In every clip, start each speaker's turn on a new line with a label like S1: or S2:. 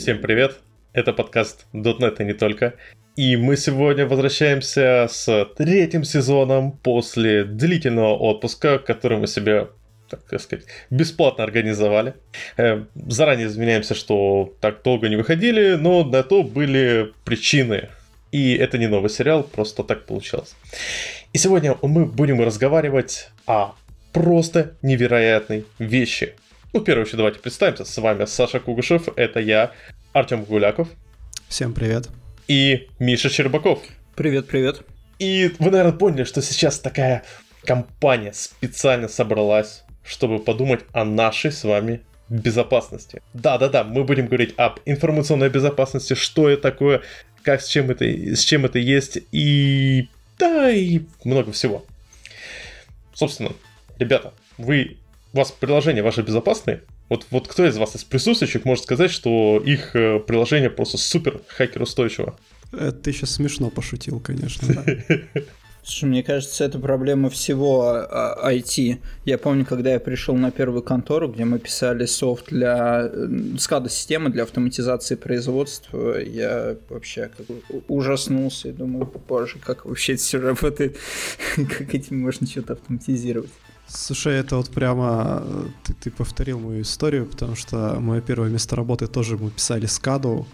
S1: Всем привет! Это подкаст .NET и не только. И мы сегодня возвращаемся с третьим сезоном после длительного отпуска, который мы себе так сказать, бесплатно организовали. Э, заранее извиняемся, что так долго не выходили, но на то были причины. И это не новый сериал, просто так получилось. И сегодня мы будем разговаривать о просто невероятной вещи. Ну, в первую очередь, давайте представимся. С вами Саша Кугушев, это я, Артем Гуляков.
S2: Всем привет.
S1: И Миша Щербаков.
S3: Привет, привет.
S1: И вы, наверное, поняли, что сейчас такая компания специально собралась, чтобы подумать о нашей с вами безопасности. Да-да-да, мы будем говорить об информационной безопасности, что это такое, как с чем это, с чем это есть, и да, и много всего. Собственно, ребята, вы у вас приложения ваши безопасные? Вот, вот кто из вас из присутствующих может сказать, что их э, приложение просто супер хакер устойчиво?
S2: Это ты сейчас смешно пошутил, конечно.
S3: Слушай, мне кажется, это проблема всего IT. А, я помню, когда я пришел на первую контору, где мы писали софт для SCADA-системы для автоматизации производства, я вообще как бы ужаснулся и думаю, боже, как вообще это все работает, как этим можно что-то автоматизировать.
S2: Слушай, это вот прямо э, ты, ты повторил мою историю, потому что мое первое место работы тоже мы писали скаду.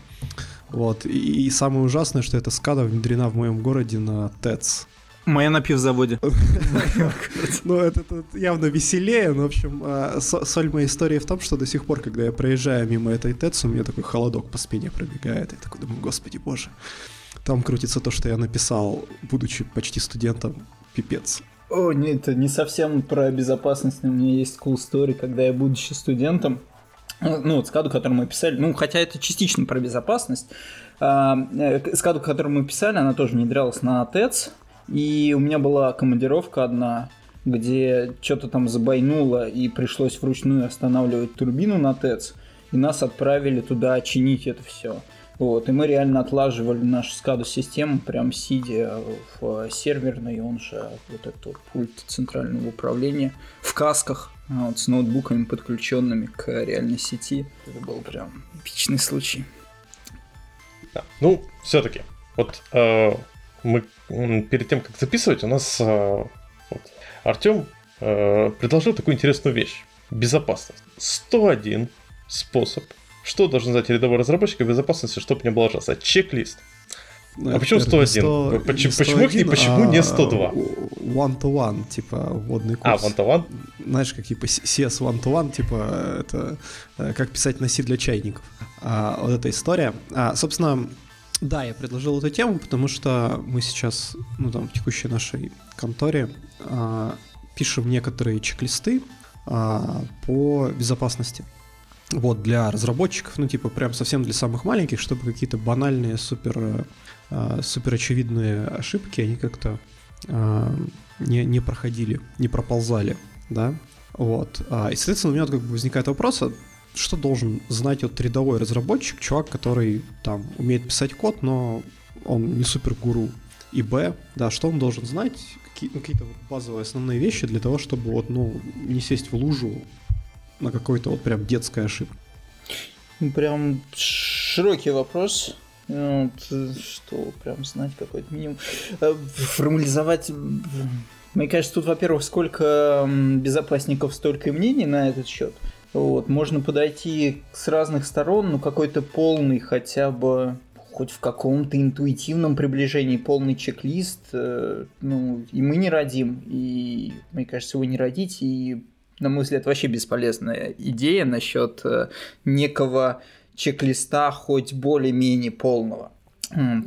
S2: Вот. И, и самое ужасное, что эта скада внедрена в моем городе на ТЭЦ.
S3: Моя на пивзаводе.
S2: Ну, это явно веселее, но, в общем, а, соль моей истории в том, что до сих пор, когда я проезжаю мимо этой ТЭЦ, у меня такой холодок по спине пробегает. Я такой думаю, господи боже. Там крутится то, что я написал, будучи почти студентом, пипец.
S3: О, нет, это не совсем про безопасность. У меня есть cool story, когда я, будучи студентом, ну, вот скаду, которую мы писали, ну, хотя это частично про безопасность, а, э, скаду, которую мы писали, она тоже внедрялась на ТЭЦ, и у меня была командировка одна, где что-то там забайнуло, и пришлось вручную останавливать турбину на ТЭЦ, и нас отправили туда чинить это все. Вот, и мы реально отлаживали нашу скаду-систему, прям сидя в серверной, он же вот этот вот пульт центрального управления в касках, вот, с ноутбуками, подключенными к реальной сети. Это был прям эпичный случай.
S1: Да. Ну, все-таки, вот э, мы перед тем, как записывать, у нас э, вот, Артем э, предложил такую интересную вещь. Безопасность. 101 способ что должен знать рядовой разработчик о безопасности, чтобы не облажаться? Чек-лист. Ну, а почему 101? 100, почему, 101, почему, не, почему а, не 102?
S2: One-to-one, типа водный
S1: а, курс. А, one-to-one?
S2: Знаешь, как типа CS one-to-one, типа это э, как писать на C для чайников. А, вот эта история. А, собственно, да, я предложил эту тему, потому что мы сейчас, ну там, в текущей нашей конторе а, пишем некоторые чек-листы а, по безопасности вот, для разработчиков, ну, типа, прям совсем для самых маленьких, чтобы какие-то банальные, супер, э, супер очевидные ошибки, они как-то э, не, не проходили, не проползали, да, вот. А, и, соответственно, у меня как бы возникает вопрос, а что должен знать вот рядовой разработчик, чувак, который там умеет писать код, но он не супер гуру. И Б, да, что он должен знать, какие, ну, какие-то вот базовые основные вещи для того, чтобы вот, ну, не сесть в лужу на какой-то вот прям детской ошибке?
S3: Ну, прям широкий вопрос. Вот, что прям знать какой-то минимум. Э, формализовать... Мне кажется, тут, во-первых, сколько безопасников, столько и мнений на этот счет. Вот, можно подойти с разных сторон, ну какой-то полный хотя бы хоть в каком-то интуитивном приближении полный чек-лист, э, ну, и мы не родим, и, мне кажется, вы не родите, и на мой взгляд, вообще бесполезная идея насчет э, некого чек-листа хоть более-менее полного.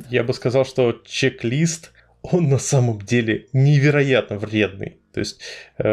S1: Я бы сказал, что чек-лист, он на самом деле невероятно вредный. То есть э,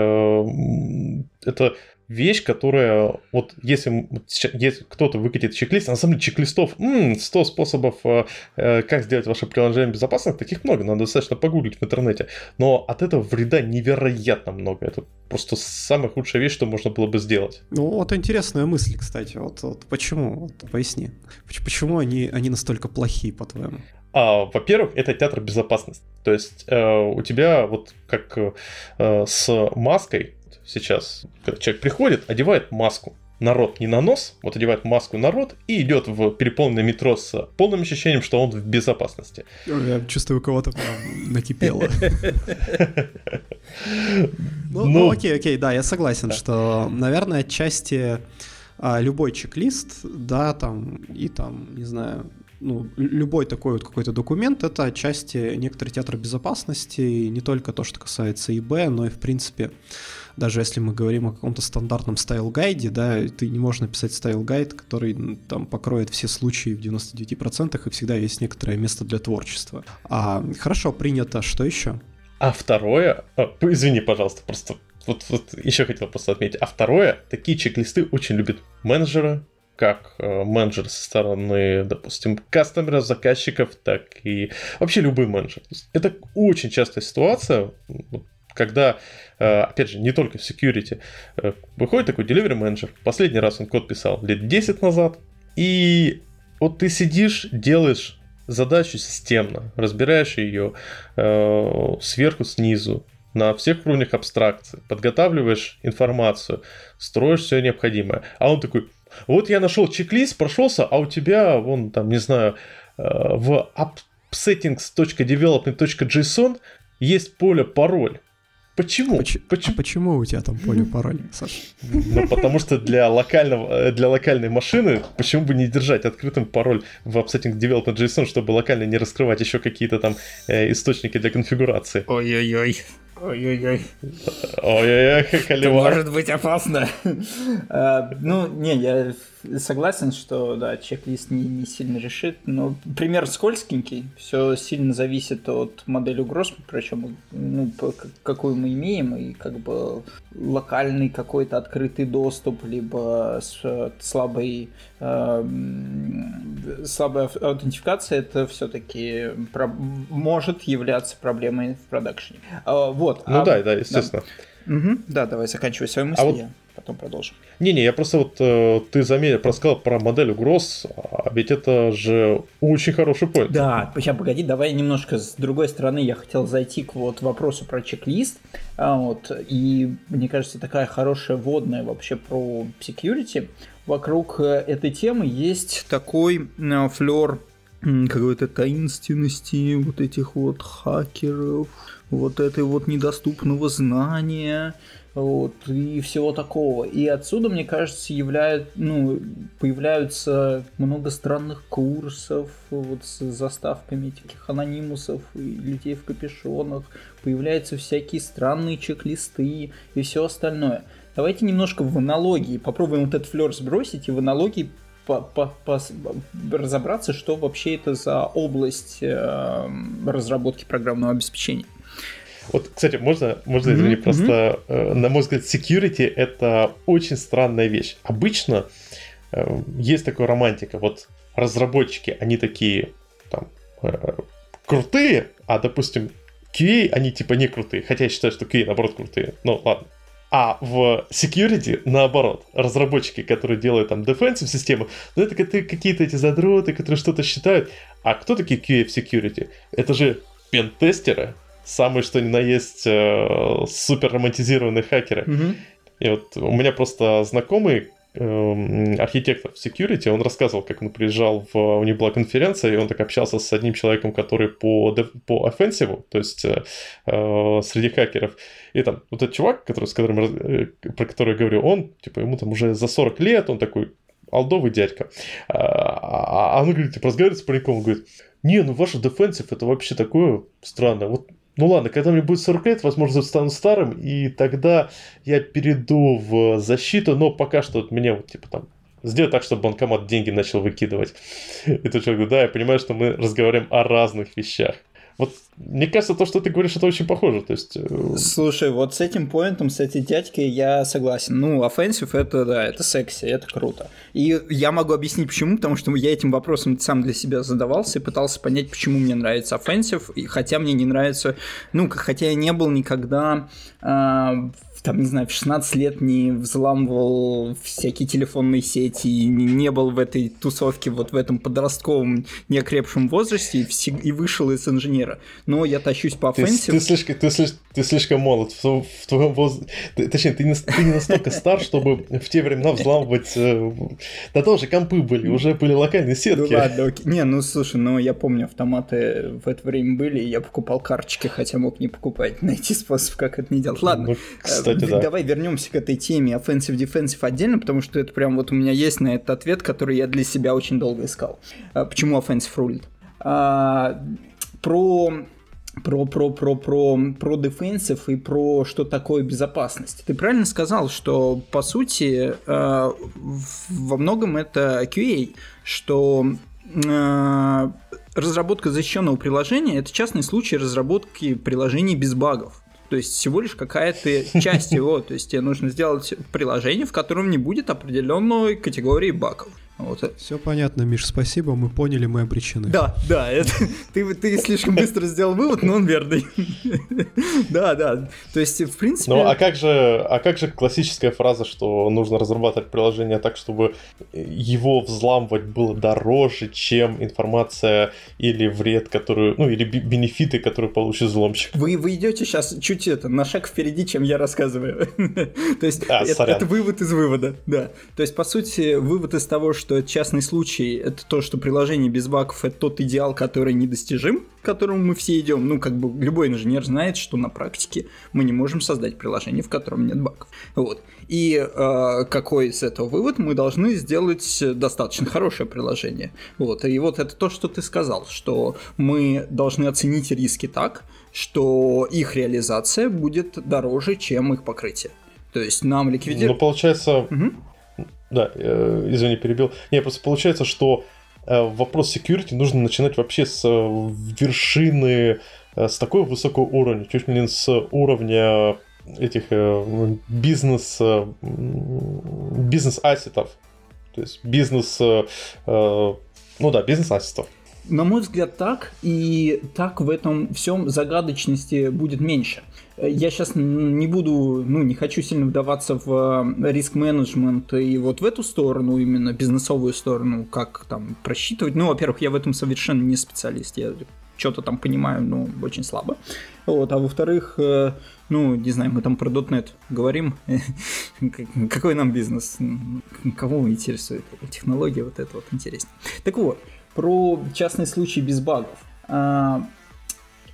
S1: это вещь, которая, вот если, если кто-то выкатит чек-лист, а на самом деле чек-листов м-м, 100 способов, э, э, как сделать ваше приложение безопасным, таких много, надо достаточно погуглить в интернете. Но от этого вреда невероятно много. Это просто самая худшая вещь, что можно было бы сделать.
S2: Ну, вот интересная мысль, кстати. Вот, вот почему? Вот, поясни. Почему они, они настолько плохие, по-твоему?
S1: А, во-первых, это театр безопасности. То есть э, у тебя вот как э, с маской сейчас, когда человек приходит, одевает маску. народ не на нос, вот одевает маску народ и идет в переполненное метро с полным ощущением, что он в безопасности.
S2: Я чувствую, у кого-то накипело. Ну, ну, ну, окей, окей, да, я согласен, что, наверное, отчасти а, любой чек-лист, да, там, и там, не знаю, ну, любой такой вот какой-то документ — это отчасти некоторый театр безопасности, и не только то, что касается ИБ, но и, в принципе, даже если мы говорим о каком-то стандартном style guide е, да, ты не можешь написать style guide, который там покроет все случаи в 99%, и всегда есть некоторое место для творчества. А, хорошо, принято. Что еще?
S1: А второе, а, извини, пожалуйста, просто вот, вот еще хотел просто отметить. А второе, такие чек-листы очень любят менеджеры, как э, менеджер со стороны, допустим, customer ов, заказчиков, так и вообще любой менеджер. Это очень частая ситуация, когда, э, опять же, не только в security, э, выходит такой delivery менеджер, последний раз он код писал лет 10 назад, и вот ты сидишь, делаешь задачу системно, разбираешь ее э, сверху, снизу, на всех уровнях абстракции, подготавливаешь информацию, строишь все необходимое. А он такой, вот я нашел чек-лист, прошелся, а у тебя, вон там, не знаю, в appsettings.development.json есть поле пароль. Почему?
S2: Поч- почему? А почему у тебя там поле пароль, Саша?
S1: Ну, потому что для, локального, э, для локальной машины почему бы не держать открытым пароль в Upsetting Development JSON, чтобы локально не раскрывать еще какие-то там э, источники для конфигурации.
S3: Ой-ой-ой. Ой-ой-ой.
S1: Ой-ой-ой,
S3: Холивар. Может быть опасно. А, ну, не, я согласен, что, да, чек-лист не, не сильно решит, но пример скользкенький, все сильно зависит от модели угроз, причем, ну, какую мы имеем, и как бы локальный какой-то открытый доступ, либо с слабой, э, слабая аутентификация, это все-таки про- может являться проблемой в продакшене. А, вот.
S1: Ну а, да, да, естественно.
S3: Да. Угу, да, давай заканчивай свою мысль. А вот потом продолжим.
S1: Не-не, я просто вот э, ты заметил, рассказал про модель угроз, а ведь это же очень хороший point.
S3: Да, сейчас погоди, давай немножко с другой стороны я хотел зайти к вот вопросу про чек-лист. А, вот, и мне кажется, такая хорошая вводная вообще про security. Вокруг э, этой темы есть такой э, флер какой-то таинственности вот этих вот хакеров, вот этой вот недоступного знания, вот, и всего такого. И отсюда, мне кажется, являют, ну, появляются много странных курсов вот, с заставками этих анонимусов и людей в капюшонах, появляются всякие странные чек-листы и все остальное. Давайте немножко в аналогии попробуем вот этот флер сбросить и в аналогии по, по, по, разобраться, что вообще это за область э, разработки программного обеспечения.
S1: Вот, кстати, можно, можно извини, mm-hmm. просто, э, на мой взгляд, security это очень странная вещь. Обычно э, есть такая романтика. Вот разработчики, они такие там э, крутые, а, допустим, QA, они типа не крутые. Хотя я считаю, что QA наоборот крутые. Ну, ладно. А в security, наоборот, разработчики, которые делают там defensive систему, ну это какие-то эти задроты, которые что-то считают. А кто такие QA в security? Это же пентестеры, самые что ни на есть э, супер романтизированные хакеры. Mm-hmm. И вот у меня просто знакомый архитектор в security, он рассказывал, как он приезжал в... У них была конференция, и он так общался с одним человеком, который по, по offensive, то есть э, э, среди хакеров. И там вот этот чувак, который, с которым, э, про который я говорю, он, типа, ему там уже за 40 лет, он такой алдовый дядька. А, а, а он говорит, типа, разговаривает с пареньком, он говорит, не, ну ваш дефенсив это вообще такое странное. Вот ну ладно, когда мне будет 40 лет, возможно, стану старым, и тогда я перейду в защиту, но пока что от меня вот типа там сделай так, чтобы банкомат деньги начал выкидывать. И тут человек говорит, да, я понимаю, что мы разговариваем о разных вещах. Вот мне кажется, то, что ты говоришь, это очень похоже. То есть... Э,
S3: Слушай, вот с этим поинтом, с этой дядькой я согласен. Ну, offensive это, да, это секси, это круто. И я могу объяснить почему, потому что я этим вопросом сам для себя задавался и пытался понять, почему мне нравится offensive, хотя мне не нравится, ну, хотя я не был никогда э, там, не знаю, в 16 лет не взламывал всякие телефонные сети, и не был в этой тусовке, вот в этом подростковом неокрепшем возрасте, и, и вышел из инженера. Но я тащусь по
S1: Ты,
S3: offensive.
S1: ты, слишком, ты, слишком, ты слишком молод. В, в твоем возрасте... Точнее, ты не, ты не настолько стар, чтобы в те времена взламывать... э, Да тоже компы были, уже были локальные
S3: Ну
S1: сетки.
S3: ладно, окей. Не, ну слушай, ну я помню, автоматы в это время были, и я покупал карточки, хотя мог не покупать. Найти способ, как это не делать. Ладно,
S1: Ну, кстати,
S3: э,
S1: да.
S3: давай вернемся к этой теме offensive-defensive отдельно, потому что это прям вот у меня есть на этот ответ, который я для себя очень долго искал. А, Почему offensive рулит? А, Про про, про, про, про, про defensive и про что такое безопасность. Ты правильно сказал, что по сути э, во многом это QA, что э, разработка защищенного приложения это частный случай разработки приложений без багов. То есть всего лишь какая-то часть его. То есть тебе нужно сделать приложение, в котором не будет определенной категории багов. Вот.
S2: Все понятно, Миш, спасибо, мы поняли, мы обречены.
S3: Да, да, это, ты, ты слишком быстро сделал вывод, но он верный. Да, да. То есть, в принципе...
S1: Ну, а как же, а как же классическая фраза, что нужно разрабатывать приложение так, чтобы его взламывать было дороже, чем информация или вред, которую, ну, или бенефиты, которые получит взломщик?
S3: Вы, вы идете сейчас чуть это, на шаг впереди, чем я рассказываю. То есть,
S1: А,
S3: это, это вывод из вывода, да. То есть, по сути, вывод из того, что это частный случай, это то, что приложение без багов это тот идеал, который недостижим, к которому мы все идем. Ну, как бы любой инженер знает, что на практике мы не можем создать приложение, в котором нет багов. Вот. И э, какой из этого вывод? Мы должны сделать достаточно хорошее приложение. Вот. И вот это то, что ты сказал, что мы должны оценить риски так, что их реализация будет дороже, чем их покрытие. То есть нам
S1: Ну,
S3: ликвидировать...
S1: получается...
S3: Мгм.
S1: Да, э, извини, перебил. Не, просто получается, что э, вопрос security нужно начинать вообще с э, вершины, с такого высокого уровня, чуть ли не с уровня этих бизнес бизнес-ассетов. То есть бизнес... ну да, бизнес-ассетов.
S3: На мой взгляд, так, и так в этом всем загадочности будет меньше. Я сейчас не буду, ну, не хочу сильно вдаваться в э, риск-менеджмент и вот в эту сторону, именно бизнесовую сторону, как там просчитывать. Ну, во-первых, я в этом совершенно не специалист, я что-то там понимаю, но очень слабо. Вот, а во-вторых, э, ну, не знаю, мы там про .NET говорим, Как- какой нам бизнес, кого интересует технология, вот это вот интересно. Так вот, про частный случай без багов а,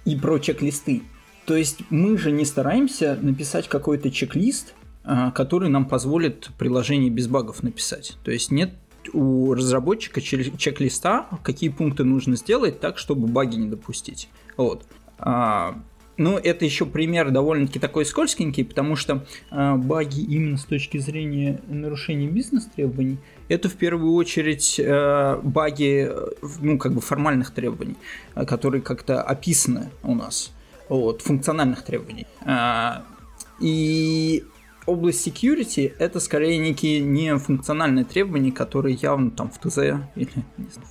S3: и про чек-листы. То есть мы же не стараемся написать какой-то чек-лист, а, который нам позволит приложение без багов написать. То есть нет у разработчика чек- чек-листа, какие пункты нужно сделать так, чтобы баги не допустить. Вот. А, ну, это еще пример довольно-таки такой скользкенький, потому что а, баги именно с точки зрения нарушения бизнес-требований, это в первую очередь э, баги, э, ну, как бы формальных требований, э, которые как-то описаны у нас, вот, функциональных требований. А, и область security это скорее некие не функциональные требования, которые явно там в ТЗ или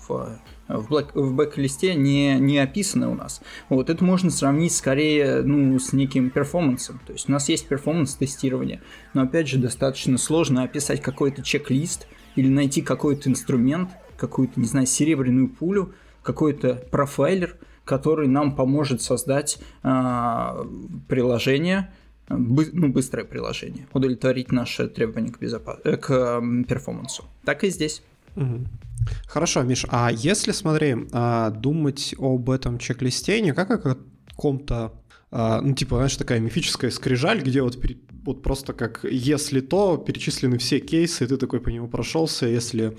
S3: в, в, блэк- в бэк-листе не, не описаны у нас. Вот это можно сравнить скорее ну, с неким перформансом. То есть у нас есть перформанс-тестирование, но опять же достаточно сложно описать какой-то чек-лист или найти какой-то инструмент, какую-то, не знаю, серебряную пулю, какой-то профайлер, который нам поможет создать а, приложение, бы- ну, быстрое приложение, удовлетворить наши требования к, безопа- э, к м, перформансу. Так и здесь.
S2: Мгм. Хорошо, Миш, а если, смотри, а, думать об этом чек-листе не как о каком-то, а, ну, типа, знаешь, такая мифическая скрижаль, где вот, пере- вот просто как «если то» перечислены все кейсы, и ты такой по нему прошелся, если,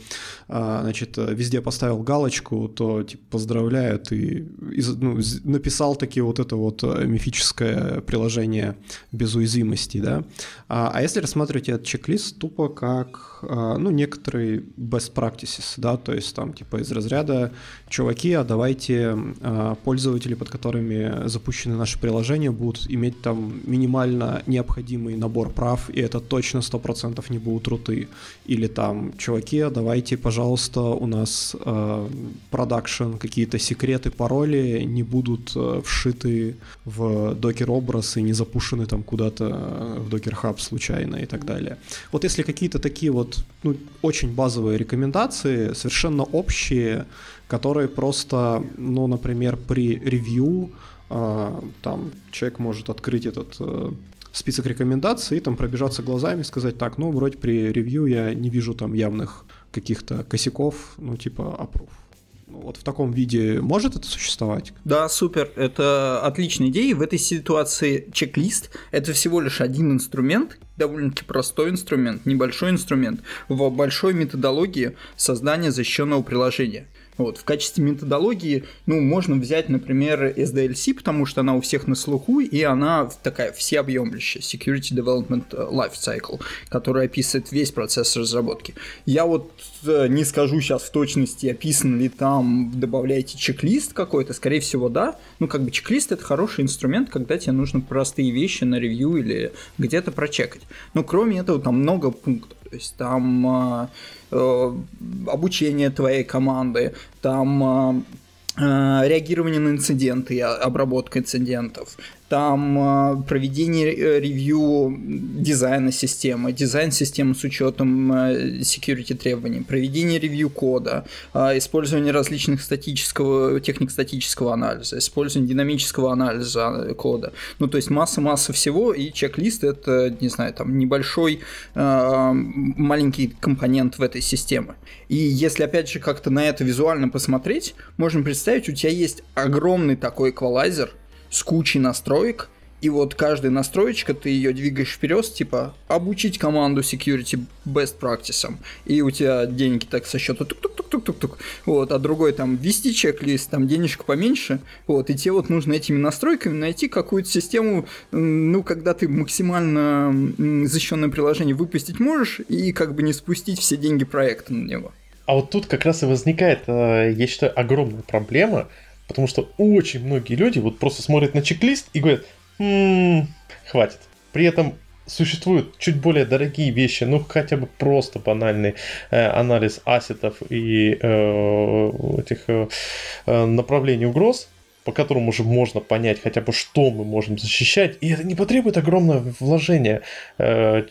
S2: а, значит, везде поставил галочку, то, типа, поздравляю, ты ну, написал таки вот это вот э, мифическое приложение без уязвимостей, да? А, а если рассматривать этот чек-лист тупо как, а, ну, некоторые best practices, да, то есть там типа из разряда чуваки, а давайте пользователи, под которыми запущены наши приложения, будут иметь там минимально необходимые полный набор прав, и это точно 100% не будут руты. Или там, чуваки, давайте, пожалуйста, у нас продакшн, э, какие-то секреты, пароли не будут э, вшиты в докер-образ и не запущены там куда-то в Docker Hub случайно и так далее. Вот если какие-то такие вот ну, очень базовые рекомендации, совершенно общие, которые просто, ну, например, при ревью а, там человек может открыть этот э, список рекомендаций там пробежаться глазами сказать, так, ну, вроде при ревью я не вижу там явных каких-то косяков, ну, типа, аппрув. Ну, вот в таком виде может это существовать?
S3: Да, супер. Это отличная идея. В этой ситуации чек-лист – это всего лишь один инструмент, довольно-таки простой инструмент, небольшой инструмент в большой методологии создания защищенного приложения – вот, в качестве методологии, ну, можно взять, например, SDLC, потому что она у всех на слуху, и она такая всеобъемлющая, Security Development Life Cycle, которая описывает весь процесс разработки. Я вот э, не скажу сейчас в точности, описан ли там, добавляете чек-лист какой-то, скорее всего, да. Ну, как бы чек-лист это хороший инструмент, когда тебе нужно простые вещи на ревью или где-то прочекать. Но кроме этого, там много пунктов. То есть там а, э, обучение твоей команды, там а, а, реагирование на инциденты, обработка инцидентов, там а, проведение э, ревью дизайна системы, дизайн системы с учетом э, security требований, проведение ревью кода, а, использование различных статического, техник статического анализа, использование динамического анализа э, кода. Ну, то есть масса-масса всего, и чек-лист это, не знаю, там небольшой а, маленький компонент в этой системе. И если, опять же, как-то на это визуально посмотреть, можно представить, у тебя есть огромный такой эквалайзер – с кучей настроек, и вот каждая настроечка, ты ее двигаешь вперед, типа, обучить команду security best practice, и у тебя деньги так со счета тук-тук-тук-тук-тук, вот, а другой там ввести чек-лист, там денежка поменьше, вот, и тебе вот нужно этими настройками найти какую-то систему, ну, когда ты максимально защищенное приложение выпустить можешь, и как бы не спустить все деньги проекта на него.
S1: А вот тут как раз и возникает, э, я считаю, огромная проблема, Потому что очень многие люди вот просто смотрят на чек-лист и говорят, м-м, хватит. При этом существуют чуть более дорогие вещи, ну хотя бы просто банальный э, анализ ассетов и э, этих э, э, направлений угроз, по которым уже можно понять хотя бы, что мы можем защищать, и это не потребует огромного вложения. Э,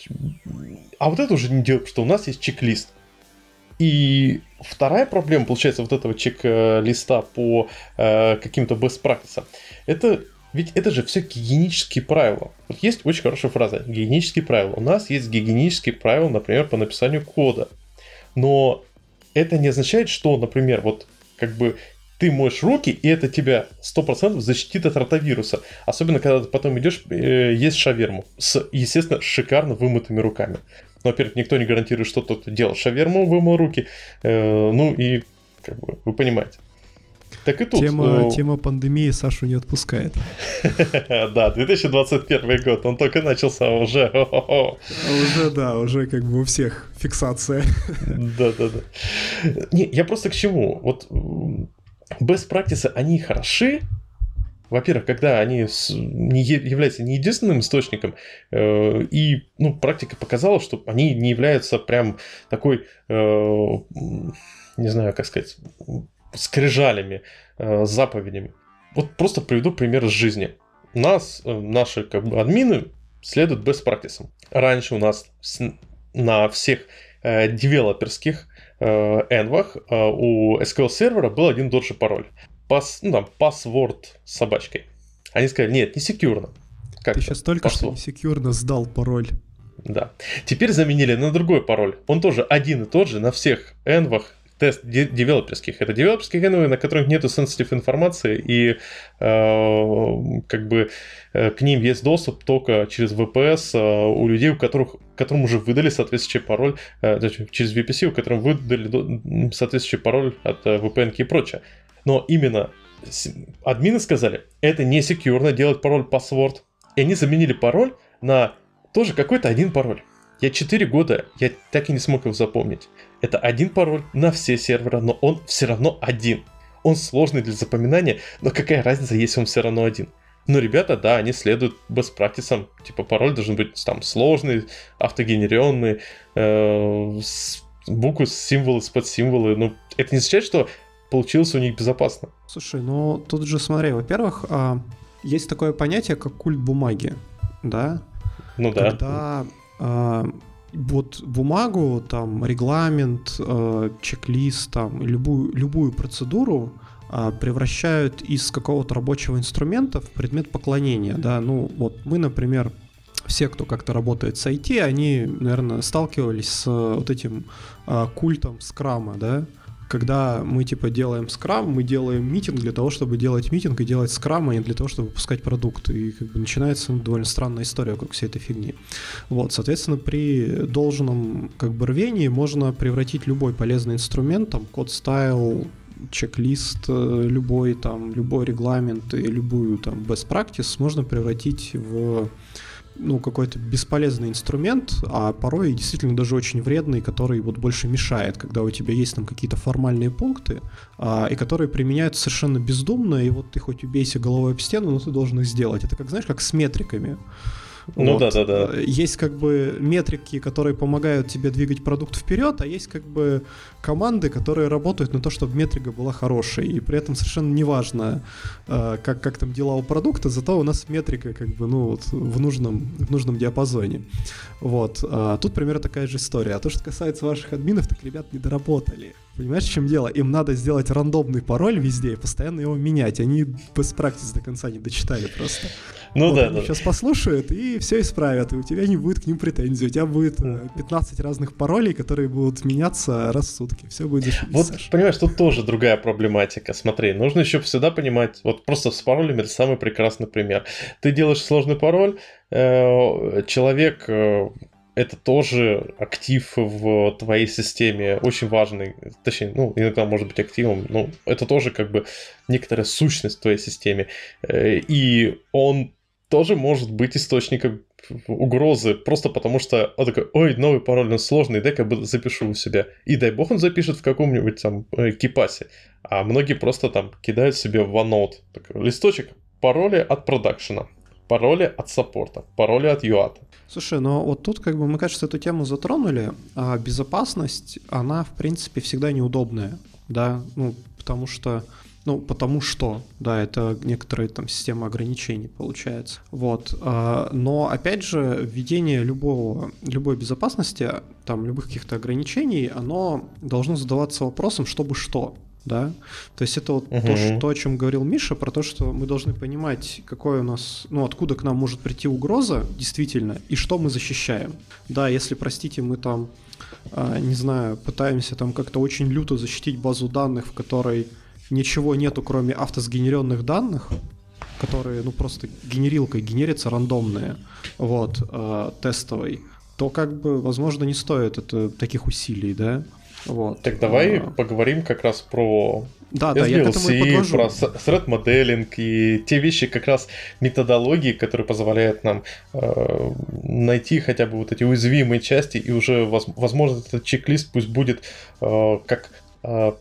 S1: а вот это уже не делать, что у нас есть чек-лист. И вторая проблема, получается, вот этого чек-листа по э, каким-то best practices, это ведь это же все гигиенические правила. Вот есть очень хорошая фраза. Гигиенические правила. У нас есть гигиенические правила, например, по написанию кода. Но это не означает, что, например, вот как бы ты моешь руки, и это тебя 100% защитит от ротавируса. Особенно, когда ты потом идешь э, есть шаверму с, естественно, шикарно вымытыми руками. Но, во-первых, никто не гарантирует, что тот делал шаверму, вымыл руки. Э, ну и, как бы, вы понимаете.
S2: Так и тут. Тема, э, тема пандемии Сашу не отпускает.
S1: Да, 2021 год, он только начался уже.
S2: Уже, да, уже как бы у всех фиксация.
S1: Да, да, да. Не, я просто к чему? Вот best practices, они хороши, во-первых, когда они не являются не единственным источником, э, и ну, практика показала, что они не являются прям такой, э, не знаю, как сказать, скрижалями, э, заповедями. Вот просто приведу пример из жизни. Нас, наши как бы, админы следуют best practice. Раньше у нас на всех девелоперских энвах у SQL сервера был один тот же пароль пас, ну, там, password с собачкой. Они сказали, нет, не секьюрно.
S2: Как Ты сейчас только Пошло. что секьюрно сдал пароль.
S1: Да. Теперь заменили на другой пароль. Он тоже один и тот же на всех энвах тест девелоперских. Это девелоперские энвы, на которых нету sensitive информации, и э, как бы э, к ним есть доступ только через VPS э, у людей, у которых, которым уже выдали соответствующий пароль, э, через VPC, у которых выдали соответствующий пароль от э, VPN и прочее. Но именно админы сказали, это не секьюрно делать пароль password. И они заменили пароль на тоже какой-то один пароль. Я 4 года, я так и не смог его запомнить. Это один пароль на все серверы, но он все равно один. Он сложный для запоминания, но какая разница, если он все равно один? Но ребята, да, они следуют best practice, типа пароль должен быть там сложный, автогенеренный, э, с, буквы, символы, спецсимволы. Ну, это не означает, что получилось у них безопасно.
S2: Слушай, ну тут же смотри, во-первых, а, есть такое понятие, как культ бумаги, да?
S1: Ну да.
S2: Когда а, вот бумагу, там, регламент, э, чек-лист, там, любую, любую процедуру э, превращают из какого-то рабочего инструмента в предмет поклонения, да, ну, вот мы, например, все, кто как-то работает с IT, они, наверное, сталкивались с вот этим э, культом скрама, да, когда мы типа делаем скрам, мы делаем митинг для того, чтобы делать митинг и делать скрам, а не для того, чтобы выпускать продукт. И как бы начинается ну, довольно странная история вокруг всей этой фигни. Вот, соответственно, при должном как бы рвении можно превратить любой полезный инструмент, там, код стайл, чек-лист э, любой, там, любой регламент и любую там best practice можно превратить в ну, какой-то бесполезный инструмент, а порой действительно даже очень вредный, который вот больше мешает, когда у тебя есть там какие-то формальные пункты, а, и которые применяются совершенно бездумно, и вот ты хоть убейся головой об стену, но ты должен их сделать. Это как, знаешь, как с метриками.
S1: Ну да, да, да.
S2: Есть как бы метрики, которые помогают тебе двигать продукт вперед, а есть как бы команды, которые работают на то, чтобы метрика была хорошей. И при этом совершенно неважно, э, как, как там дела у продукта, зато у нас метрика как бы, ну, вот в нужном, в нужном диапазоне. Вот. А тут примерно такая же история. А то, что касается ваших админов, так ребят не доработали. Понимаешь, в чем дело? Им надо сделать рандомный пароль везде и постоянно его менять. Они без практики до конца не дочитали просто. Ну вот да, они да. сейчас послушают и все исправят, и у тебя не будет к ним претензий. У тебя будет 15 э, разных паролей, которые будут меняться раз в сутки. Все будет
S1: зашибись, Вот, Саша. понимаешь, тут тоже другая проблематика. Смотри, нужно еще всегда понимать, вот просто с паролями это самый прекрасный пример. Ты делаешь сложный пароль, э, человек э, это тоже актив в твоей системе, очень важный, точнее, ну, иногда может быть активом, но это тоже как бы некоторая сущность в твоей системе. И он тоже может быть источником угрозы, просто потому что он такой, ой, новый пароль, он сложный, дай-ка запишу у себя. И дай бог он запишет в каком-нибудь там э, кипасе. А многие просто там кидают себе в OneNote такой листочек, пароли от продакшена, пароли от саппорта, пароли от UAT.
S2: Слушай, ну вот тут как бы мы, кажется, эту тему затронули, а безопасность, она в принципе всегда неудобная, да, ну потому что ну, потому что, да, это некоторая там система ограничений получается. Вот. А, но, опять же, введение любого, любой безопасности, там, любых каких-то ограничений, оно должно задаваться вопросом, чтобы что да, то есть это вот uh-huh. то, что, то, о чем говорил Миша, про то, что мы должны понимать, какой у нас, ну, откуда к нам может прийти угроза, действительно, и что мы защищаем. Да, если, простите, мы там, а, не знаю, пытаемся там как-то очень люто защитить базу данных, в которой ничего нету, кроме автосгенеренных данных, которые, ну, просто генерилкой генерятся рандомные, вот, э, тестовой, то как бы, возможно, не стоит это таких усилий, да? Вот.
S1: Так давай а... поговорим как раз про
S2: да, SDLC, да, я к этому и подвожу.
S1: про threat моделинг и те вещи, как раз методологии, которые позволяют нам э, найти хотя бы вот эти уязвимые части, и уже, возможно, этот чек-лист пусть будет э, как э,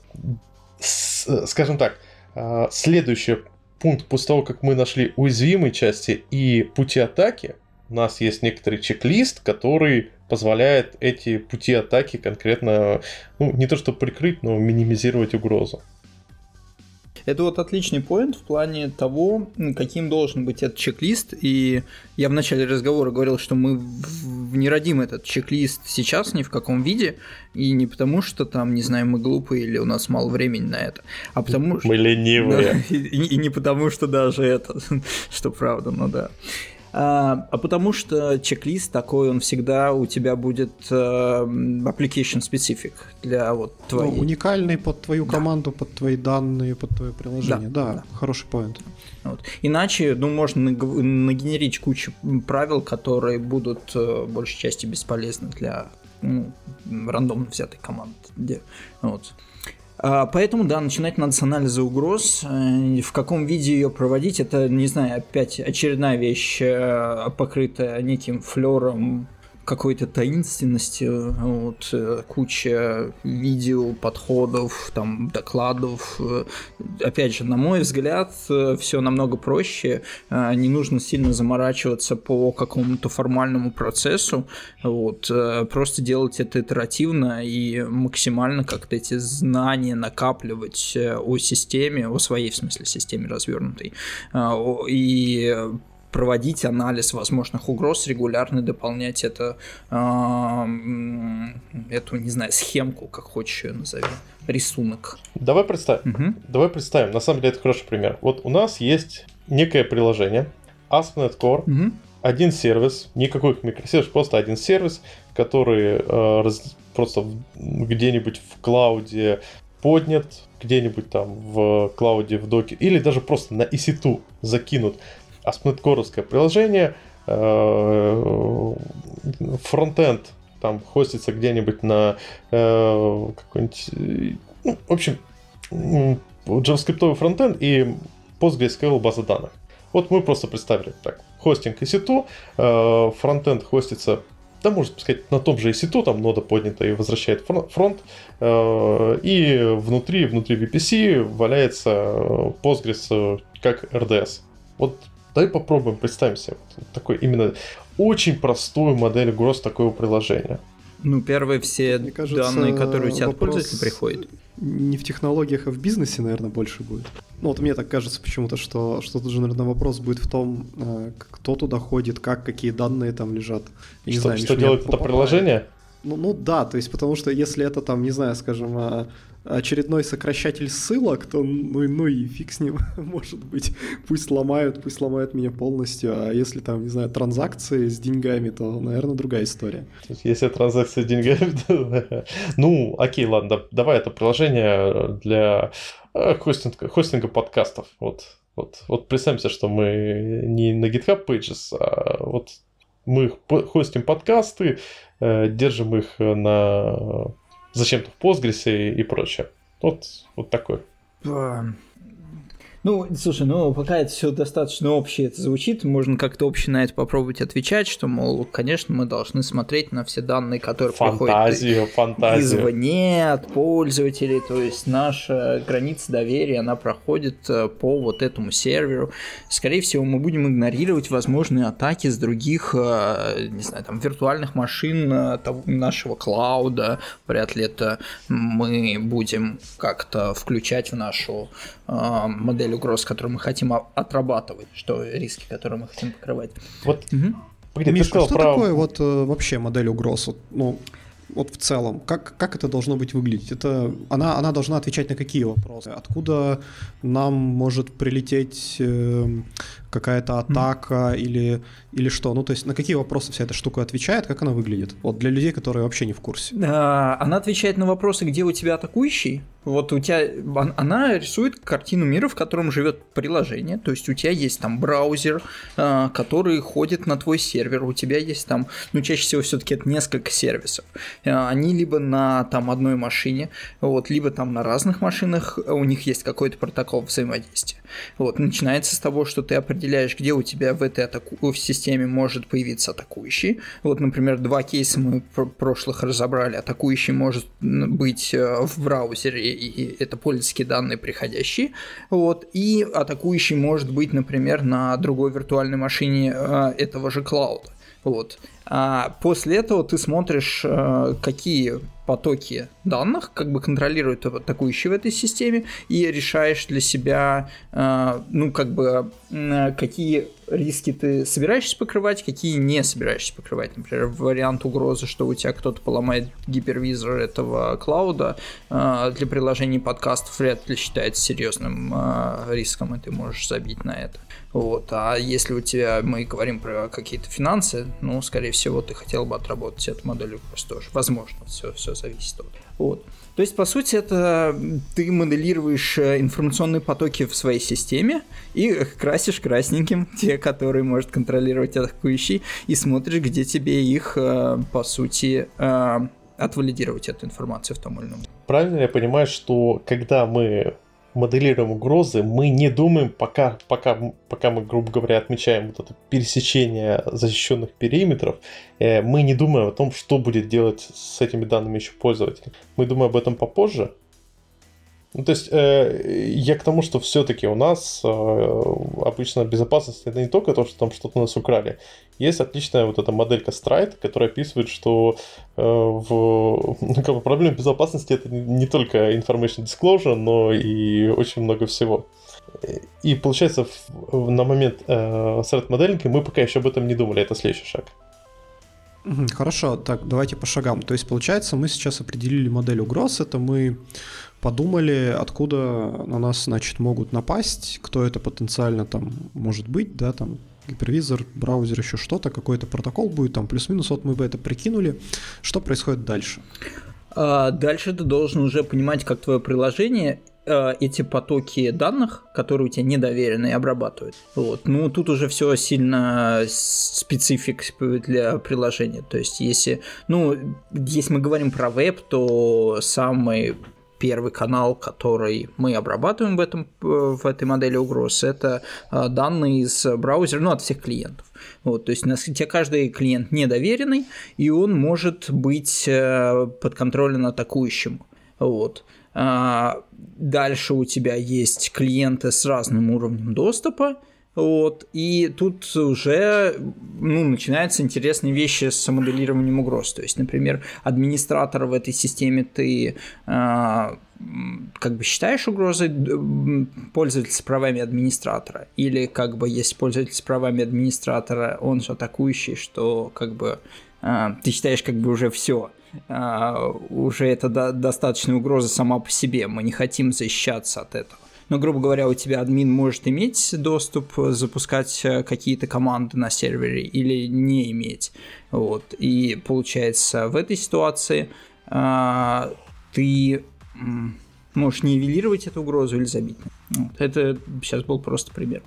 S1: скажем так, а, следующий пункт после того, как мы нашли уязвимые части и пути атаки, у нас есть некоторый чек-лист, который позволяет эти пути атаки конкретно, ну, не то что прикрыть, но минимизировать угрозу.
S3: Это вот отличный поинт в плане того, каким должен быть этот чек-лист. И я в начале разговора говорил, что мы не родим этот чек-лист сейчас ни в каком виде. И не потому, что там, не знаю, мы глупые или у нас мало времени на это, а потому
S1: что... Мы ленивые.
S3: И, и не потому, что даже это, что правда, ну да. А, а потому что чек-лист такой, он всегда у тебя будет uh, application specific для вот
S2: ну, твоей... Ну, уникальный под твою да. команду, под твои данные, под твое приложение. Да, да, да. хороший поинт.
S3: Вот. Иначе, ну, можно нагенерить кучу правил, которые будут uh, большей части бесполезны для ну, рандомно взятой команды. Вот. А, поэтому, да, начинать надо с анализа угроз. Э, в каком виде ее проводить, это, не знаю, опять очередная вещь, э, покрытая неким флером какой-то таинственности, вот, э, куча видео, подходов, там, докладов. Э, опять же, на мой взгляд, э, все намного проще, не нужно сильно заморачиваться по какому-то формальному процессу, вот, просто делать это итеративно и максимально как-то эти знания накапливать о системе, о своей, в смысле, системе развернутой, и проводить анализ возможных угроз, регулярно дополнять это, э, эту, не знаю, схемку, как хочешь ее назови, рисунок.
S1: Давай представим. Угу. Давай представим. На самом деле это хороший пример. Вот у нас есть некое приложение, ASP.NET Core, угу. один сервис, никакой микросервис, просто один сервис, который э, раз, просто где-нибудь в клауде поднят, где-нибудь там в клауде, в доке, или даже просто на EC2 закинут ASP.NET приложение, э, фронтенд там хостится где-нибудь на э, какой-нибудь, ну, в общем, JavaScript фронтенд и PostgreSQL база данных. Вот мы просто представили так. Хостинг EC2, э, фронтенд хостится, да, можно сказать, на том же EC2, там нода поднята и возвращает фронт, и внутри, внутри VPC валяется Postgres как RDS. Вот Давай попробуем, представим себе вот такой именно очень простую модель угроз такого приложения.
S3: Ну, первые все Мне кажется, данные, которые у тебя от пользователя приходят.
S2: Не в технологиях, а в бизнесе, наверное, больше будет. Ну, вот мне так кажется почему-то, что, что тут же, наверное, вопрос будет в том, э, кто туда ходит, как, какие данные там лежат.
S1: Я что, не знаю, что делает это приложение?
S2: Ну, ну да, то есть потому что если это там, не знаю, скажем, а, очередной сокращатель ссылок, то ну, ну и фиг с ним, может быть. Пусть ломают, пусть ломают меня полностью. А если там, не знаю, транзакции с деньгами, то, наверное, другая история.
S1: Если транзакции с деньгами, то... Ну, окей, ладно, давай это приложение для э, хостинга, хостинга подкастов. Вот, вот, вот представимся, что мы не на GitHub Pages, а вот мы хостим подкасты, э, держим их на зачем-то в Postgres и, и прочее. Вот, вот такой.
S3: Ну, слушай, ну пока это все достаточно общее это звучит, можно как-то общее на это попробовать отвечать, что, мол, конечно, мы должны смотреть на все данные, которые
S1: фантазию,
S3: приходят
S1: фантазию.
S3: извне от пользователей, то есть наша граница доверия, она проходит э, по вот этому серверу. Скорее всего, мы будем игнорировать возможные атаки с других, э, не знаю, там, виртуальных машин э, нашего клауда, вряд ли это мы будем как-то включать в нашу модель модель угроз, которую мы хотим отрабатывать, что риски, которые мы хотим покрывать.
S2: Вот, угу. Погоди, Миш, что про... такое вот э, вообще модель угроз? Ну, вот в целом, как, как это должно быть выглядеть? Это, она, она должна отвечать на какие вопросы? Откуда нам может прилететь э, какая-то атака mm. или, или что? Ну, то есть на какие вопросы вся эта штука отвечает, как она выглядит? Вот для людей, которые вообще не в курсе.
S3: А, она отвечает на вопросы, где у тебя атакующий. Вот у тебя она рисует картину мира, в котором живет приложение. То есть у тебя есть там браузер, а, который ходит на твой сервер. У тебя есть там, ну, чаще всего все-таки это несколько сервисов. А, они либо на там одной машине, вот, либо там на разных машинах у них есть какой-то протокол взаимодействия. Вот, начинается с того, что ты определяешь где у тебя в этой атаку... в системе может появиться атакующий. Вот, например, два кейса мы в прошлых разобрали. Атакующий может быть э, в браузере, и это пользовательские данные приходящие. Вот, и атакующий может быть, например, на другой виртуальной машине э, этого же клауда. Вот. А после этого ты смотришь, э, какие потоки данных, как бы контролирует атакующий в этой системе, и решаешь для себя, э, ну, как бы, какие риски ты собираешься покрывать, какие не собираешься покрывать. Например, вариант угрозы, что у тебя кто-то поломает гипервизор этого клауда э, для приложений подкастов вряд ли считается серьезным риском, и ты можешь забить на это. Вот. А если у тебя, мы говорим про какие-то финансы, ну, скорее всего, ты хотел бы отработать эту модель просто тоже. Возможно, все, все зависит от. Вот. То есть, по сути, это ты моделируешь э, информационные потоки в своей системе и красишь красненьким те, которые может контролировать атакующий, и смотришь, где тебе их, э, по сути, э, отвалидировать эту информацию в том или ином.
S1: Правильно я понимаю, что когда мы моделируем угрозы, мы не думаем, пока, пока, пока мы, грубо говоря, отмечаем вот это пересечение защищенных периметров, э, мы не думаем о том, что будет делать с этими данными еще пользователь. Мы думаем об этом попозже, ну, то есть э, я к тому, что все-таки у нас э, обычно безопасность это не только то, что там что-то у нас украли. Есть отличная вот эта моделька Stride, которая описывает, что э, в ну, как бы проблема безопасности это не только information disclosure, но и очень много всего. И получается, в, на момент э, threat моделинга мы пока еще об этом не думали, это следующий шаг.
S2: Хорошо, так, давайте по шагам. То есть, получается, мы сейчас определили модель угроз, это мы подумали, откуда на нас, значит, могут напасть, кто это потенциально там может быть, да, там гипервизор, браузер, еще что-то, какой-то протокол будет, там плюс-минус, вот мы бы это прикинули. Что происходит дальше?
S3: А дальше ты должен уже понимать, как твое приложение а, эти потоки данных, которые у тебя недоверенные, обрабатывают. Вот. Ну, тут уже все сильно специфик для приложения. То есть, если, ну, если мы говорим про веб, то самый первый канал, который мы обрабатываем в, этом, э, в этой модели угроз, это э, данные из браузера, ну, от всех клиентов. Вот, то есть у нас тебе каждый клиент недоверенный, и он может быть э, подконтролен атакующим. Вот. Дальше у тебя есть клиенты с разным уровнем доступа, вот, и тут уже ну, начинаются интересные вещи с моделированием угроз. То есть, например, администратора в этой системе ты э, как бы считаешь угрозой пользователя с правами администратора, или как бы есть пользователь с правами администратора, он же атакующий, что как бы э, ты считаешь как бы уже все. Uh, уже это до- достаточная угроза сама по себе. Мы не хотим защищаться от этого но, грубо говоря, у тебя админ может иметь доступ, запускать э, какие-то команды на сервере или не иметь. Вот. И получается, в этой ситуации а, ты можешь нивелировать эту угрозу или забить. Вот. Это сейчас был просто пример.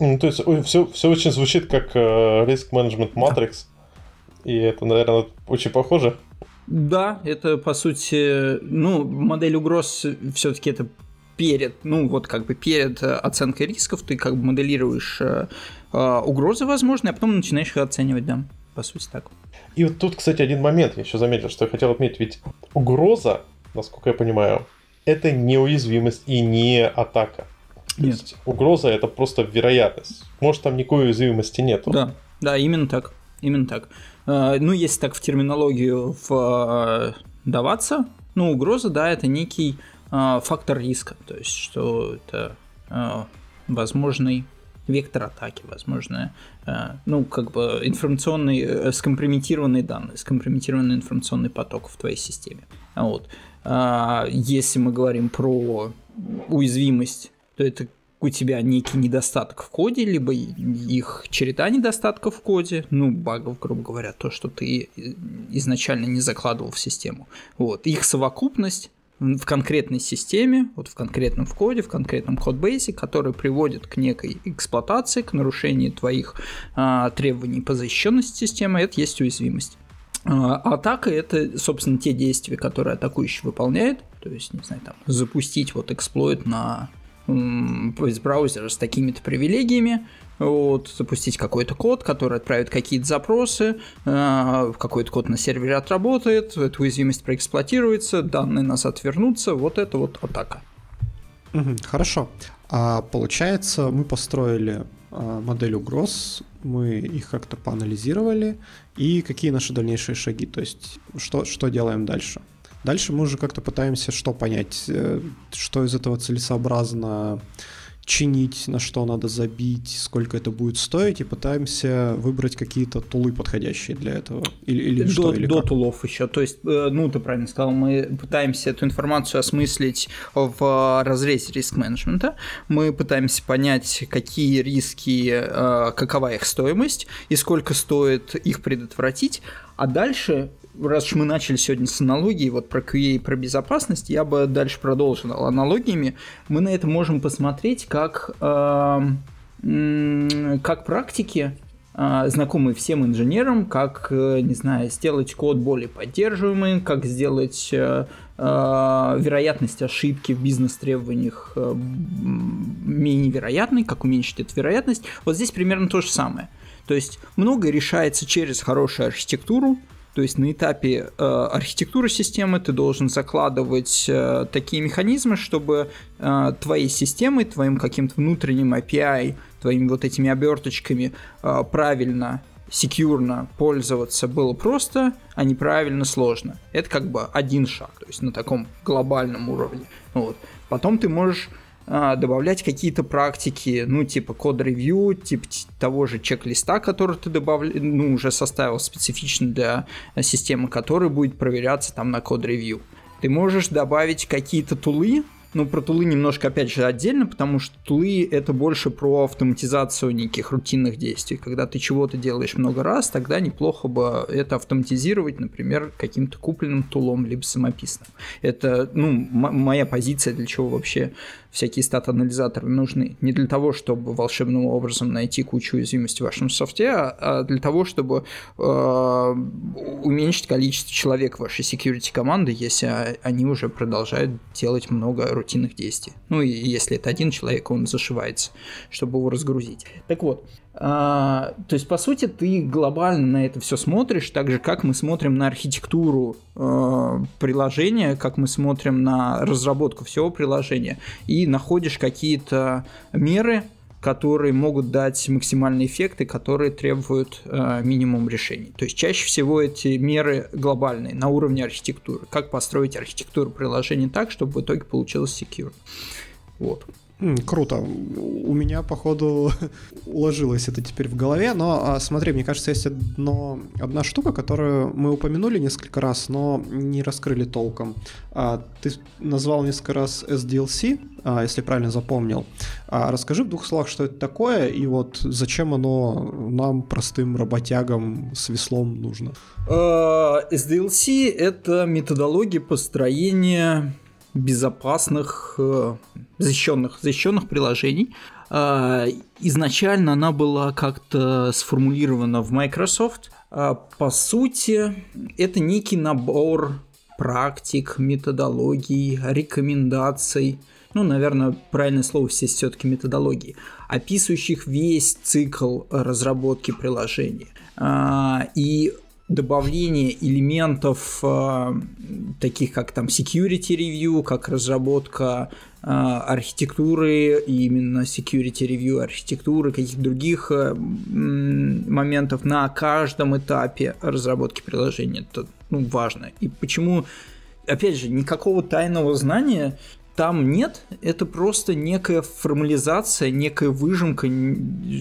S1: Ну, то есть все, все очень звучит как риск менеджмент матрикс. И это, наверное, очень похоже.
S3: Да, это по сути, ну, модель угроз все-таки это перед, ну вот как бы перед э, оценкой рисков ты как бы моделируешь э, э, угрозы возможные, а потом начинаешь их оценивать, да, по сути так.
S1: И вот тут, кстати, один момент я еще заметил, что я хотел отметить, ведь угроза, насколько я понимаю, это не уязвимость и не атака. То нет. есть угроза это просто вероятность. Может там никакой уязвимости нету.
S3: Да, да, именно так, именно так. Ну, если так в терминологию вдаваться, ну, угроза, да, это некий а, фактор риска, то есть что это возможный вектор атаки, возможно, ну, как бы информационный, э, скомпрометированные данные, скомпрометированный информационный поток в твоей системе. Вот. Если мы говорим про уязвимость, то это у тебя некий недостаток в коде, либо их череда недостатков в коде, ну, багов, грубо говоря, то, что ты изначально не закладывал в систему. Вот. Их совокупность в конкретной системе, вот в конкретном в коде, в конкретном кодбейсе, который приводит к некой эксплуатации, к нарушению твоих а, требований по защищенности системы, это есть уязвимость. А, атака это, собственно, те действия, которые атакующий выполняет, то есть, не знаю, там, запустить вот эксплойт на из браузера с такими-то привилегиями, вот, запустить какой-то код, который отправит какие-то запросы, э, какой-то код на сервере отработает, эта уязвимость проэксплуатируется, данные назад вернутся, вот это вот атака.
S2: Хорошо. А получается, мы построили а, модель угроз, мы их как-то поанализировали, и какие наши дальнейшие шаги, то есть что, что делаем дальше? Дальше мы уже как-то пытаемся что понять, э, что из этого целесообразно чинить, на что надо забить, сколько это будет стоить, и пытаемся выбрать какие-то тулы подходящие для этого. Или, или
S3: до,
S2: что, или
S3: до как? тулов еще. То есть, э, ну, ты правильно сказал, мы пытаемся эту информацию осмыслить в разрезе риск-менеджмента. Мы пытаемся понять, какие риски, э, какова их стоимость и сколько стоит их предотвратить. А дальше раз уж мы начали сегодня с аналогии, вот про QA и про безопасность, я бы дальше продолжил аналогиями. Мы на это можем посмотреть как, э, как практики а, знакомый всем инженерам, как, э, не знаю, сделать код более поддерживаемым, как сделать э, э, вероятность ошибки в бизнес-требованиях менее вероятной, как уменьшить эту вероятность. Вот здесь примерно то же самое. То есть многое решается через хорошую архитектуру, то есть на этапе э, архитектуры системы ты должен закладывать э, такие механизмы, чтобы э, твоей системой, твоим каким-то внутренним API, твоими вот этими оберточками э, правильно секьюрно пользоваться было просто, а неправильно сложно. Это как бы один шаг, то есть на таком глобальном уровне. Вот. Потом ты можешь добавлять какие-то практики, ну, типа код-ревью, типа того же чек-листа, который ты добавил, ну, уже составил специфично для системы, который будет проверяться там на код-ревью. Ты можешь добавить какие-то тулы, ну, про тулы немножко, опять же, отдельно, потому что тулы — это больше про автоматизацию неких рутинных действий. Когда ты чего-то делаешь много раз, тогда неплохо бы это автоматизировать, например, каким-то купленным тулом, либо самописным. Это, ну, моя позиция, для чего вообще всякие стат-анализаторы нужны. Не для того, чтобы волшебным образом найти кучу уязвимостей в вашем софте, а, а для того, чтобы э, уменьшить количество человек вашей security команды, если они уже продолжают делать много рутинных действий. Ну и если это один человек, он зашивается, чтобы его разгрузить. Так вот, а, то есть, по сути, ты глобально на это все смотришь, так же, как мы смотрим на архитектуру э, приложения, как мы смотрим на разработку всего приложения, и находишь какие-то меры, которые могут дать максимальные эффекты, которые требуют э, минимум решений. То есть чаще всего эти меры глобальные, на уровне архитектуры. Как построить архитектуру приложения так, чтобы в итоге получилось secure. Вот.
S2: Круто. У меня, походу, уложилось это теперь в голове, но а, смотри, мне кажется, есть одно, одна штука, которую мы упомянули несколько раз, но не раскрыли толком. А, ты назвал несколько раз SDLC, а, если правильно запомнил. Расскажи в двух словах, что это такое, и вот зачем оно нам, простым работягам с веслом, нужно?
S3: SDLC — это методология построения безопасных, э, защищенных, защищенных приложений. А, изначально она была как-то сформулирована в Microsoft. А, по сути, это некий набор практик, методологий, рекомендаций, ну, наверное, правильное слово здесь все-таки методологии, описывающих весь цикл разработки приложения. А, и добавление элементов э, таких как там security review, как разработка э, архитектуры, и именно security review архитектуры, каких-то других э, моментов на каждом этапе разработки приложения. Это ну, важно. И почему, опять же, никакого тайного знания там нет, это просто некая формализация, некая выжимка,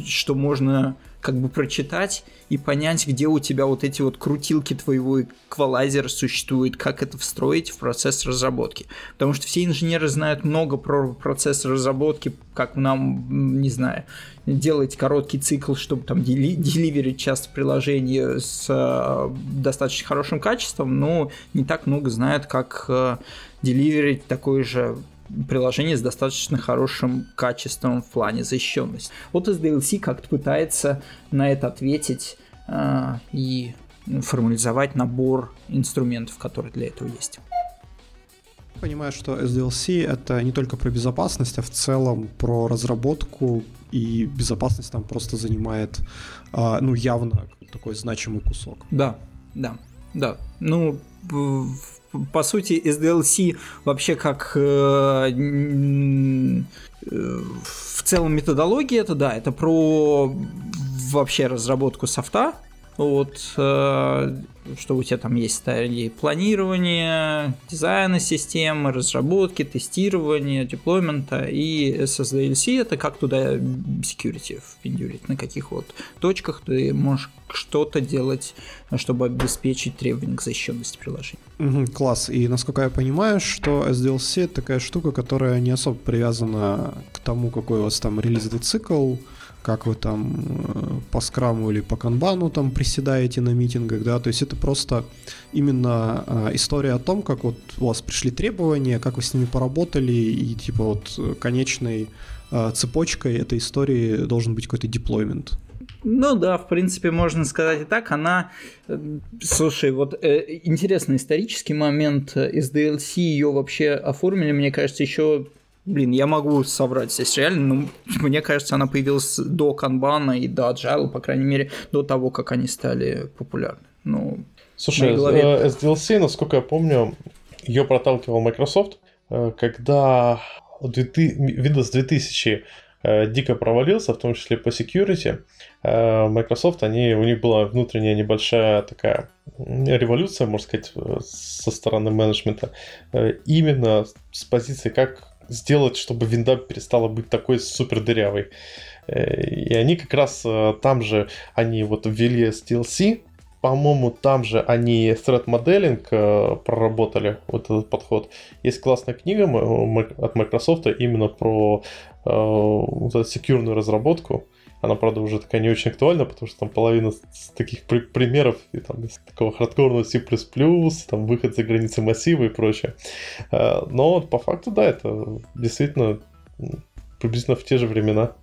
S3: что можно как бы прочитать и понять, где у тебя вот эти вот крутилки твоего эквалайзера существуют, как это встроить в процесс разработки. Потому что все инженеры знают много про процесс разработки, как нам, не знаю, делать короткий цикл, чтобы там дели- деливерить часто приложение с э, достаточно хорошим качеством, но не так много знают, как э, деливерить такой же приложение с достаточно хорошим качеством в плане защищенности. Вот SDLC как-то пытается на это ответить э, и формализовать набор инструментов, которые для этого есть.
S2: Понимаю, что SDLC это не только про безопасность, а в целом про разработку, и безопасность там просто занимает, э, ну, явно такой значимый кусок.
S3: Да, да, да. Ну, по сути, SDLC вообще как э, э, в целом методология это да, это про вообще разработку софта, вот, э, что у тебя там есть стадии планирования, дизайна системы, разработки, тестирования, деплоймента и SSDLC это как туда security впендюрить, на каких вот точках ты можешь что-то делать, чтобы обеспечить требования к защищенности приложения.
S2: Угу, класс. И насколько я понимаю, что SDLC это такая штука, которая не особо привязана к тому, какой у вас там релизный цикл, как вы там э, по скраму или по канбану там приседаете на митингах, да, то есть это просто именно э, история о том, как вот у вас пришли требования, как вы с ними поработали, и типа вот конечной э, цепочкой этой истории должен быть какой-то деплоймент.
S3: Ну да, в принципе, можно сказать и так. Она, э, слушай, вот э, интересный исторический момент из DLC ее вообще оформили, мне кажется, еще Блин, я могу соврать здесь реально, но мне кажется, она появилась до канбана и до agile, по крайней мере, до того, как они стали популярны. Ну,
S1: Слушай, голове... SDLC, насколько я помню, ее проталкивал Microsoft, э, когда Windows 2000 э, дико провалился, в том числе по security. Э, Microsoft, они, у них была внутренняя небольшая такая революция, можно сказать, со стороны менеджмента. Именно с позиции, как сделать, чтобы винда перестала быть такой супер дырявой. И они как раз там же, они вот ввели SDLC, по-моему, там же они threat моделинг э, проработали, вот этот подход. Есть классная книга от Microsoft именно про э, вот секьюрную разработку. Она, правда, уже такая не очень актуальна, потому что там половина таких при- примеров, и там из такого хардкорного C++, там выход за границы массива и прочее. Э, но по факту, да, это действительно приблизительно в те же времена.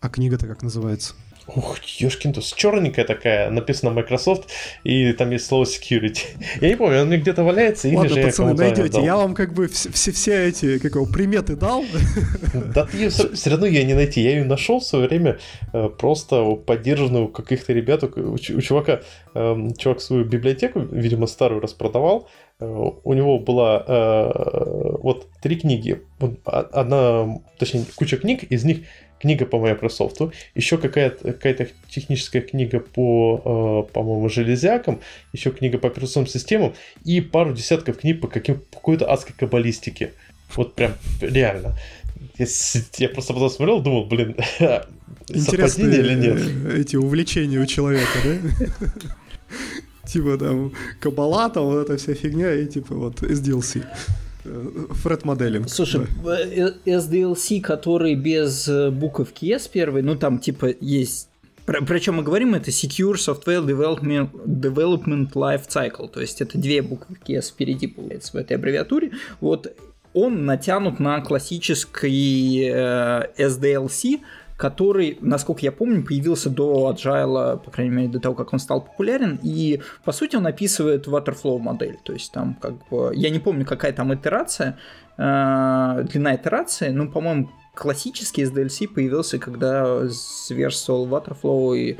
S2: А книга-то как называется?
S1: Ух, ёшкин туз, черненькая такая, написано Microsoft, и там есть слово security. Я не помню, он мне где-то валяется, или
S2: Ладно, же пацаны, я найдете, я вам как бы все, все эти, как его, приметы дал.
S1: Да ты ее все равно ее не найти, я ее нашел в свое время, э, просто поддержанную у каких-то ребят, у, чувака, эм, чувак свою библиотеку, видимо, старую распродавал, у него была э, вот три книги, одна, точнее, куча книг, из них книга по Microsoft, еще какая-то какая техническая книга по, э, по-моему, железякам, еще книга по операционным системам и пару десятков книг по, каким, по какой-то адской каббалистике. Вот прям реально. Я, я просто потом смотрел, думал, блин,
S2: совпадение или нет? Э, эти увлечения у человека, да? Типа там кабала, там вот эта вся фигня, и типа вот SDLC. Фред моделинг.
S3: Слушай, да. SDLC, который без э, буковки S первый, ну там типа есть про, про чем мы говорим, это Secure Software Development, Development Life Cycle, то есть это две буквы S впереди, получается, в этой аббревиатуре. Вот он натянут на классический э, SDLC, который, насколько я помню, появился до Agile, по крайней мере, до того, как он стал популярен, и, по сути, он описывает Waterflow модель, то есть там как бы, я не помню, какая там итерация, э, длина итерации, но, по-моему, классический SDLC появился, когда зверствовал Waterflow, и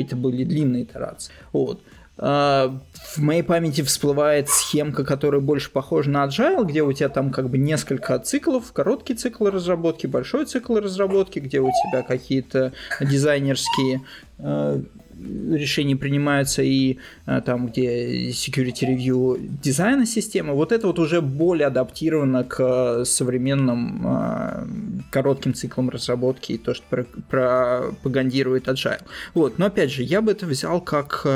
S3: это были длинные итерации. Вот. А, в моей памяти всплывает схемка, которая больше похожа на Agile, где у тебя там как бы несколько циклов, короткий цикл разработки, большой цикл разработки, где у тебя какие-то дизайнерские а, решения принимаются и а, там, где security review дизайна системы, вот это вот уже более адаптировано к современным а, коротким циклам разработки и то, что пропагандирует Agile. Вот, но опять же, я бы это взял как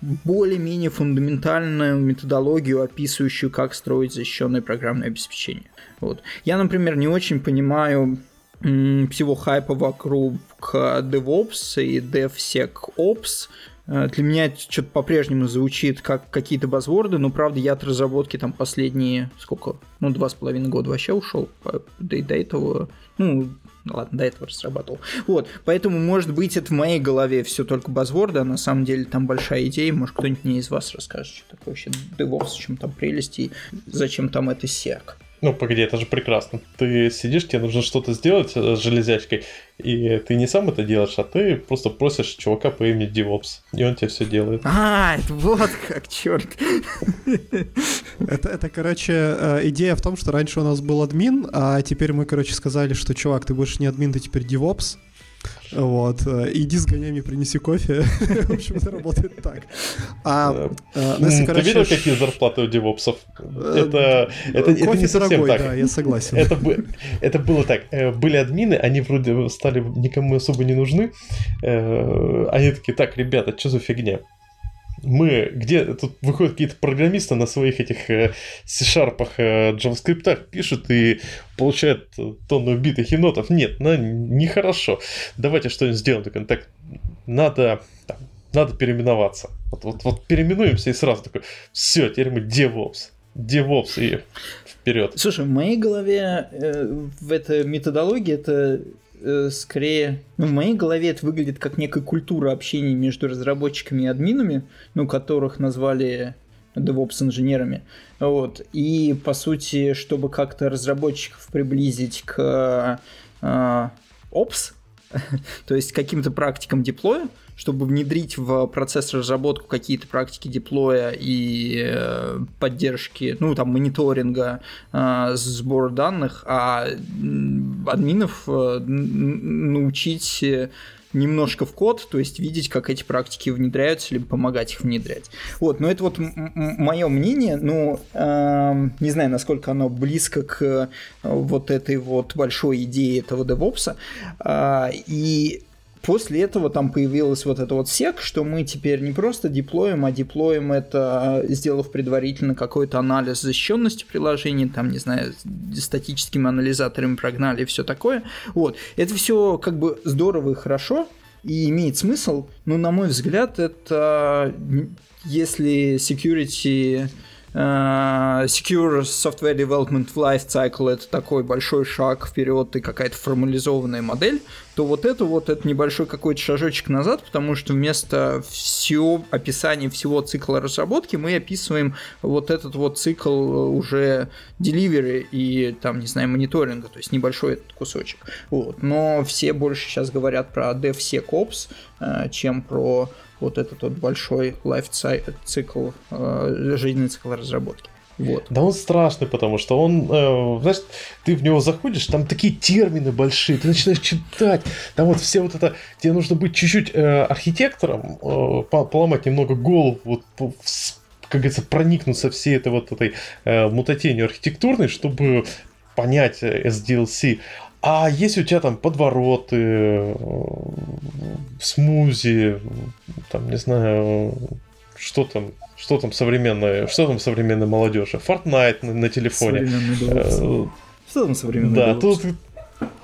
S3: более-менее фундаментальную методологию, описывающую, как строить защищенное программное обеспечение. Вот. Я, например, не очень понимаю всего хайпа вокруг DevOps и DevSecOps. Э, для меня это что-то по-прежнему звучит как какие-то базворды, но правда я от разработки там последние, сколько, ну, два с половиной года вообще ушел, да и до этого, ну, ладно, до этого разрабатывал. Вот, поэтому, может быть, это в моей голове все только базворды, а на самом деле там большая идея, может, кто-нибудь мне из вас расскажет, что такое вообще DevOps, чем там прелести, зачем там это сек.
S1: Ну, погоди, это же прекрасно. Ты сидишь, тебе нужно что-то сделать э, с железячкой, и ты не сам это делаешь, а ты просто просишь чувака по имени DevOps, и он тебе все делает.
S3: А, вот как, черт.
S2: Это, это, короче, э, идея в том, что раньше у нас был админ, а теперь мы, короче, сказали, что, чувак, ты больше не админ, ты теперь DevOps, вот. Э, иди сгоняй мне, принеси кофе. В общем, это работает так.
S1: А, э, короче... Ты видел, какие зарплаты у девопсов? Э, это, это, это не совсем дорогой, так.
S2: да, я согласен.
S1: Это, это было так. Были админы, они вроде стали никому особо не нужны. Они такие, так, ребята, что за фигня? Мы, где тут выходят какие-то программисты на своих этих э, C-Sharp, э, JavaScript пишут и получают тонну убитых енотов. Нет, ну, нехорошо. Давайте что-нибудь сделаем. Так, так надо, там, надо переименоваться. Вот, вот, вот переименуемся и сразу такой, все, теперь мы DevOps. DevOps и вперед.
S3: Слушай, в моей голове э, в этой методологии это э, скорее, ну, в моей голове это выглядит как некая культура общения между разработчиками и админами, ну, которых назвали DevOps-инженерами. Вот. И, по сути, чтобы как-то разработчиков приблизить к э, Ops, то есть каким-то практикам деплоя, чтобы внедрить в процесс разработку какие-то практики деплоя и э, поддержки, ну, там, мониторинга, э, сбора данных, а админов э, научить немножко в код, то есть видеть, как эти практики внедряются, либо помогать их внедрять. Вот, но это вот мое мнение, ну, э, не знаю, насколько оно близко к э, вот этой вот большой идее этого DevOps, э, и После этого там появилась вот эта вот сек, что мы теперь не просто деплоим, а деплоим это, сделав предварительно какой-то анализ защищенности приложения, там, не знаю, статическими анализаторами прогнали и все такое. Вот. Это все как бы здорово и хорошо, и имеет смысл, но, на мой взгляд, это если security Secure Software Development Life Cycle это такой большой шаг вперед и какая-то формализованная модель, то вот это вот это небольшой какой-то шажочек назад, потому что вместо всего описания всего цикла разработки мы описываем вот этот вот цикл уже delivery и там, не знаю, мониторинга, то есть небольшой этот кусочек. Вот. Но все больше сейчас говорят про DevSecOps, uh, чем про вот этот вот большой лайф-цикл, э, жизненный цикл разработки. Вот.
S1: Да он страшный, потому что он, э, знаешь, ты в него заходишь, там такие термины большие, ты начинаешь читать, там вот все вот это, тебе нужно быть чуть-чуть э, архитектором, э, поломать немного голову, вот, как говорится, проникнуться всей этой вот этой э, мутатенью архитектурной, чтобы понять SDLC. А если у тебя там подвороты, э, смузи, там, не знаю, что там, что там современное, что там современная молодежь, Fortnite на, на телефоне.
S3: Э, что там современное
S1: Да, тут,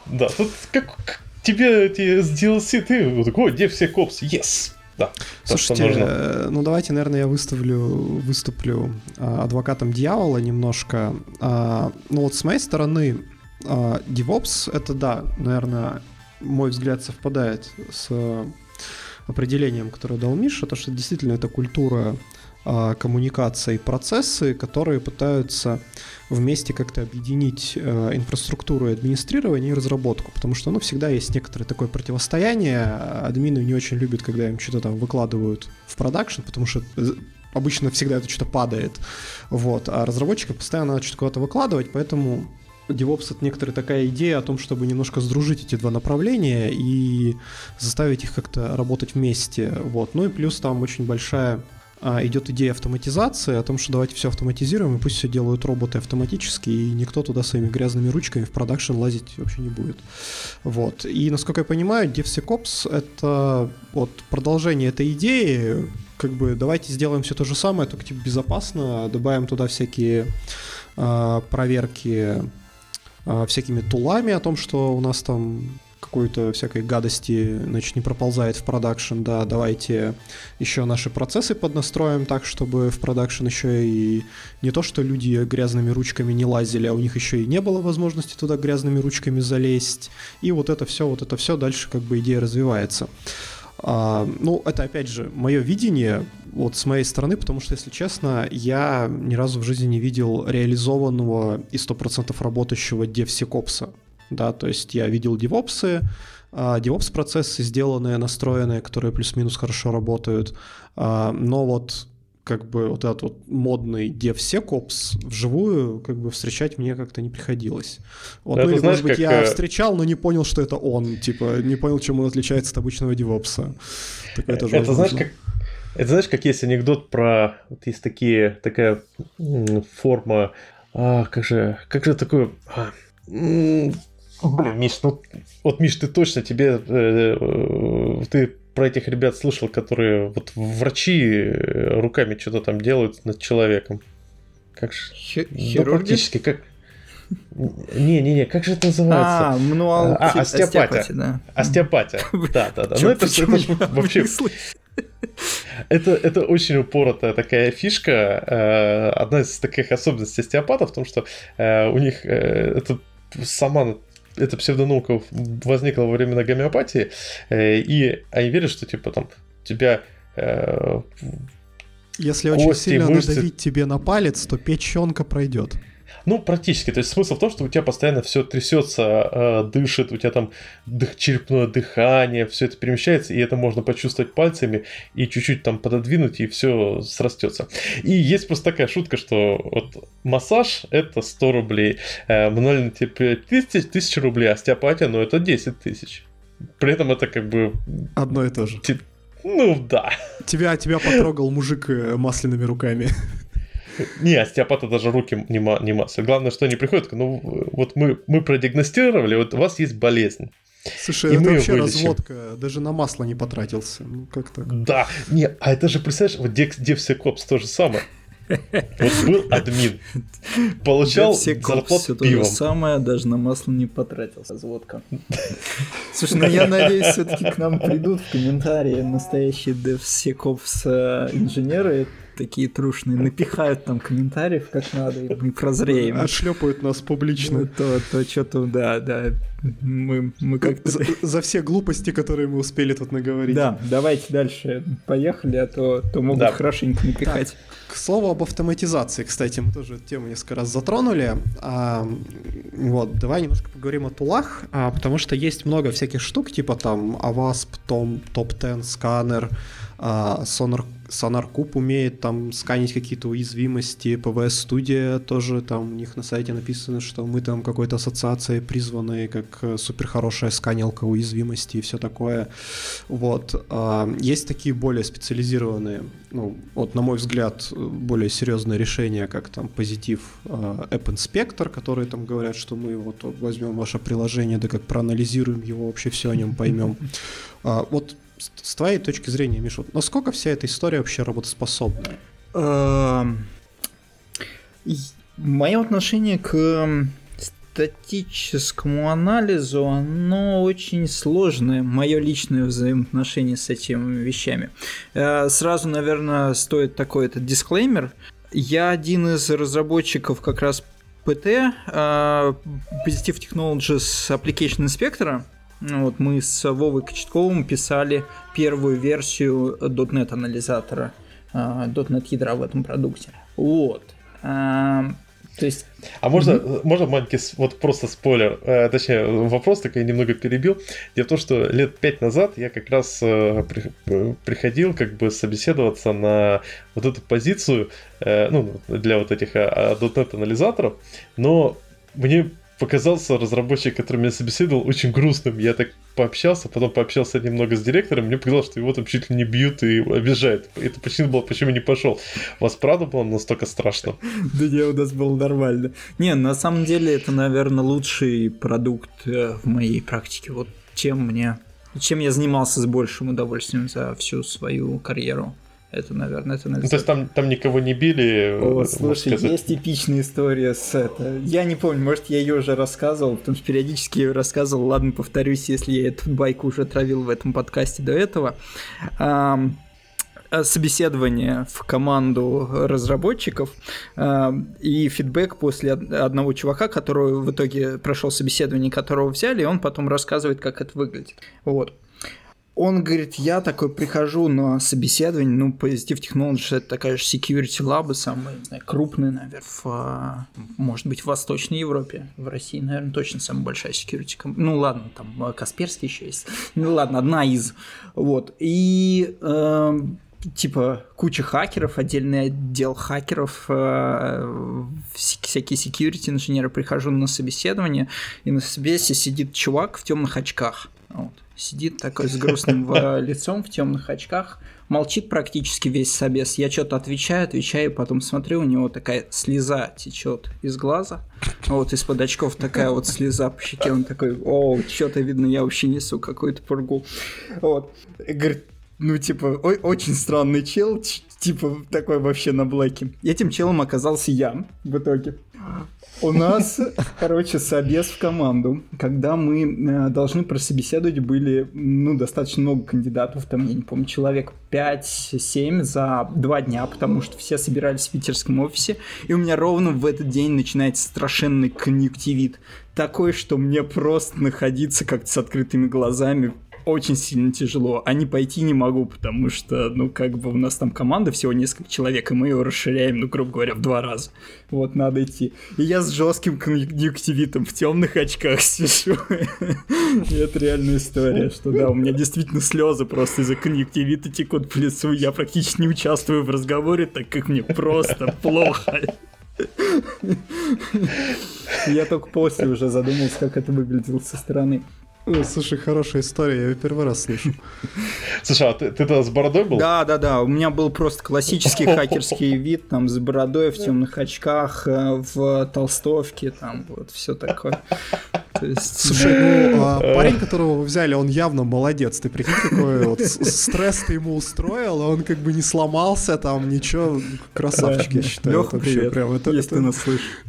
S1: да, тут как, тебе эти DLC, ты такой, где все копсы, yes, да.
S2: Слушайте, то, ну давайте, наверное, я выставлю, выступлю а, адвокатом дьявола немножко. А, ну вот с моей стороны, DevOps — это, да, наверное, мой взгляд совпадает с определением, которое дал Миша, то что действительно это культура а, коммуникация и процессы, которые пытаются вместе как-то объединить э, инфраструктуру и администрирование и разработку, потому что ну, всегда есть некоторое такое противостояние, админы не очень любят, когда им что-то там выкладывают в продакшн, потому что обычно всегда это что-то падает, вот, а разработчикам постоянно надо что-то куда-то выкладывать, поэтому DevOps — это некоторая такая идея о том, чтобы немножко сдружить эти два направления и заставить их как-то работать вместе. Вот. Ну и плюс там очень большая а, идет идея автоматизации, о том, что давайте все автоматизируем, и пусть все делают роботы автоматически, и никто туда своими грязными ручками в продакшн лазить вообще не будет. Вот. И, насколько я понимаю, DevSecOps — это вот продолжение этой идеи, как бы давайте сделаем все то же самое, только типа безопасно, добавим туда всякие э, проверки а, всякими tool ами о том, что у нас там какой-то всякой гадости, значит, не проползает в production, да, давайте еще наши процессы поднастроим так, чтобы в production еще и не то, что люди грязными ручками не лазили, а у них еще и не было возможности туда грязными ручками залезть. И вот это все, вот это все дальше как бы идея развивается. А, ну, это опять же мое видение вот с моей стороны, потому что, если честно, я ни разу в жизни не видел реализованного и 100% работающего DevSecOps. Да, то есть я видел DevOps, а, DevOps процессы сделанные, настроенные, которые плюс-минус хорошо работают, а, но вот как бы вот этот вот модный DevSecOps вживую как бы встречать мне как-то не приходилось. Вот, ну, или, знаешь, может быть, как... я э, встречал, но не понял, что это он, типа, не понял, чем он отличается от обычного DevOps.
S1: Такое тоже это, знаешь, как... Это знаешь, как есть анекдот про... Вот есть такие, такая форма... А, как же... Как же такое... А, Блин, Миш, ну вот, Миш, ты точно тебе, э, э, ты про этих ребят слышал, которые вот врачи э, руками что-то там делают над человеком. Как же?
S3: Хирурги? Ну, практически
S1: как... Не-не-не, как же это называется?
S3: А, мануал
S1: а, остеопатия. да. Остеопатия, да, да, да. Ну, это, это вообще... Это, это очень упоротая такая фишка. Э, одна из таких особенностей остеопатов в том, что э, у них это сама эта псевдонаука возникла во времена гомеопатии, э, и они верят, что типа там тебя э,
S2: если очень сильно мышцы... надавить тебе на палец, то печенка пройдет.
S1: Ну, практически. То есть смысл в том, что у тебя постоянно все трясется, э, дышит, у тебя там дых, черепное дыхание, все это перемещается, и это можно почувствовать пальцами и чуть-чуть там пододвинуть, и все срастется. И есть просто такая шутка, что вот массаж это 100 рублей, э, мануальный типа 1000, 1000 рублей, остеопатия, ну это 10 тысяч. При этом это как бы...
S2: Одно и то же.
S1: Ну да.
S2: Тебя, тебя потрогал мужик э, масляными руками.
S1: Не, остеопата даже руки не, ма- не масса. Главное, что они приходят, ну вот мы, мы продиагностировали, вот у вас есть болезнь.
S2: Слушай, и это вообще разводка, даже на масло не потратился. Ну как так?
S1: Да, не, а это же, представляешь, вот DevSecOps то же самое. Вот был админ, получал зарплату все пивом.
S3: то же самое, даже на масло не потратился, разводка. Слушай, ну я надеюсь, все-таки к нам придут в комментарии настоящие DevSecOps э, инженеры, такие трушные, напихают там комментариев как надо, и мы прозреем.
S2: Отшлепают нас публично. Ну,
S3: то, то что-то, да, да, мы, мы как-то...
S2: За, за все глупости, которые мы успели тут наговорить.
S3: Да, давайте дальше, поехали, а то, то могут да. хорошенько напихать. Так.
S2: К слову об автоматизации, кстати, мы тоже эту тему несколько раз затронули. А, вот, давай немножко поговорим о тулах, а, потому что есть много всяких штук, типа там Avasp, Tom, Top 10, сканер, а, Sonar, SonarCube умеет там сканить какие-то уязвимости, PVS Studio тоже там у них на сайте написано, что мы там какой-то ассоциацией призваны, как э, супер хорошая сканилка уязвимости и все такое. Вот. А, есть такие более специализированные, ну, вот на мой взгляд, более серьезные решения, как там позитив а, App Inspector, которые там говорят, что мы вот возьмем ваше приложение, да как проанализируем его, вообще все о нем поймем. А, вот с твоей точки зрения, Миша, насколько вся эта история вообще работоспособна?
S3: Эм, Мое отношение к статическому анализу, оно очень сложное, мое личное взаимоотношение с этими вещами. Э, сразу, наверное, стоит такой этот дисклеймер. Я один из разработчиков как раз PT, э, Positive Technologies Application Inspector, вот мы с Вовой Кочетковым писали первую версию .NET анализатора, а, .NET ядра в этом продукте. Вот. А, то есть...
S1: А можно, mm-hmm. можно маленький, вот просто спойлер, э, точнее, вопрос такой немного перебил. Дело в том, что лет пять назад я как раз э, при, э, приходил как бы собеседоваться на вот эту позицию, э, ну, для вот этих э, .NET анализаторов, но мне показался разработчик, который меня собеседовал, очень грустным. Я так пообщался, потом пообщался немного с директором, мне показалось, что его там чуть ли не бьют и обижают. Это почему было, почему не пошел. У вас правда было настолько страшно?
S3: Да не, у нас было нормально. Не, на самом деле это, наверное, лучший продукт э, в моей практике. Вот чем мне чем я занимался с большим удовольствием за всю свою карьеру. Это, наверное, это наверное.
S1: Ну, то есть там, там никого не били?
S3: О, слушай, сказать. есть эпичная история с это. Я не помню, может, я ее уже рассказывал, потому что периодически ее рассказывал. Ладно, повторюсь, если я эту байку уже травил в этом подкасте до этого. Um, собеседование в команду разработчиков и фидбэк после одного чувака, который в итоге прошел собеседование, которого взяли, и он потом рассказывает, как это выглядит. Вот он говорит, я такой прихожу на собеседование, ну, Positive Technologies это такая же security лаба, самая, не знаю, крупная, наверное, в, а, может быть, в Восточной Европе, в России, наверное, точно самая большая security Ну, ладно, там Касперский еще есть. Ну, ладно, одна из. Вот. И э, типа куча хакеров, отдельный отдел хакеров, э, всякие security инженеры. Прихожу на собеседование, и на собесе сидит чувак в темных очках. Вот сидит такой с грустным лицом в темных очках, молчит практически весь собес. Я что-то отвечаю, отвечаю, потом смотрю, у него такая слеза течет из глаза. Вот из-под очков такая вот слеза по щеке. Он такой, о, что-то видно, я вообще несу какую-то пургу. Вот. И говорит, ну, типа, очень странный чел, типа, такой вообще на блэке. Этим челом оказался я в итоге. У нас, короче, собес в команду, когда мы э, должны прособеседовать, были, ну, достаточно много кандидатов, там, я не помню, человек 5-7 за два дня, потому что все собирались в питерском офисе, и у меня ровно в этот день начинается страшенный конъюнктивит. Такой, что мне просто находиться как-то с открытыми глазами очень сильно тяжело, а не пойти не могу, потому что, ну, как бы у нас там команда всего несколько человек, и мы ее расширяем, ну, грубо говоря, в два раза. Вот, надо идти. И я с жестким конъюнктивитом в темных очках сижу. Это реальная история, что да, у меня действительно слезы просто из-за конъюнктивита текут по лицу. Я практически не участвую в разговоре, так как мне просто плохо. Я только после уже задумался, как это выглядело со стороны.
S2: Слушай, хорошая история, я ее первый раз слышу.
S1: Слушай, а ты, ты тогда с бородой был?
S3: Да, да, да. У меня был просто классический хакерский вид, там, с бородой, в темных очках, э, в толстовке, там, вот, все такое.
S2: есть... Слушай, ну, а парень, которого вы взяли, он явно молодец. Ты прикинь, какой вот стресс ты ему устроил, а он как бы не сломался, там, ничего, красавчик, я считаю.
S3: Леха, привет, прям, это, если ты нас слышишь.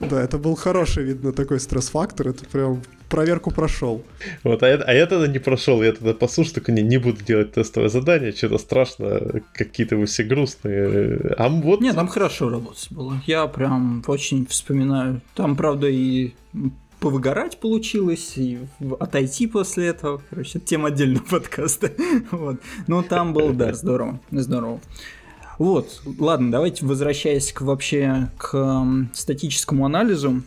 S2: Да, это был хороший, видно, такой стресс-фактор, это прям проверку прошел.
S1: Вот, а я, а я тогда не прошел, я тогда послушал, только не, не буду делать тестовое задание, что-то страшно, какие-то вы все грустные. А вот...
S3: Нет, там хорошо работать было. Я прям очень вспоминаю. Там, правда, и повыгорать получилось, и отойти после этого. Короче, это тема отдельного подкаста. вот. Но там было, да, здорово. Здорово. Вот, ладно, давайте возвращаясь к вообще к статическому анализу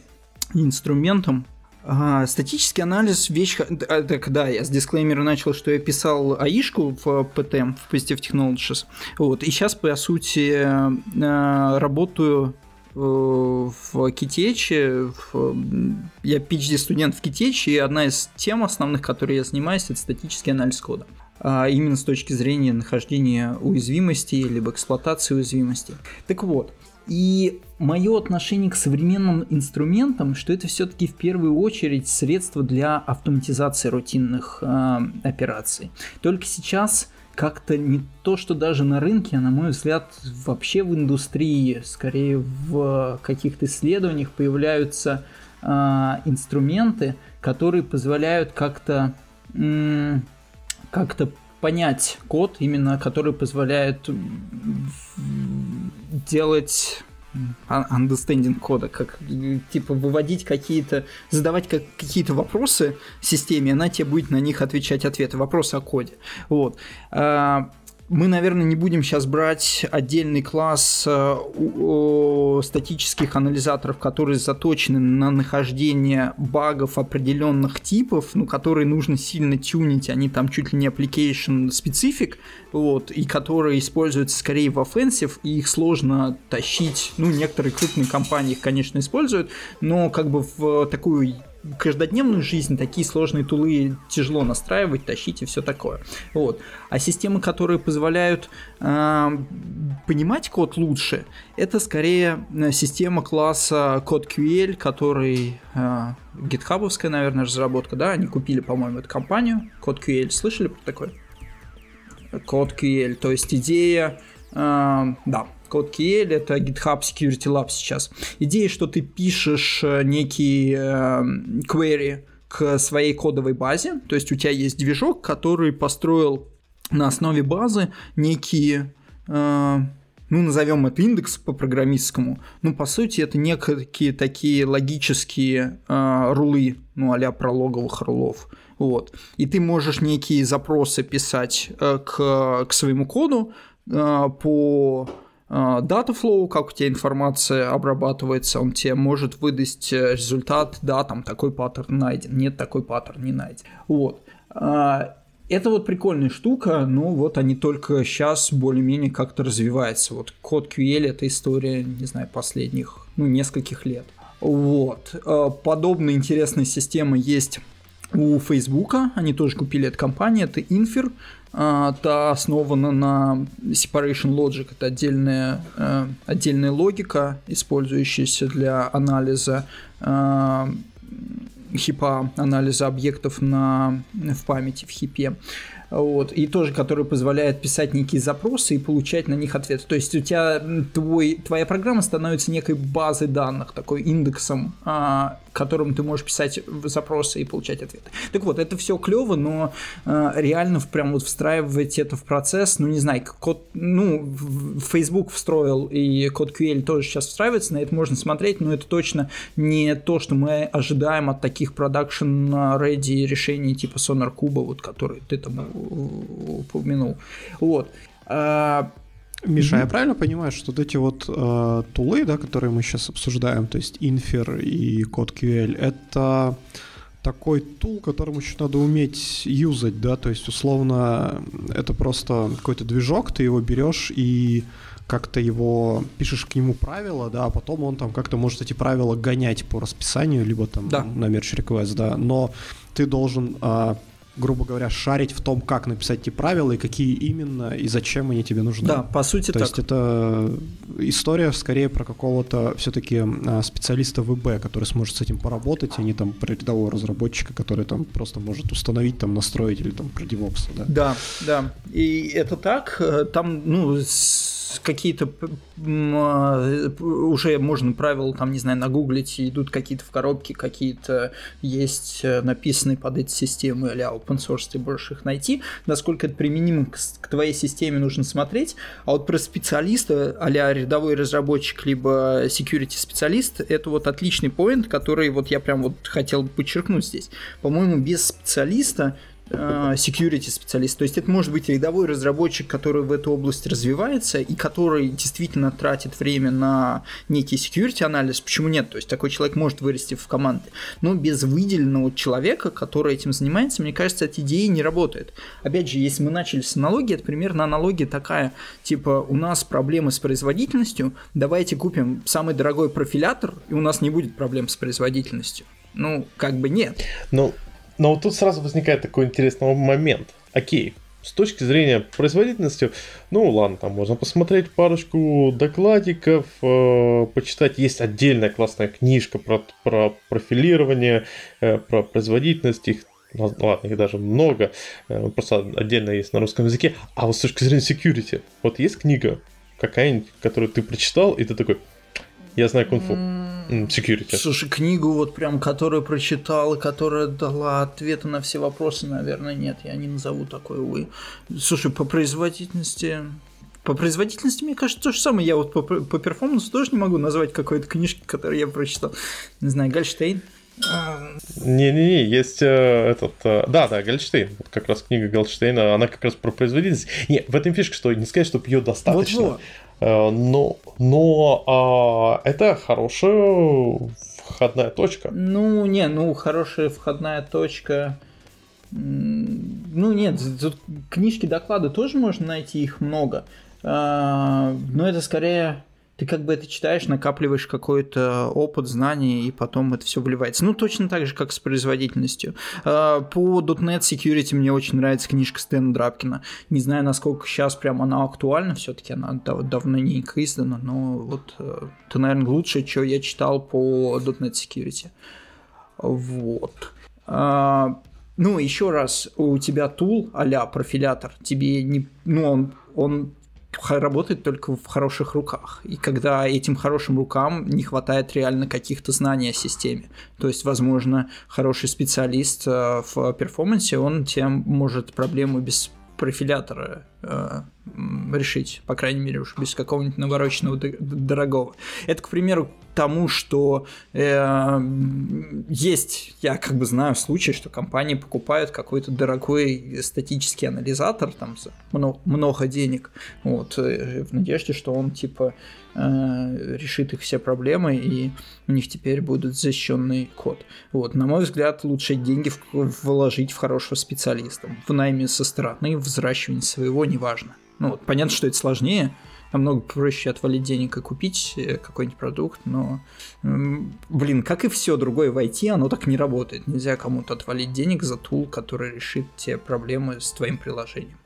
S3: инструментам. А, статический анализ вещь... А, так, да, я с дисклеймера начал, что я писал АИшку в ПТ, в Positive Technologies. Вот, и сейчас, по сути, а, работаю э, в Китече. Я PhD-студент в Китече, и одна из тем основных, которые я занимаюсь, это статический анализ кода. Именно с точки зрения нахождения уязвимости либо эксплуатации уязвимости. Так вот, и мое отношение к современным инструментам, что это все-таки в первую очередь средство для автоматизации рутинных э, операций. Только сейчас как-то не то, что даже на рынке, а на мой взгляд, вообще в индустрии, скорее в каких-то исследованиях появляются э, инструменты, которые позволяют как-то э, как-то понять код, именно который позволяет делать understanding кода, как типа выводить какие-то, задавать как, какие-то вопросы системе, она тебе будет на них отвечать ответы, вопросы о коде. Вот. А, мы, наверное, не будем сейчас брать отдельный класс э, статических анализаторов, которые заточены на нахождение багов определенных типов, ну, которые нужно сильно тюнить, они там чуть ли не application specific, вот, и которые используются скорее в offensive, и их сложно тащить, ну, некоторые крупные компании их, конечно, используют, но как бы в такую каждодневную жизнь такие сложные тулы тяжело настраивать, тащить и все такое. Вот. А системы, которые позволяют э, понимать код лучше, это скорее э, система класса CodeQL, который э, гитхабовская, наверное, разработка, да, они купили, по-моему, эту компанию, CodeQL, слышали про такое? CodeQL, то есть идея, э, да, CodeKL, это GitHub Security Lab сейчас. Идея, что ты пишешь э, некие э, query к своей кодовой базе, то есть у тебя есть движок, который построил на основе базы некие э, ну, назовем это индекс по программистскому, ну, по сути, это некие такие логические э, рулы, ну, а прологовых рулов, вот. И ты можешь некие запросы писать э, к, к своему коду э, по Data flow, как у тебя информация обрабатывается, он тебе может выдать э, результат, да, там такой паттерн найден, нет, такой паттерн не найден. Вот. А, это вот прикольная штука, но вот они только сейчас более-менее как-то развиваются. Вот код QL это история, не знаю, последних, ну, нескольких лет. Вот. А, подобная интересная система есть у Фейсбука, они тоже купили эту компанию, это Infer, а, та основана на separation logic, это отдельная, э, отдельная логика, использующаяся для анализа хипа, анализа объектов на, в памяти в хипе. вот, и тоже, который позволяет писать некие запросы и получать на них ответы. То есть у тебя твой, твоя программа становится некой базой данных, такой индексом, а, которым ты можешь писать запросы и получать ответы. Так вот, это все клево, но а, реально прям вот встраивать это в процесс, ну не знаю, код, ну Facebook встроил и код QL тоже сейчас встраивается, на это можно смотреть, но это точно не то, что мы ожидаем от таких продакшн ready решений типа Sonar Cube, вот который ты там упомянул. Вот.
S2: Миша, mm-hmm. я правильно понимаю, что вот эти вот э, тулы, да, которые мы сейчас обсуждаем, то есть Infer и код QL, это такой тул, которым еще надо уметь юзать, да, то есть условно это просто какой-то движок, ты его берешь и как-то его пишешь к нему правила, да, а потом он там как-то может эти правила гонять по расписанию, либо там да. на merge request, да, но ты должен а, грубо говоря, шарить в том, как написать эти правила и какие именно и зачем они тебе нужны.
S3: Да, по сути
S2: То
S3: так.
S2: есть это история скорее про какого-то все-таки а, специалиста ВБ, который сможет с этим поработать, а не там про рядового разработчика, который там просто может установить, там настроить или там про DevOps, да?
S3: Да, да. И это так. Э, там, ну, с какие-то а, уже можно правила там, не знаю, нагуглить, идут какие-то в коробке, какие-то есть э, написанные под эти системы или open source, ты можешь их найти. Насколько это применимо к, к твоей системе, нужно смотреть. А вот про специалиста, а рядовой разработчик, либо security специалист, это вот отличный поинт, который вот я прям вот хотел бы подчеркнуть здесь. По-моему, без специалиста security специалист. То есть это может быть рядовой разработчик, который в эту область развивается и который действительно тратит время на некий security анализ. Почему нет? То есть такой человек может вырасти в команде. Но без выделенного человека, который этим занимается, мне кажется, эта идея не работает. Опять же, если мы начали с аналогии, это примерно аналогия такая, типа у нас проблемы с производительностью, давайте купим самый дорогой профилятор, и у нас не будет проблем с производительностью. Ну, как бы нет.
S1: Ну, но вот тут сразу возникает такой интересный момент. Окей, с точки зрения производительности, ну ладно, там можно посмотреть парочку докладиков, э, почитать. Есть отдельная классная книжка про, про профилирование, э, про производительность. Их, ну, ладно, их даже много, э, просто отдельно есть на русском языке. А вот с точки зрения security, вот есть книга какая-нибудь, которую ты прочитал, и ты такой, я знаю кунг-фу. Security.
S3: Слушай, книгу вот прям, которую прочитал, которая дала ответы на все вопросы, наверное, нет. Я не назову такой, увы. Слушай, по производительности... По производительности, мне кажется, то же самое. Я вот по, по перформансу тоже не могу назвать какой-то книжки, которую я прочитал. Не знаю, Гальштейн.
S1: Не-не-не, есть э, этот... Э, да, да, Гольштейн. Вот как раз книга Гольштейна, она как раз про производительность. Не, в этом фишка, что не сказать, чтобы ее достаточно. Вот-вот. Э, но, но а, это хорошая входная точка.
S3: Ну, не, ну, хорошая входная точка. Ну, нет, тут книжки, доклады тоже можно найти, их много. А, но это скорее ты как бы это читаешь, накапливаешь какой-то опыт, знания, и потом это все вливается. Ну, точно так же, как с производительностью. А, по .NET Security мне очень нравится книжка Стэна Драбкина. Не знаю, насколько сейчас прям она актуальна, все-таки она дав- давненько издана, но вот э, это, наверное, лучшее, что я читал по .NET Security. Вот. А, ну, еще раз, у тебя тул а профилятор, тебе не, ну, он, он работает только в хороших руках. И когда этим хорошим рукам не хватает реально каких-то знаний о системе. То есть, возможно, хороший специалист э, в перформансе, он тем может проблему без профилятора э, решить, по крайней мере, уж без какого-нибудь навороченного дорогого. Это, к примеру, тому, что э, есть, я как бы знаю случаи, что компании покупают какой-то дорогой статический анализатор там за много, много денег, вот, э, в надежде, что он типа э, решит их все проблемы и у них теперь будет защищенный код. Вот, на мой взгляд, лучше деньги вложить в хорошего специалиста, в найме со стороны, в взращивании своего, неважно. Ну, вот, понятно, что это сложнее, намного проще отвалить денег и купить э, какой-нибудь продукт, но, блин, как и все другое в IT, оно так не работает. Нельзя кому-то отвалить денег за тул, который решит те проблемы с твоим приложением.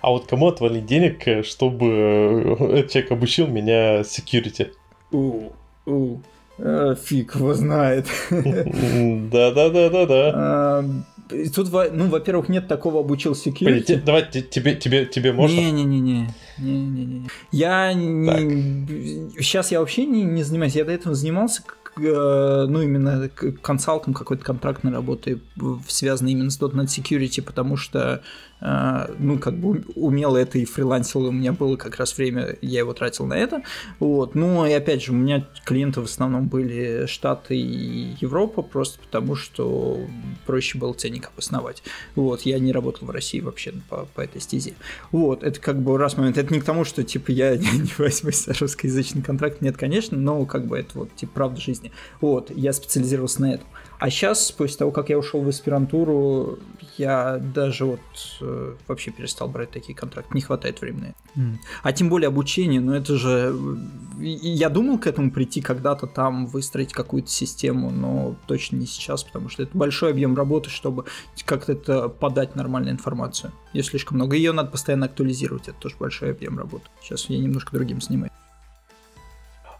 S1: А вот кому отвалить денег, э, чтобы этот человек обучил меня security?
S3: У, у. Э, фиг его знает.
S1: Да-да-да-да-да.
S3: Тут, ну, во-первых, нет такого обучил security.
S1: Давай, тебе, тебе, тебе можно?
S3: Не-не-не. Я не... Сейчас я вообще не, не занимаюсь. Я до этого занимался Э, ну, именно консалтом какой-то контрактной работы, связанной именно с .NET Security, потому что ну, как бы умел это и фрилансил, у меня было как раз время, я его тратил на это, вот, ну, и опять же, у меня клиенты в основном были Штаты и Европа, просто потому что проще было ценник обосновать, вот, я не работал в России вообще по, по этой стезе, вот, это как бы раз момент, это не к тому, что, типа, я не возьмусь за русскоязычный контракт, нет, конечно, но, как бы, это вот, типа, правда жизни, вот, я специализировался на этом, а сейчас, после того, как я ушел в аспирантуру, я даже вот э, вообще перестал брать такие контракты. Не хватает времени. Mm. А тем более обучение, ну это же... Я думал к этому прийти когда-то там, выстроить какую-то систему, но точно не сейчас, потому что это большой объем работы, чтобы как-то это подать нормальную информацию. Ее слишком много. Ее надо постоянно актуализировать, это тоже большой объем работы. Сейчас я немножко другим занимаюсь.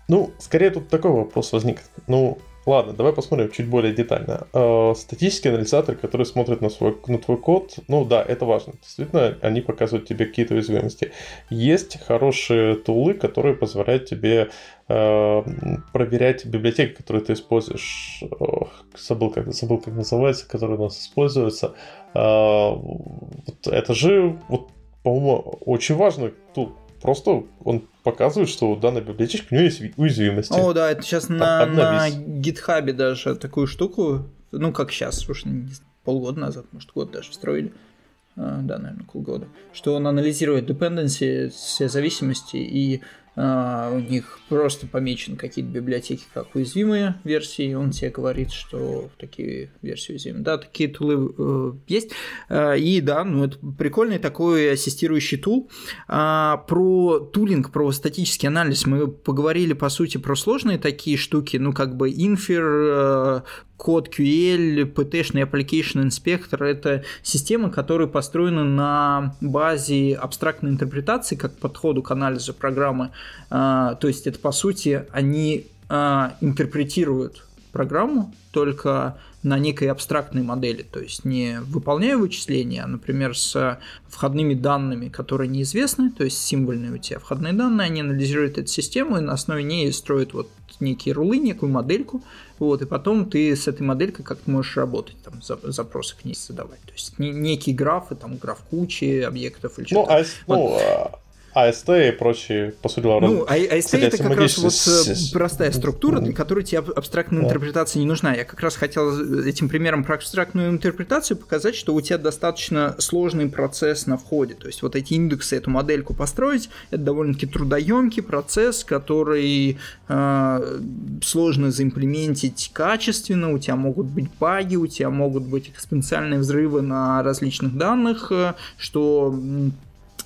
S1: Ну, скорее тут такой вопрос возник. Ну, Ладно, давай посмотрим чуть более детально. Э, статический анализатор, который смотрит на, свой, на твой код, ну да, это важно. Действительно, они показывают тебе какие-то уязвимости. Есть хорошие тулы, которые позволяют тебе э, проверять библиотеки, которые ты используешь. Ох, забыл, как, забыл, как называется, которые у нас используются. Э, вот это же, вот, по-моему, очень важный тул. Просто он показывает, что у данной библиотечки у нее есть уязвимости.
S3: О, да, это сейчас на, на GitHub даже такую штуку, ну как сейчас, уж не полгода назад, может год даже встроили, а, да, наверное, полгода, что он анализирует dependency, все зависимости и у них просто помечены какие-то библиотеки как уязвимые версии, он тебе говорит, что такие версии уязвимы. Да, такие тулы э, есть. Uh, и да, ну это прикольный такой ассистирующий тул. Uh, про тулинг, про статический анализ мы поговорили, по сути, про сложные такие штуки, ну как бы Infer, код QL, PT-шный Application Inspector – это системы, которые построены на базе абстрактной интерпретации как подходу к анализу программы. А, то есть это, по сути, они а, интерпретируют программу только на некой абстрактной модели, то есть не выполняя вычисления, а, например, с входными данными, которые неизвестны, то есть символьные у тебя входные данные, они анализируют эту систему и на основе ней строят вот некие рулы, некую модельку, вот, и потом ты с этой моделькой как-то можешь работать, там, запросы к ней задавать. То есть некие графы, там, граф кучи объектов или
S1: что-то. Ну, а, вот. ну, а АСТ и прочие, по сути дела,
S3: Ну, АСТ это как раз вот э, простая структура, для которой тебе абстрактная да. интерпретация не нужна. Я как раз хотел этим примером про абстрактную интерпретацию показать, что у тебя достаточно сложный процесс на входе. То есть вот эти индексы, эту модельку построить, это довольно-таки трудоемкий процесс, который э, сложно заимплементить качественно, у тебя могут быть баги, у тебя могут быть экспоненциальные взрывы на различных данных, э, что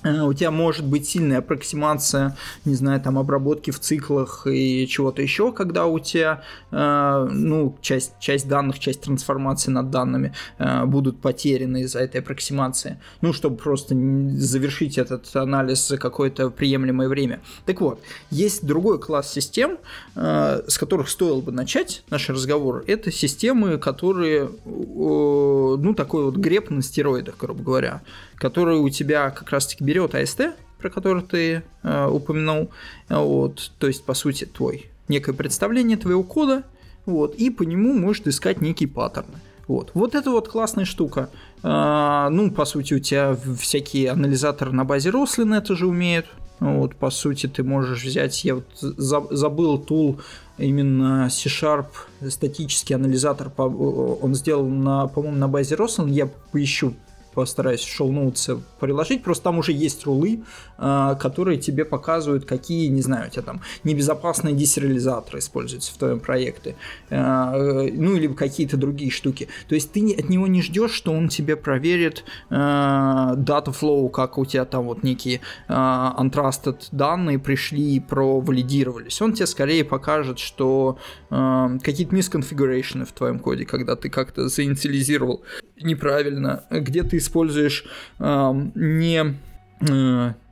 S3: у тебя может быть сильная аппроксимация, не знаю, там обработки в циклах и чего-то еще, когда у тебя, э, ну, часть, часть данных, часть трансформации над данными э, будут потеряны из-за этой аппроксимации, ну, чтобы просто завершить этот анализ за какое-то приемлемое время. Так вот, есть другой класс систем, с которых стоило бы начать наш разговор. Это системы, которые, ну, такой вот греб на стероидах, грубо говоря который у тебя как раз-таки берет AST, про который ты э, упомянул, вот, то есть, по сути, твой некое представление твоего кода, вот, и по нему можешь искать некие паттерны. Вот. вот это вот классная штука. А, ну, по сути, у тебя всякие анализаторы на базе Roslyn это же умеют. Вот, по сути, ты можешь взять, я вот забыл тул именно C-Sharp, статический анализатор, он сделан, на, по-моему, на базе Roslyn, я поищу постараюсь шоу-ноутсы приложить, просто там уже есть рулы, а, которые тебе показывают, какие, не знаю, у тебя там небезопасные десериализаторы используются в твоем проекте, а, ну или какие-то другие штуки. То есть ты от него не ждешь, что он тебе проверит а, data flow, как у тебя там вот некие untrusted данные пришли и провалидировались. Он тебе скорее покажет, что какие-то мисконфигурейшны в твоем коде, когда ты как-то заинициализировал неправильно, где ты используешь э, не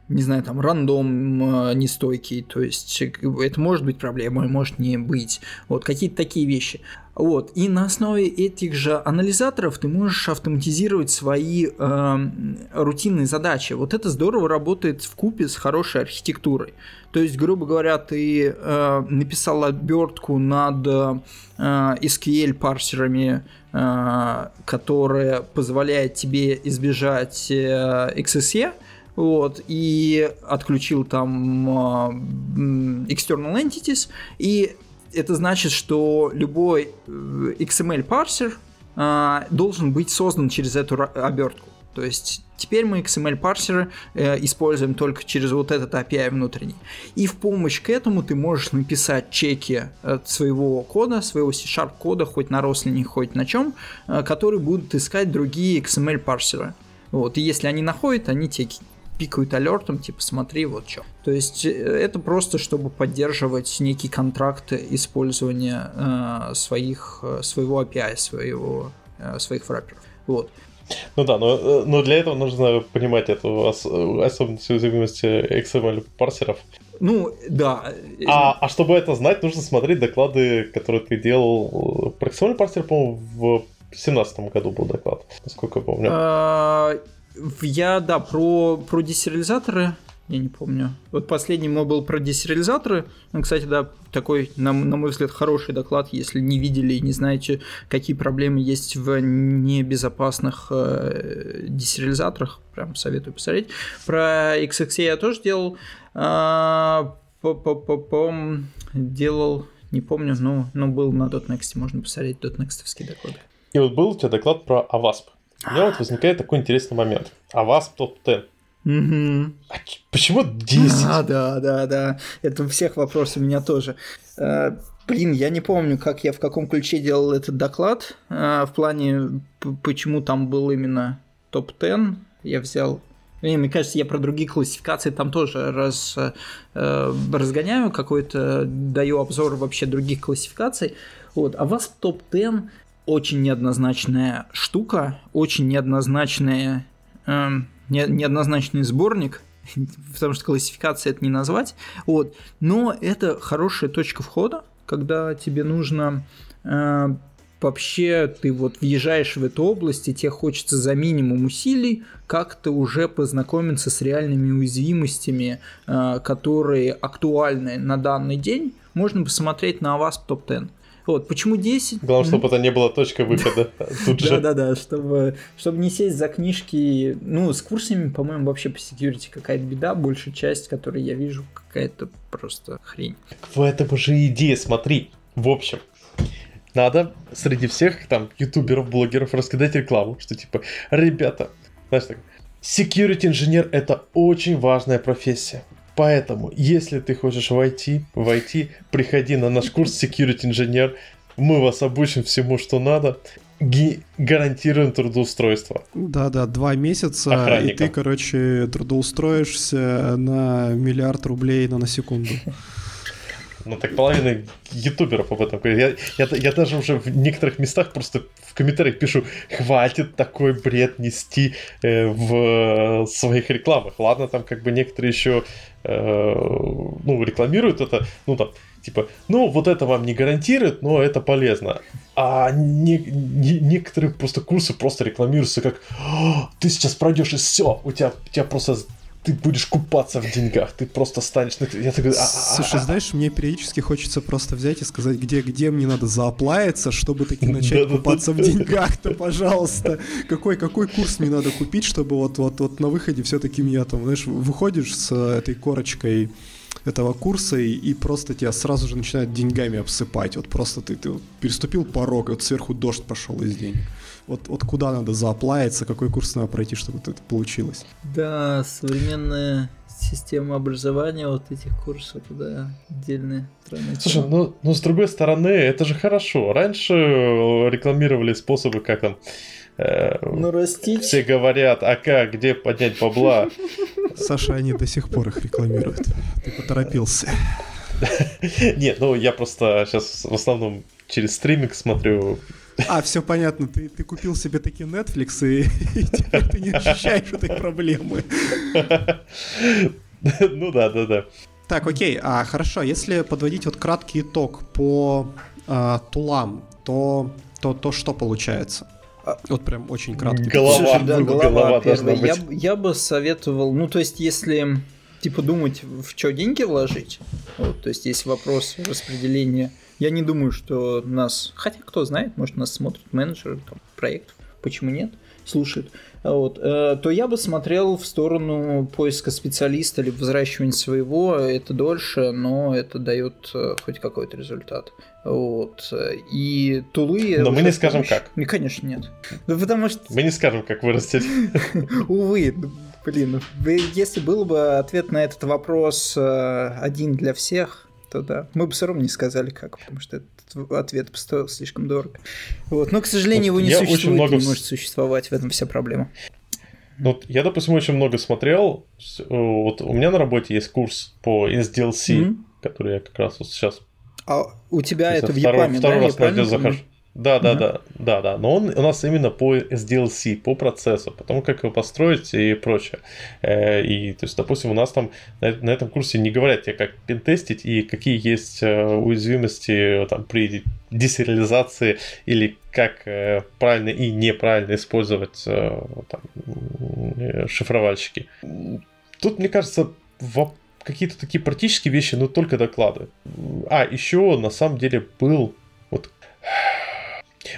S3: не знаю, там, рандом нестойкий, то есть это может быть проблемой, может не быть, вот, какие-то такие вещи. Вот. И на основе этих же анализаторов ты можешь автоматизировать свои э, рутинные задачи. Вот это здорово работает в купе с хорошей архитектурой. То есть, грубо говоря, ты э, написал обертку над э, SQL парсерами, э, которая позволяет тебе избежать э, XSE, вот, и отключил там э, external entities, и это значит, что любой э, XML парсер э, должен быть создан через эту обертку. То есть теперь мы XML парсеры э, используем только через вот этот API внутренний. И в помощь к этому ты можешь написать чеки от своего кода, своего C-Sharp кода, хоть на Roslyn, хоть на чем, э, которые будут искать другие XML парсеры. Вот, и если они находят, они тебе пикают алертом, типа, смотри, вот что. То есть э, это просто, чтобы поддерживать некий контракт использования э, своих, э, своего API, своего, э, своих врапперов. Вот.
S1: Ну да, но, э, но для этого нужно понимать эту ос, особенность уязвимости XML парсеров.
S3: Ну, да.
S1: А, а чтобы это знать, нужно смотреть доклады, которые ты делал про XML парсер, по-моему, в 2017 году был доклад, насколько я помню.
S3: Я, да, про, про десериализаторы, я не помню. Вот последний мой был про десериализаторы. Ну, кстати, да, такой, на, на мой взгляд, хороший доклад, если не видели и не знаете, какие проблемы есть в небезопасных э, десериализаторах. Прям советую посмотреть. Про XXA я тоже делал. А, делал, не помню, но, но был на .next, можно посмотреть .next доклад.
S1: И вот был у тебя доклад про AWASP. У меня вот возникает такой интересный момент. А вас топ-10.
S3: Угу.
S1: А почему 10?
S3: А, да, да, да. Это у всех вопрос у меня тоже. Э, блин, я не помню, как я в каком ключе делал этот доклад. Э, в плане, почему там был именно топ-10. Я взял не, мне кажется, я про другие классификации там тоже раз, э, разгоняю какой-то, даю обзор вообще других классификаций. Вот. А вас топ-10 очень неоднозначная штука, очень неоднозначная, э, не, неоднозначный сборник, потому что классификация это не назвать, вот, но это хорошая точка входа, когда тебе нужно э, вообще ты вот въезжаешь в эту область, и тебе хочется за минимум усилий как-то уже познакомиться с реальными уязвимостями, э, которые актуальны на данный день, можно посмотреть на вас топ-10. Вот, почему 10?
S1: Главное, чтобы это не было точка выхода тут же.
S3: Да-да-да, чтобы, чтобы не сесть за книжки. Ну, с курсами, по-моему, вообще по security какая-то беда. Большая часть, которую я вижу, какая-то просто хрень.
S1: В этом же идея, смотри. В общем, надо среди всех там ютуберов, блогеров раскидать рекламу, что типа, ребята, знаешь так, security инженер это очень важная профессия. Поэтому, если ты хочешь войти, войти, приходи на наш курс Security Engineer. Мы вас обучим всему, что надо. Ги- гарантируем трудоустройство.
S2: Да-да, два месяца, Охранника. и ты, короче, трудоустроишься на миллиард рублей на, секунду.
S1: Ну так половина ютуберов об этом говорит. Я, я, я даже уже в некоторых местах просто в комментариях пишу, хватит такой бред нести э, в своих рекламах. Ладно, там как бы некоторые еще э, ну, рекламируют это, ну там, типа, ну вот это вам не гарантирует, но это полезно. А не, не, некоторые просто курсы просто рекламируются как, ты сейчас пройдешь и все, у тебя, у тебя просто ты будешь купаться в деньгах, ты просто станешь... Я такой,
S2: «А, а, а, Слушай, знаешь, мне периодически хочется просто взять и сказать, где, где мне надо зааплавиться, чтобы таки начать купаться в деньгах-то, пожалуйста. Какой, какой курс мне надо купить, чтобы вот, вот, вот на выходе все-таки меня там, знаешь, выходишь с этой корочкой этого курса и, и просто тебя сразу же начинают деньгами обсыпать. Вот просто ты, ты переступил порог, и вот сверху дождь пошел из денег вот, вот куда надо зааплавиться, какой курс надо пройти, чтобы это получилось.
S3: Да, современная система образования вот этих курсов, да, отдельная
S1: Слушай, ну, ну с другой стороны, это же хорошо. Раньше рекламировали способы, как там
S3: э, ну, растить.
S1: Все говорят, а как, где поднять бабла?
S2: Саша, они до сих пор их рекламируют. Ты поторопился.
S1: Нет, ну я просто сейчас в основном через стриминг смотрю
S2: А, все понятно, ты, ты купил себе такие Netflix, и, и теперь ты не ощущаешь этой проблемы.
S1: Ну да, да, да.
S2: Так, окей, а хорошо, если подводить вот краткий итог по а, тулам, то, то, то что получается? А, вот прям очень краткий.
S1: Голова, Слушай, да, голова, голова
S3: должна быть. Я, я бы советовал, ну то есть если типа думать, в что деньги вложить, вот, то есть есть вопрос распределения. Я не думаю, что нас, хотя кто знает, может нас смотрят менеджеры там, проектов, почему нет, слушают вот, э, то я бы смотрел в сторону поиска специалиста или взращивания своего. Это дольше, но это дает э, хоть какой-то результат. Вот. И тулы...
S1: Но мы не скажем
S3: помощь.
S1: как.
S3: Ну, конечно, нет. Ну, потому что...
S1: Мы не скажем, как вырастить.
S3: Увы, блин, если был бы ответ на этот вопрос э, один для всех, то да. Мы бы все равно не сказали как, потому что этот ответ стоил слишком дорого. Вот. Но, к сожалению, вот его не существует, очень много... не может существовать, в этом вся проблема.
S1: Вот я, допустим, очень много смотрел. Вот у меня на работе есть курс по SDLC, mm-hmm. который я как раз вот сейчас.
S3: А у тебя это в Япаме,
S1: второй
S3: да?
S1: раз на захожу. Да, да, да, да, да. Но он у нас именно по SDLC, по процессу, по тому, как его построить и прочее. Э, и, то есть, допустим, у нас там на, на этом курсе не говорят тебе, как пентестить и какие есть э, уязвимости там, при десериализации или как э, правильно и неправильно использовать там, шифровальщики. Тут, мне кажется, какие-то такие практические вещи, но только доклады. А, еще на самом деле был вот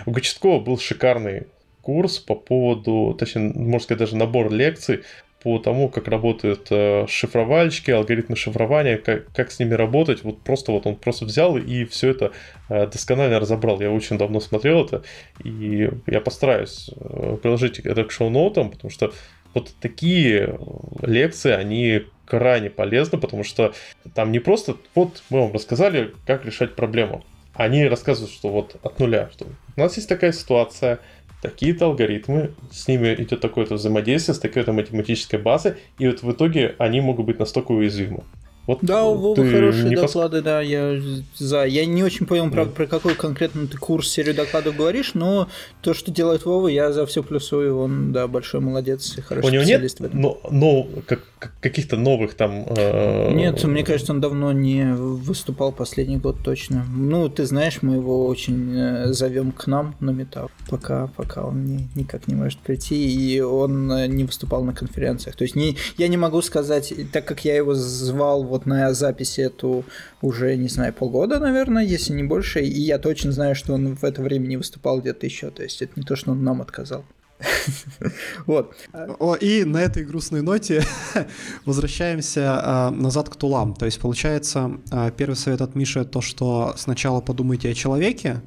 S1: у Гачеткова был шикарный курс по поводу, точнее, можно сказать, даже набор лекций по тому, как работают э, шифровальщики, алгоритмы шифрования, как, как с ними работать. Вот просто вот он просто взял и все это э, досконально разобрал. Я очень давно смотрел это, и я постараюсь э, приложить это к шоу-ноутам, потому что вот такие лекции, они крайне полезны, потому что там не просто, вот мы вам рассказали, как решать проблему они рассказывают, что вот от нуля, что у нас есть такая ситуация, такие-то алгоритмы, с ними идет такое-то взаимодействие, с такой-то математической базой, и вот в итоге они могут быть настолько уязвимы.
S3: Вот да, у Вовы хорошие не доклады, пос... да, я за. Я не очень понял, mm. про какой конкретно ты курс серию докладов говоришь, но то, что делает Вова, я за все плюсую. Он, да, большой молодец и хороший
S1: у него специалист нет, в этом. Но, но как, каких-то новых там... Э...
S3: Нет, мне кажется, он давно не выступал последний год точно. Ну, ты знаешь, мы его очень э, зовем к нам на метап, пока, пока он не, никак не может прийти, и он э, не выступал на конференциях. То есть не, я не могу сказать, так как я его звал вот на записи эту уже, не знаю, полгода, наверное, если не больше, и я точно знаю, что он в это время не выступал где-то еще, то есть это не то, что он нам отказал.
S2: Вот. И на этой грустной ноте возвращаемся а, назад к тулам. То есть, получается, а, первый совет от Миши то, что сначала подумайте о человеке,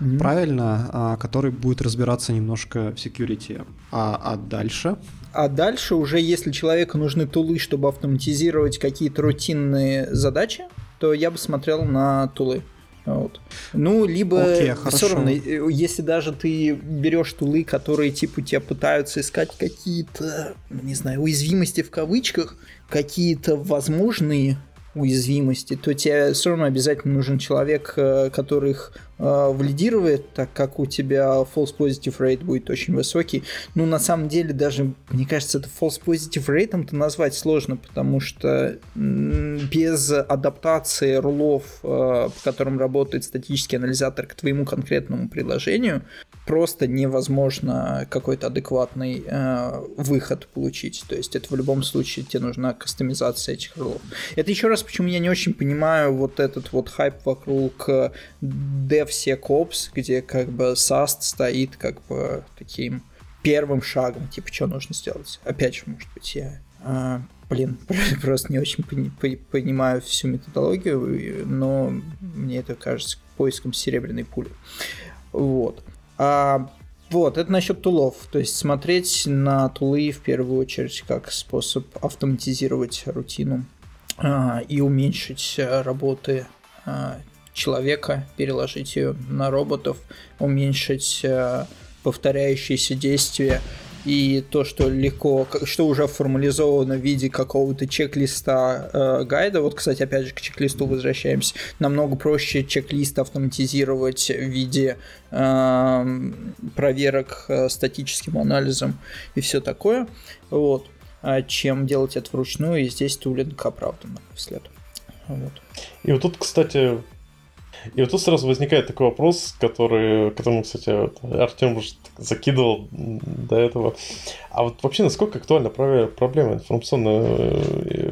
S2: mm-hmm. правильно, а, который будет разбираться немножко в security. А, а дальше?
S3: А дальше уже, если человеку нужны тулы, чтобы автоматизировать какие-то рутинные задачи, то я бы смотрел на тулы. Вот. Ну, либо okay, все равно, э, если даже ты берешь тулы, которые типа тебя пытаются искать какие-то, не знаю, уязвимости в кавычках, какие-то возможные уязвимости, то тебе все равно обязательно нужен человек, э, который их э, валидирует, так как у тебя false positive rate будет очень высокий. Ну, на самом деле, даже, мне кажется, это false positive rate то назвать сложно, потому что без адаптации рулов, э, по которым работает статический анализатор к твоему конкретному приложению, просто невозможно какой-то адекватный э, выход получить. То есть это в любом случае тебе нужна кастомизация этих рулов. Это еще раз, почему я не очень понимаю вот этот вот хайп вокруг DevSecOps, где как бы SAST стоит как бы таким первым шагом, типа, что нужно сделать. Опять же, может быть, я а, блин, просто не очень пони- понимаю всю методологию, но мне это кажется поиском серебряной пули. Вот. А, вот, это насчет тулов. То есть смотреть на тулы в первую очередь как способ автоматизировать рутину а, и уменьшить э, работы а, человека, переложить ее на роботов, уменьшить а, повторяющиеся действия и то, что легко, что уже формализовано в виде какого-то чек-листа э, гайда. Вот, кстати, опять же, к чек-листу возвращаемся. Намного проще чек-лист автоматизировать в виде э, проверок э, статическим анализом и все такое. Вот а чем делать это вручную, и здесь тулинг оправдан, на мой взгляд. Вот.
S1: И вот тут, кстати, и вот тут сразу возникает такой вопрос, который, которому, кстати, Артем уже закидывал до этого. А вот вообще, насколько актуальна проблема информационная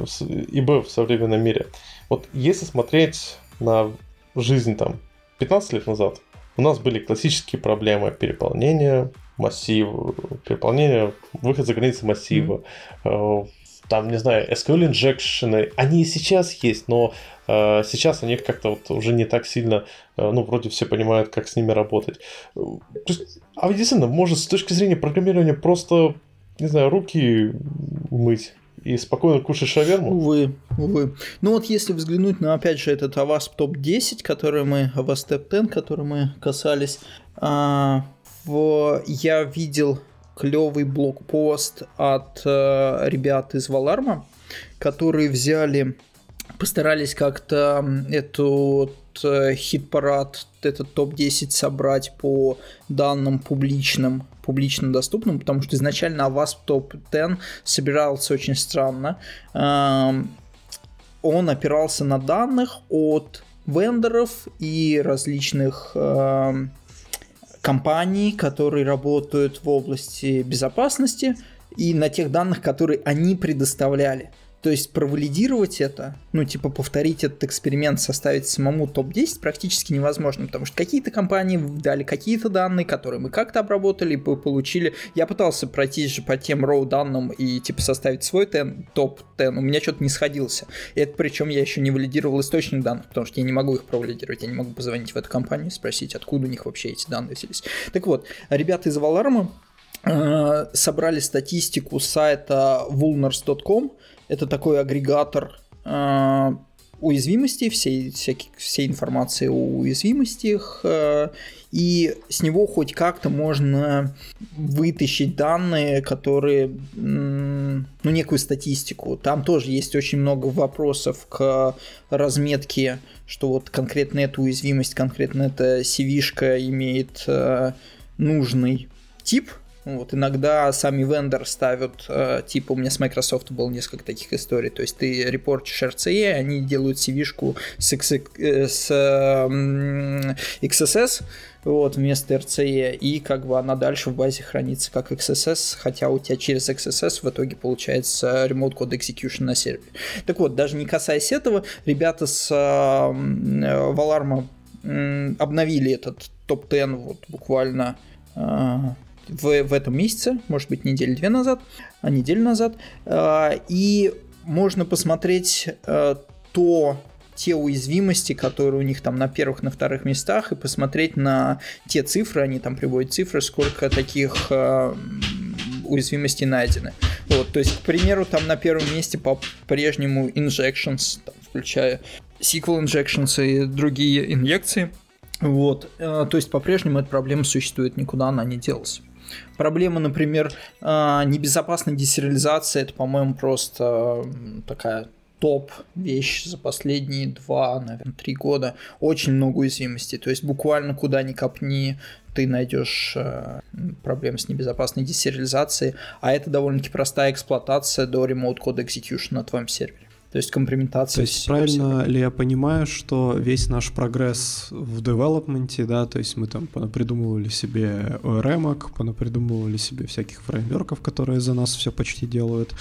S1: ИБ в современном мире? Вот если смотреть на жизнь там 15 лет назад, у нас были классические проблемы переполнения массива, переполнения, выход за границы массива, mm-hmm там, не знаю, SQL инжекшены, они и сейчас есть, но э, сейчас они как-то вот уже не так сильно, э, ну, вроде все понимают, как с ними работать. То есть, а действительно, может, с точки зрения программирования просто, не знаю, руки мыть и спокойно кушать шаверму?
S3: Увы, увы. Ну вот если взглянуть на, опять же, этот Avast топ-10, который мы, Avast Top 10, который мы касались, а, в, я видел клевый блокпост от э, ребят из Валарма, которые взяли, постарались как-то эту э, хит-парад, этот топ-10 собрать по данным публичным, публично доступным, потому что изначально Avast топ-10 собирался очень странно. Он опирался на данных от вендоров и различных компаний, которые работают в области безопасности, и на тех данных, которые они предоставляли. То есть провалидировать это, ну типа повторить этот эксперимент, составить самому топ-10 практически невозможно, потому что какие-то компании дали какие-то данные, которые мы как-то обработали, получили. Я пытался пройти же по тем роу данным и типа составить свой топ-10, у меня что-то не сходился. И это причем я еще не валидировал источник данных, потому что я не могу их провалидировать, я не могу позвонить в эту компанию и спросить, откуда у них вообще эти данные взялись. Так вот, ребята из Valarma э, собрали статистику сайта vulners.com, это такой агрегатор э, уязвимостей, всей, всяких, всей информации о уязвимостях, э, и с него хоть как-то можно вытащить данные, которые, ну, некую статистику. Там тоже есть очень много вопросов к разметке, что вот конкретно эта уязвимость, конкретно эта CV-шка имеет э, нужный тип вот, иногда сами вендор ставят, э, типа у меня с Microsoft было несколько таких историй, то есть ты репортишь RCE, они делают CV-шку с, X, э, с XSS, вот, вместо RCE, и как бы она дальше в базе хранится как XSS, хотя у тебя через XSS в итоге получается Remote Code Execution на сервере. Так вот, даже не касаясь этого, ребята с Valarma э, обновили этот топ-10 вот буквально в, в этом месяце, может быть, недели две назад, а неделю назад, а, и можно посмотреть а, то, те уязвимости, которые у них там на первых, на вторых местах, и посмотреть на те цифры, они там приводят цифры, сколько таких э, уязвимостей найдены. Вот, то есть, к примеру, там на первом месте по-прежнему injections, там, включая SQL injections и другие инъекции. Вот, э, то есть по-прежнему эта проблема существует, никуда она не делась. Проблема, например, а, небезопасной десериализации, это, по-моему, просто такая топ вещь за последние два, наверное, три года. Очень много уязвимостей. То есть буквально куда ни копни, ты найдешь э, проблемы с небезопасной десериализацией, а это довольно-таки простая эксплуатация до Remote Code Execution на твоем сервере. То есть компрометация.
S2: То есть правильно ли я понимаю, что весь наш прогресс в девелопменте, да, то есть мы там придумывали себе ORM, придумывали себе всяких фреймворков, которые за нас все почти делают,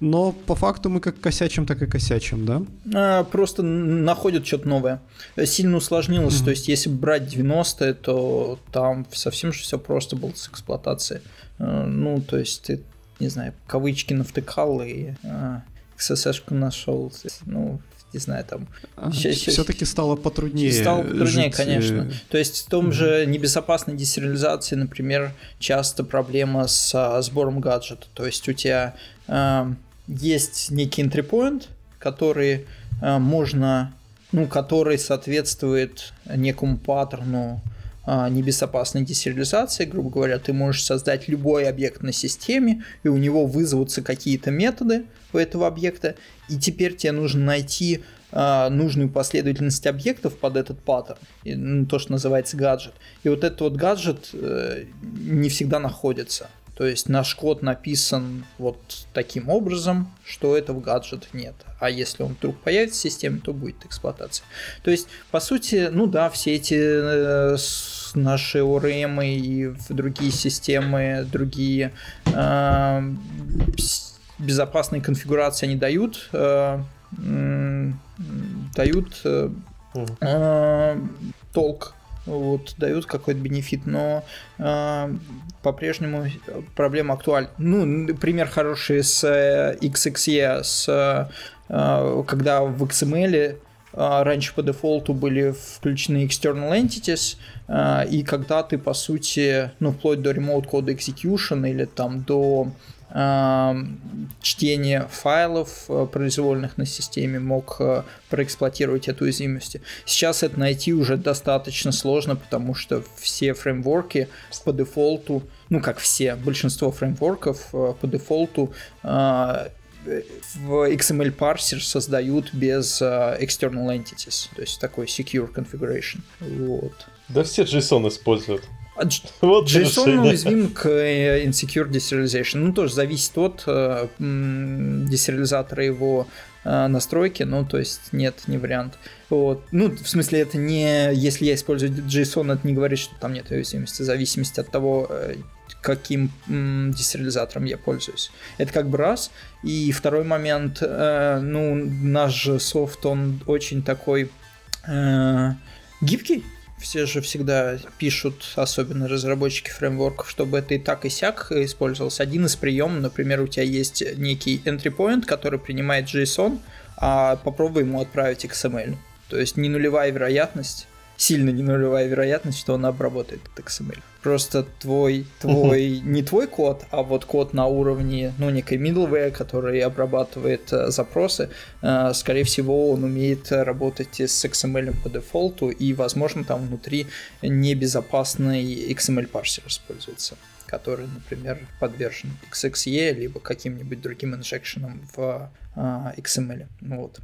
S2: но по факту мы как косячим, так и косячим, да?
S3: А, просто находят что-то новое. Сильно усложнилось, mm-hmm. то есть если брать 90-е, то там совсем же все просто было с эксплуатацией. А, ну, то есть ты, не знаю, кавычки навтыкал и а, XSS-шку нашел, ну, не знаю, там...
S2: А, Все-таки стало потруднее.
S3: Стало потруднее, жить. конечно. То есть в том mm-hmm. же небезопасной десериализации, например, часто проблема с а, сбором гаджета. То есть у тебя э, есть некий entry point, который э, можно, ну, который соответствует некому паттерну небезопасной десериализации. Грубо говоря, ты можешь создать любой объект на системе, и у него вызовутся какие-то методы у этого объекта, и теперь тебе нужно найти а, нужную последовательность объектов под этот паттерн, ну, то, что называется гаджет. И вот этот вот гаджет э, не всегда находится. То есть наш код написан вот таким образом, что этого гаджета нет. А если он вдруг появится в системе, то будет эксплуатация. То есть, по сути, ну да, все эти э, наши ORM и другие системы, другие э, безопасные конфигурации они дают, э, дают э, э, толк вот, дают какой-то бенефит, но э, по-прежнему проблема актуальна. Ну, пример хороший с XXE, с, э, когда в XML раньше по дефолту были включены external entities, и когда ты, по сути, ну, вплоть до remote code execution или там до чтения файлов произвольных на системе мог проэксплуатировать эту уязвимость. Сейчас это найти уже достаточно сложно, потому что все фреймворки по дефолту, ну как все, большинство фреймворков по дефолту в XML парсер создают без external entities, то есть такой secure configuration. Вот.
S1: Да все JSON используют.
S3: А вот JSON уязвим к э, insecure deserialization. Ну, тоже зависит от э, десериализатора его э, настройки, ну, то есть нет, не вариант. Вот. Ну, в смысле, это не... Если я использую JSON, это не говорит, что там нет уязвимости, в зависимости от того, э, каким м, десериализатором я пользуюсь. Это как бы раз. И второй момент, э, ну, наш же софт, он очень такой э, гибкий. Все же всегда пишут, особенно разработчики фреймворков, чтобы это и так и сяк использовался. Один из приемов, например, у тебя есть некий entry point, который принимает JSON, а попробуй ему отправить XML. То есть не нулевая вероятность, сильно не нулевая вероятность, что он обработает этот XML. Просто твой, твой, не твой код, а вот код на уровне, ну, некой middleware, который обрабатывает э, запросы, э, скорее всего, он умеет работать с XML по дефолту, и, возможно, там внутри небезопасный XML парсер используется который, например, подвержен XXE, либо каким-нибудь другим инжекшенам в XML. Ну, вот.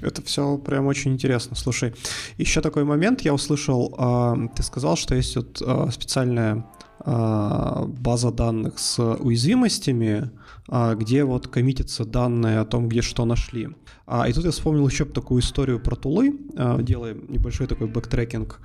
S2: Это все прям очень интересно. Слушай, еще такой момент я услышал. А, ты сказал, что есть вот а, специальная база данных с уязвимостями, где вот коммитятся данные о том, где что нашли. И тут я вспомнил еще такую историю про тулы, делаем небольшой такой бэктрекинг.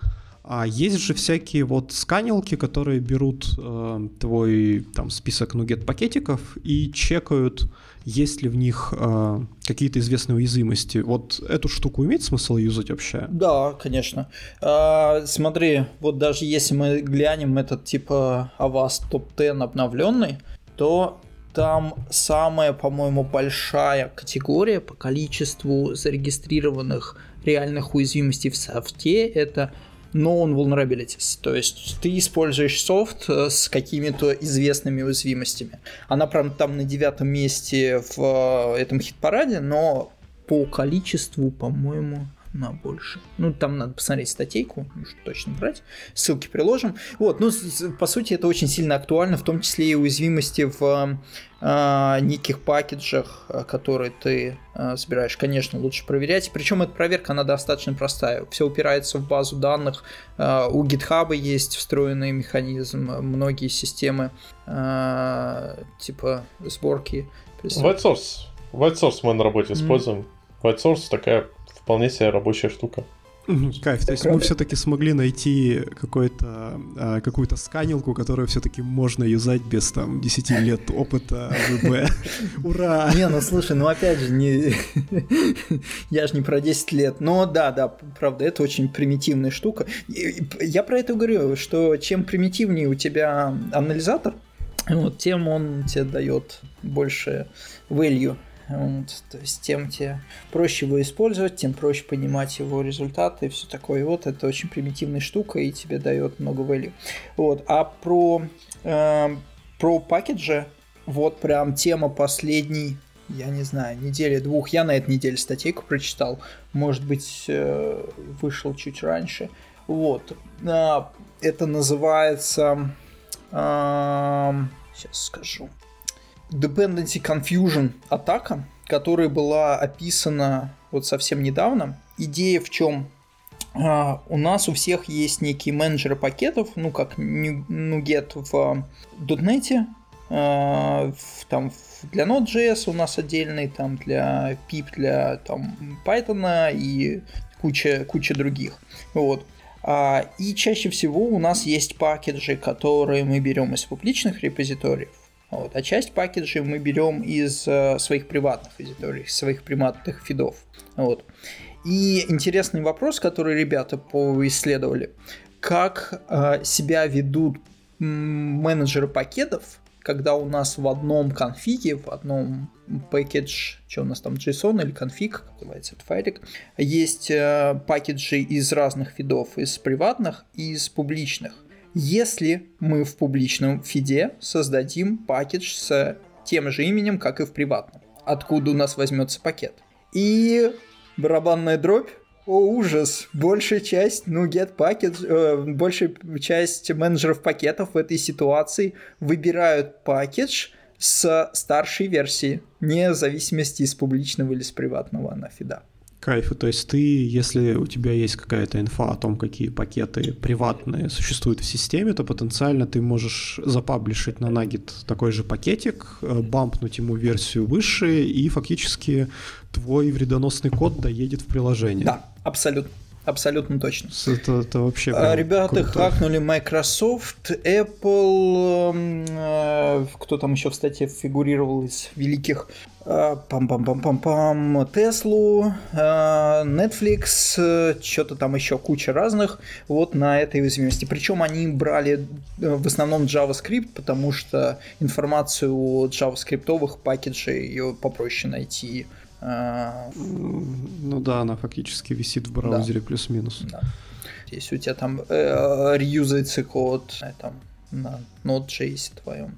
S2: А есть же всякие вот сканилки, которые берут э, твой там список NuGet пакетиков и чекают, есть ли в них э, какие-то известные уязвимости. Вот эту штуку имеет смысл юзать вообще?
S3: Да, конечно. А, смотри, вот даже если мы глянем этот типа Avast топ-10 обновленный, то там самая, по-моему, большая категория по количеству зарегистрированных реальных уязвимостей в софте это known vulnerabilities. То есть ты используешь софт э, с какими-то известными уязвимостями. Она прям там на девятом месте в э, этом хит-параде, но по количеству, по-моему, на больше. Ну, там надо посмотреть статейку, что точно брать. Ссылки приложим. Вот, ну, по сути, это очень сильно актуально, в том числе и уязвимости в э, неких пакетжах, а, которые ты э, собираешь. Конечно, лучше проверять. Причем эта проверка, она достаточно простая. Все упирается в базу данных. Э, у GitHub есть встроенный механизм. Многие системы э, типа сборки.
S1: White Source. White Source мы на работе используем. White Source такая вполне себе рабочая штука.
S2: Кайф, то есть мы все-таки смогли найти а, какую-то сканилку, которую все-таки можно юзать без там 10 лет опыта ВБ. Ура!
S3: Не, ну слушай, ну опять же, не... я же не про 10 лет. Но да, да, правда, это очень примитивная штука. Я про это говорю, что чем примитивнее у тебя анализатор, вот, тем он тебе дает больше value вот, то есть тем тебе проще его использовать, тем проще понимать его результаты и все такое. Вот это очень примитивная штука и тебе дает много value. Вот, а про, э, про пакеджи, вот прям тема последней я не знаю, недели двух. Я на этой неделе статейку прочитал. Может быть, э, вышел чуть раньше. Вот. А, это называется... Сейчас скажу. Dependency Confusion атака, которая была описана вот совсем недавно. Идея в чем? Uh, у нас у всех есть некие менеджеры пакетов, ну как NuGet в .NET, uh, в, там для Node.js у нас отдельный, там для pip, для там Python и куча, куча других. Вот. Uh, и чаще всего у нас есть пакеджи, которые мы берем из публичных репозиториев, вот. А часть пакеджей мы берем из э, своих приватных репозиторий, своих приватных фидов. Вот. И интересный вопрос, который ребята поисследовали, как э, себя ведут менеджеры пакетов, когда у нас в одном конфиге, в одном пакетж, что у нас там, JSON или конфиг, как называется этот файлик, есть э, пакеджи из разных фидов, из приватных и из публичных. Если мы в публичном фиде создадим пакет с тем же именем, как и в приватном, откуда у нас возьмется пакет. И барабанная дробь, о, ужас! Большая часть, ну, get package, э, большая часть менеджеров пакетов в этой ситуации выбирают пакет с старшей версии, вне зависимости из публичного или с приватного на фида.
S2: Кайф. То есть ты, если у тебя есть какая-то инфа о том, какие пакеты приватные существуют в системе, то потенциально ты можешь запаблишить на Nugget такой же пакетик, э, бампнуть ему версию выше, и фактически твой вредоносный код доедет в приложение.
S3: Да, абсолютно. Абсолютно точно.
S2: Это, это вообще
S3: а, Ребята круто. хакнули Microsoft, Apple, эм, э, кто там еще в статье фигурировал из великих э, пам-пам-пам-пам-пам, Теслу, э, Netflix, что-то там еще куча разных вот на этой уязвимости. Причем они брали в основном JavaScript, потому что информацию о JavaScript пакеджей ее попроще найти
S2: а, ну да, она фактически висит в браузере да. плюс-минус. Да.
S3: Если у тебя там э, реюзается код на, там, на Node.js твоем.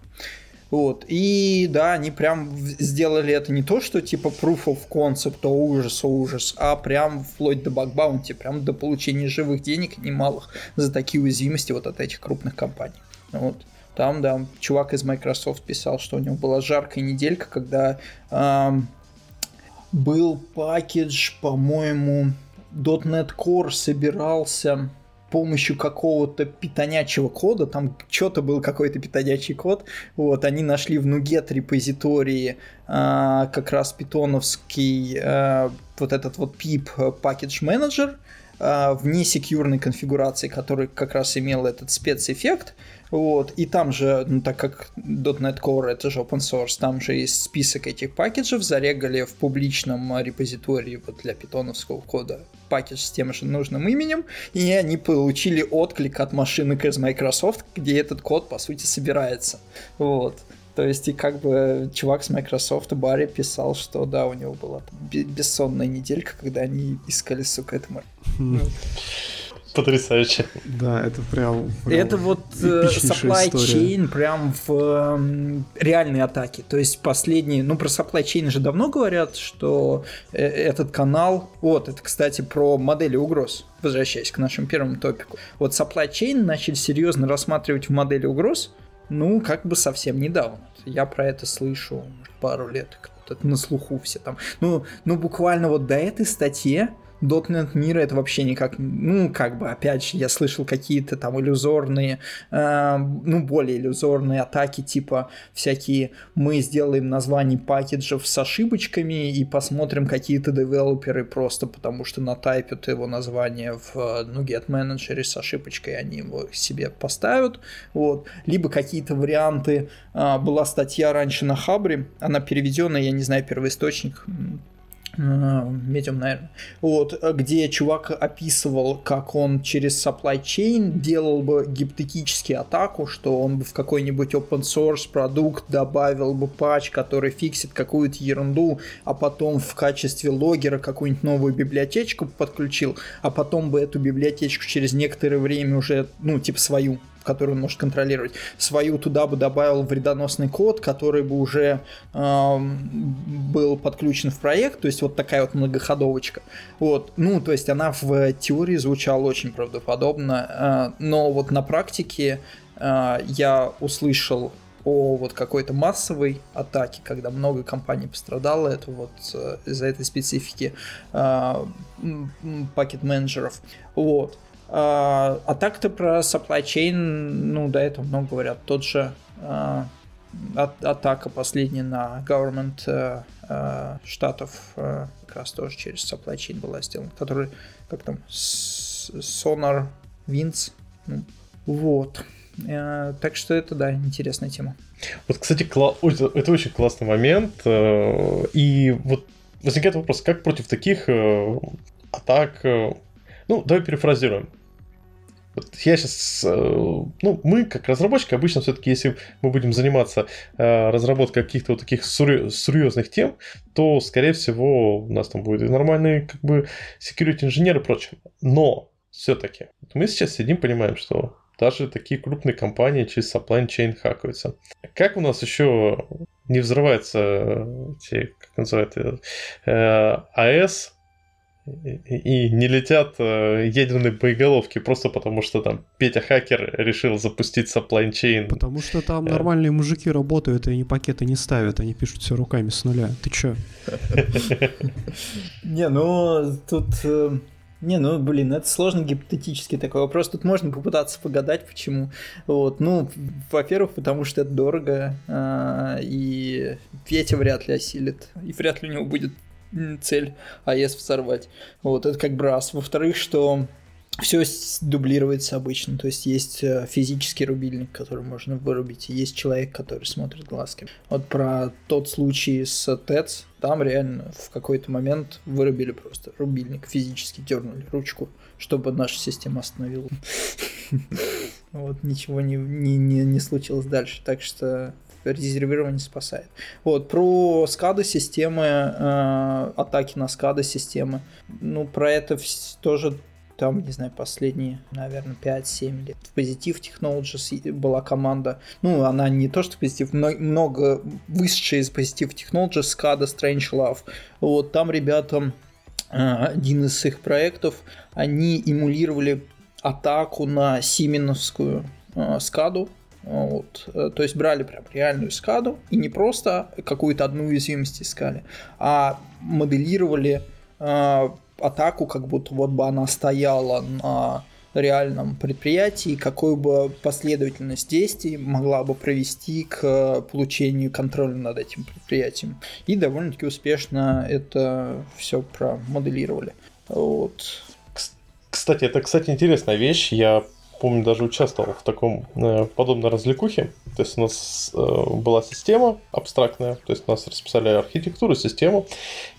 S3: Вот. И да, они прям сделали это не то, что типа proof of concept, о ужас, о ужас, а прям вплоть до баг-баунти, прям до получения живых денег немалых за такие уязвимости вот от этих крупных компаний. Вот. Там, да, чувак из Microsoft писал, что у него была жаркая неделька, когда эм, был пакетж, по-моему, .NET Core собирался помощью какого-то питонячего кода, там что-то был какой-то питонячий код, вот, они нашли в NuGet репозитории а, как раз питоновский а, вот этот вот pip package manager а, в несекьюрной конфигурации, который как раз имел этот спецэффект, вот, и там же, ну, так как .NET Core это же open source, там же есть список этих пакетов, зарегали в публичном репозитории вот для питоновского кода пакет с тем же нужным именем, и они получили отклик от машинок из Microsoft, где этот код, по сути, собирается. Вот. То есть, и как бы чувак с Microsoft Барри писал, что да, у него была бессонная неделька, когда они искали, сука, это
S1: Потрясающе.
S2: Да, это прям...
S3: прям это вот э, supply история. chain прям в э, реальной атаке. То есть последние... Ну, про supply chain же давно говорят, что э, этот канал... Вот, это, кстати, про модели угроз. Возвращаясь к нашему первому топику. Вот supply chain начали серьезно рассматривать в модели угроз, ну, как бы совсем недавно. Я про это слышу пару лет. На слуху все там. Ну, ну буквально вот до этой статьи .NET мира это вообще никак, ну, как бы, опять же, я слышал какие-то там иллюзорные, э, ну, более иллюзорные атаки, типа всякие, мы сделаем название пакеджев с ошибочками и посмотрим какие-то девелоперы просто потому что натайпят его название в, ну, Get Manager с ошибочкой, они его себе поставят, вот, либо какие-то варианты, э, была статья раньше на Хабре, она переведенная, я не знаю, первоисточник, Медиум, наверное. Вот, где чувак описывал, как он через supply chain делал бы гипотетически атаку, что он бы в какой-нибудь open source продукт добавил бы патч, который фиксит какую-то ерунду, а потом в качестве логера какую-нибудь новую библиотечку подключил, а потом бы эту библиотечку через некоторое время уже, ну, типа свою, которую он может контролировать, свою туда бы добавил вредоносный код, который бы уже э, был подключен в проект, то есть вот такая вот многоходовочка. Вот, ну, то есть она в теории звучала очень правдоподобно, э, но вот на практике э, я услышал о вот какой-то массовой атаке, когда много компаний пострадало, это вот э, из-за этой специфики пакет-менеджеров. Вот. А, а так-то про supply chain, ну, до этого много говорят. Тот же а, атака последняя на government а, а, штатов а, как раз тоже через supply chain была сделана, который, как там, Sonar Winds. Ну, вот. Так что это, да, интересная тема.
S1: Вот, кстати, кла... это очень классный момент. И вот возникает вопрос, как против таких атак... Ну, давай перефразируем вот я сейчас, э, ну, мы как разработчики обычно все-таки, если мы будем заниматься э, разработкой каких-то вот таких серьезных тем, то, скорее всего, у нас там будет и нормальный как бы security инженер и прочее. Но все-таки мы сейчас сидим, понимаем, что даже такие крупные компании через supply chain хакаются. Как у нас еще не взрывается эти, как называют, э, АЭС, и не летят э, ядерные боеголовки просто потому, что там Петя Хакер решил запустить chain.
S2: Потому что там э. нормальные мужики работают, и они пакеты не ставят, они пишут все руками с нуля. Ты чё?
S3: Не, ну тут... Э, не, ну, блин, это сложно гипотетически такой вопрос. Тут можно попытаться погадать, почему. Вот, ну, во-первых, потому что это дорого, и Петя вряд ли осилит, и вряд ли у него будет цель АЭС взорвать. Вот, это как бы раз. Во-вторых, что все дублируется обычно, то есть есть э, физический рубильник, который можно вырубить, и есть человек, который смотрит глазками. Вот про тот случай с ТЭЦ, там реально в какой-то момент вырубили просто рубильник, физически дернули ручку, чтобы наша система остановила. Вот, ничего не, не, не, не случилось дальше, так что резервирование спасает. Вот, про скады системы, э, атаки на скады системы, ну, про это тоже там, не знаю, последние, наверное, 5-7 лет. В Positive Technologies была команда, ну, она не то, что Positive, но много высшая из Positive Technologies, SCADA, Strange Love. Вот, там ребята, э, один из их проектов, они эмулировали атаку на Сименовскую э, скаду, вот. Э, то есть брали прям реальную скаду и не просто какую-то одну уязвимость искали, а моделировали э, атаку, как будто вот бы она стояла на реальном предприятии, какую бы последовательность действий могла бы провести к получению контроля над этим предприятием. И довольно-таки успешно это все промоделировали. Вот.
S1: Кстати, это, кстати, интересная вещь. Я помню, даже участвовал в таком э, подобной развлекухе. То есть у нас э, была система абстрактная, то есть у нас расписали архитектуру, систему,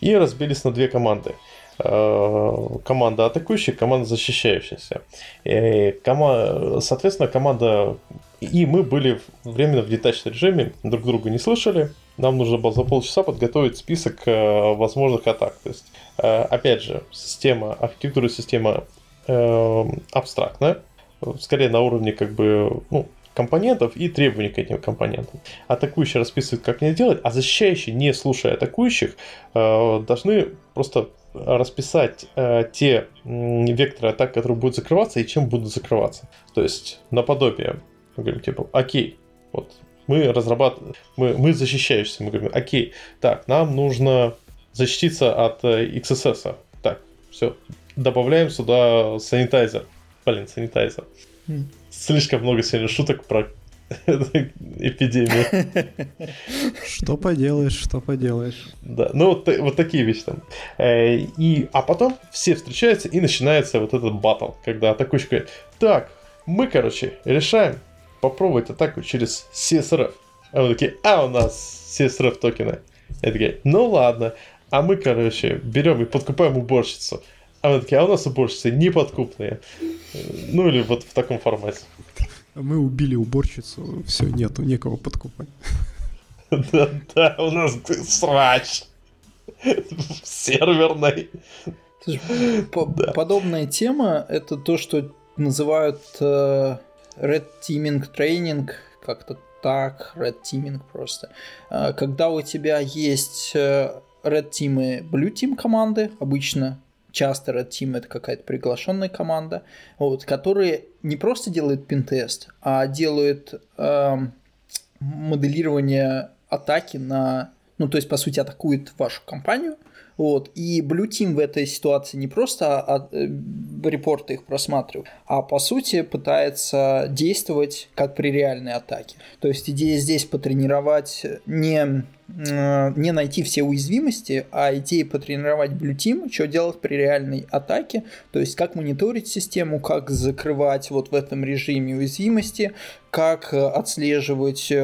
S1: и разбились на две команды. Э, команда атакующая, команда защищающаяся. И кома... Соответственно, команда и мы были временно в детач режиме, друг друга не слышали. Нам нужно было за полчаса подготовить список э, возможных атак. То есть, э, опять же, система, архитектура системы э, абстрактная, скорее на уровне как бы, ну, компонентов и требований к этим компонентам. Атакующий расписывает, как не делать, а защищающие, не слушая атакующих, э, должны просто расписать э, те векторы атак, которые будут закрываться и чем будут закрываться. То есть, наподобие, мы говорим, типа, окей, вот мы разрабатываем, мы, мы защищающиеся, мы говорим, окей, так, нам нужно защититься от э, XSS. Так, все, добавляем сюда санитайзер Блин, санитайзер. Слишком много сегодня шуток про эпидемию.
S2: Что поделаешь, что поделаешь.
S1: Да, ну вот, вот такие вещи там. Э, и, а потом все встречаются и начинается вот этот батл, когда атакующий говорит, так, мы, короче, решаем попробовать атаку через CSRF. А мы такие, а у нас CSRF токены. Я такие, ну ладно. А мы, короче, берем и подкупаем уборщицу. А мы такие, а у нас уборщицы неподкупные. Ну или вот в таком формате.
S2: Мы убили уборщицу, все, нету, некого подкупать.
S1: Да, да, у нас срач. Серверный.
S3: Подобная тема это то, что называют э, Red Teaming Training, как-то так, Red Teaming просто. А, когда у тебя есть э, Red Team и Blue Team команды, обычно часто Red Team это какая-то приглашенная команда, вот, которые не просто делают пинтест, а делают э, моделирование атаки на, ну то есть по сути атакует вашу компанию, вот. И Blue Team в этой ситуации не просто от, э, репорты их просматривает, а по сути пытается действовать как при реальной атаке. То есть идея здесь потренировать не не найти все уязвимости, а идея потренировать Blue Team, что делать при реальной атаке, то есть как мониторить систему, как закрывать вот в этом режиме уязвимости, как э, отслеживать э,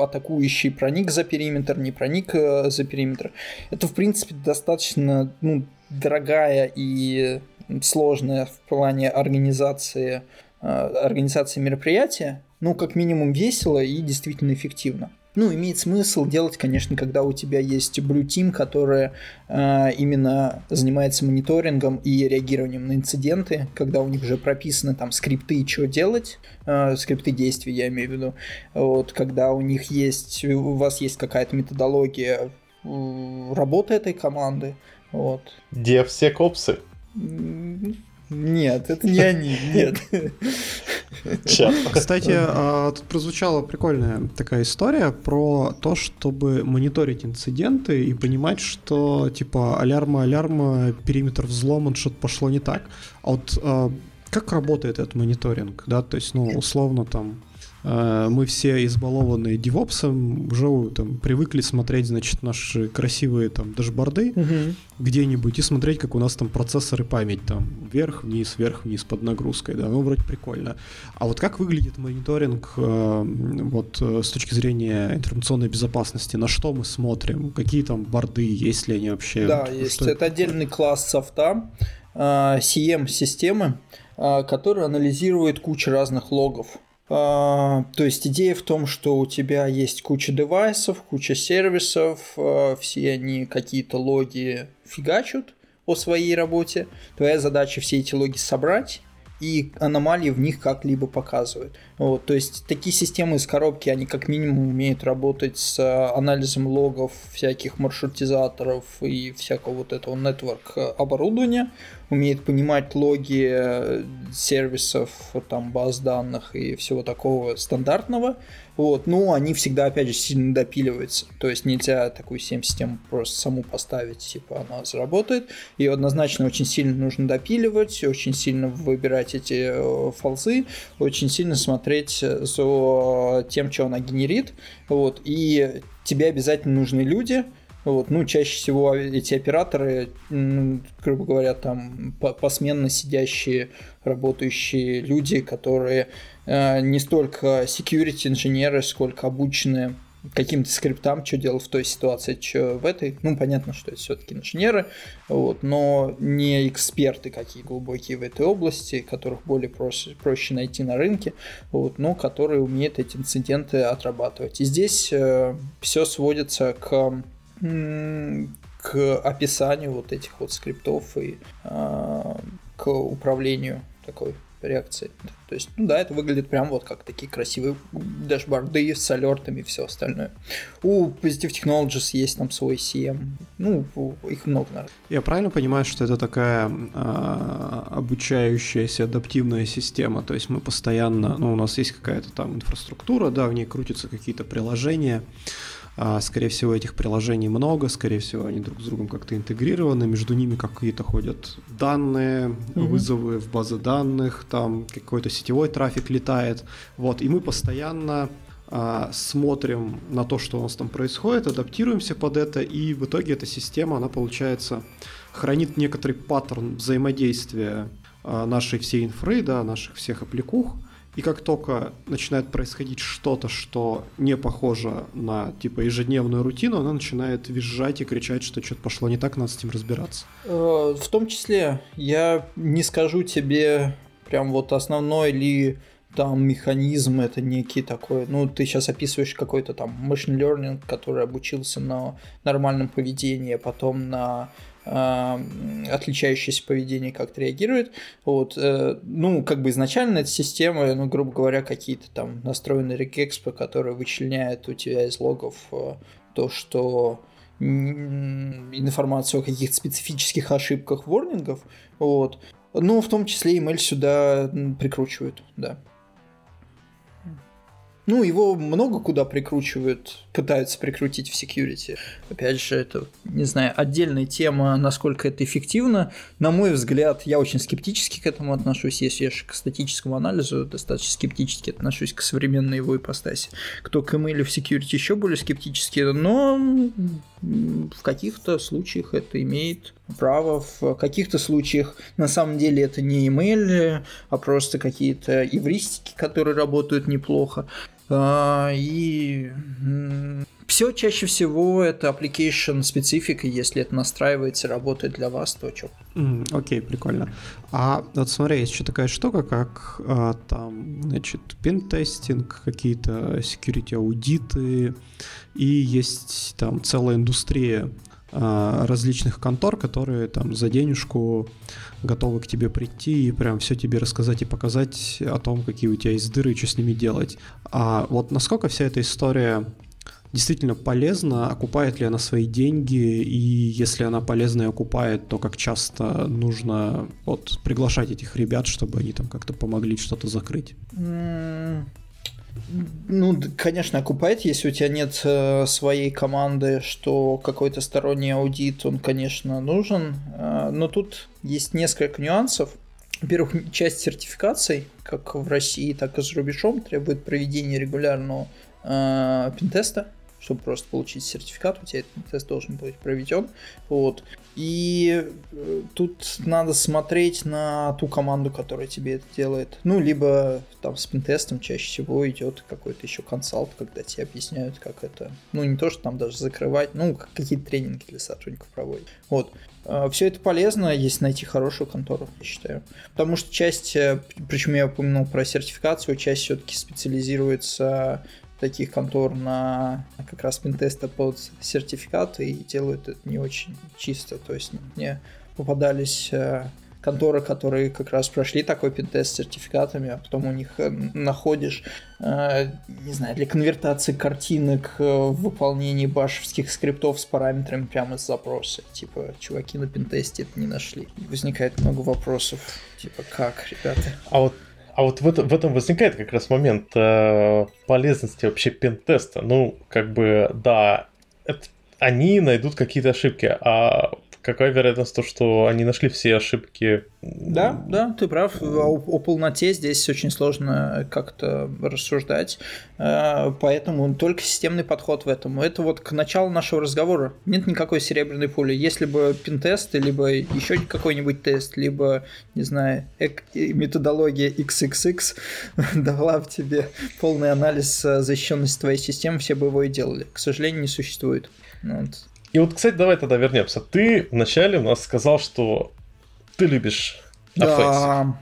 S3: атакующий проник за периметр, не проник за периметр. Это, в принципе, достаточно ну, дорогая и сложная в плане организации, организации мероприятия, ну, как минимум весело и действительно эффективно. Ну, имеет смысл делать, конечно, когда у тебя есть Blue Team, которая э, именно занимается мониторингом и реагированием на инциденты, когда у них уже прописаны там скрипты, что делать, э, скрипты действий, я имею в виду. Вот, когда у них есть, у вас есть какая-то методология э, работы этой команды. Вот.
S1: Где все копсы?
S3: Нет, это не они, нет.
S2: Кстати, а, тут прозвучала прикольная такая история про то, чтобы мониторить инциденты и понимать, что типа алярма, алярма, периметр взломан, что-то пошло не так. А вот а, как работает этот мониторинг, да, то есть, ну, условно там мы все избалованные девопсом уже там привыкли смотреть, значит, наши красивые там дашборды угу. где-нибудь и смотреть, как у нас там процессоры память там вверх-вниз, вверх-вниз под нагрузкой, да, ну вроде прикольно. А вот как выглядит мониторинг э, вот э, с точки зрения информационной безопасности? На что мы смотрим? Какие там борды, есть ли они вообще?
S3: Да, вот, есть. Это, это отдельный класс софта, CM-системы, который анализирует кучу разных логов. А, то есть идея в том, что у тебя есть куча девайсов, куча сервисов, а, все они какие-то логи фигачут о своей работе. Твоя задача все эти логи собрать и аномалии в них как-либо показывают. Вот, то есть такие системы из коробки, они как минимум умеют работать с а, анализом логов всяких маршрутизаторов и всякого вот этого network оборудования, умеет понимать логи э, сервисов, там, баз данных и всего такого стандартного. Вот, но они всегда, опять же, сильно допиливаются. То есть нельзя такую 7-систему просто саму поставить, типа она заработает. Ее однозначно очень сильно нужно допиливать, очень сильно выбирать эти э, фолзы, очень сильно смотреть за тем, что она генерит. Вот, и тебе обязательно нужны люди, вот, ну, чаще всего эти операторы, грубо говоря, там посменно сидящие, работающие люди, которые э, не столько security инженеры, сколько обученные каким-то скриптам, что делать в той ситуации, что в этой. Ну, понятно, что это все-таки инженеры, вот, но не эксперты какие глубокие в этой области, которых более проще, проще найти на рынке, вот, но которые умеют эти инциденты отрабатывать. И здесь э, все сводится к к описанию вот этих вот скриптов и э, к управлению такой реакции. То есть, ну да, это выглядит прям вот как такие красивые дашборды с алертами и все остальное. У Positive Technologies есть там свой CM. Ну, их много, наверное.
S2: Я правильно понимаю, что это такая а, обучающаяся адаптивная система? То есть мы постоянно, ну, у нас есть какая-то там инфраструктура, да, в ней крутятся какие-то приложения, скорее всего, этих приложений много, скорее всего, они друг с другом как-то интегрированы, между ними какие-то ходят данные, mm-hmm. вызовы в базы данных, там какой-то сетевой трафик летает. Вот, и мы постоянно а, смотрим на то, что у нас там происходит, адаптируемся под это, и в итоге эта система, она получается, хранит некоторый паттерн взаимодействия а, нашей всей инфры, да, наших всех аппликух, и как только начинает происходить что-то, что не похоже на типа ежедневную рутину, она начинает визжать и кричать, что что-то пошло не так, надо с этим разбираться.
S3: Э, в том числе, я не скажу тебе прям вот основной ли там механизм это некий такой, ну, ты сейчас описываешь какой-то там machine learning, который обучился на нормальном поведении, а потом на отличающееся поведение как-то реагирует. Вот, э, ну, как бы изначально эта система, ну, грубо говоря, какие-то там настроенные рекекспы, которые вычленяют у тебя из логов э, то, что информацию о каких-то специфических ошибках ворнингов, вот. Ну, в том числе email сюда прикручивают, да. Ну, его много куда прикручивают, пытаются прикрутить в security. Опять же, это, не знаю, отдельная тема, насколько это эффективно. На мой взгляд, я очень скептически к этому отношусь, если я к статическому анализу достаточно скептически отношусь к современной его ипостаси. Кто к email в security еще более скептически, но в каких-то случаях это имеет право, в каких-то случаях на самом деле это не email, а просто какие-то эвристики, которые работают неплохо. А, и все чаще всего это application специфика, если это настраивается, работает для вас, то что.
S2: Окей, okay, прикольно. А вот смотри, есть еще такая штука, как а, там, значит, пентестинг, какие-то security аудиты, и есть там целая индустрия различных контор, которые там за денежку готовы к тебе прийти и прям все тебе рассказать и показать о том, какие у тебя есть дыры и что с ними делать. А вот насколько вся эта история действительно полезна, окупает ли она свои деньги, и если она полезна и окупает, то как часто нужно вот приглашать этих ребят, чтобы они там как-то помогли что-то закрыть?
S3: Ну, конечно, окупает, если у тебя нет э, своей команды, что какой-то сторонний аудит, он, конечно, нужен. Э, но тут есть несколько нюансов. Во-первых, часть сертификаций, как в России, так и за рубежом, требует проведения регулярного э, пентеста чтобы просто получить сертификат, у тебя этот тест должен быть проведен. Вот. И э, тут надо смотреть на ту команду, которая тебе это делает. Ну, либо там с пентестом чаще всего идет какой-то еще консалт, когда тебе объясняют, как это. Ну, не то, что там даже закрывать, ну, какие-то тренинги для сотрудников проводят. Вот. А, Все это полезно, если найти хорошую контору, я считаю. Потому что часть, э, причем я упомянул про сертификацию, часть все-таки специализируется таких контор на как раз пентеста под сертификаты и делают это не очень чисто. То есть мне попадались э, конторы, которые как раз прошли такой пентест с сертификатами, а потом у них э, находишь, э, не знаю, для конвертации картинок в выполнении башевских скриптов с параметрами прямо из запроса. Типа, чуваки на пентесте это не нашли. Возникает много вопросов. Типа, как, ребята?
S1: А вот а вот в, это, в этом возникает как раз момент э, полезности вообще пентеста. Ну, как бы, да, это, они найдут какие-то ошибки, а какая вероятность то, что они нашли все ошибки?
S3: Да, да, ты прав. О, о полноте здесь очень сложно как-то рассуждать, э, поэтому только системный подход в этом. Это вот к началу нашего разговора. Нет никакой серебряной пули. Если бы пин-тест, либо еще какой-нибудь тест, либо, не знаю, методология XXX дала в тебе полный анализ э, защищенности твоей системы, все бы его и делали. К сожалению, не существует.
S1: Вот. И вот, кстати, давай тогда вернемся. Ты вначале у нас сказал, что ты любишь
S3: да.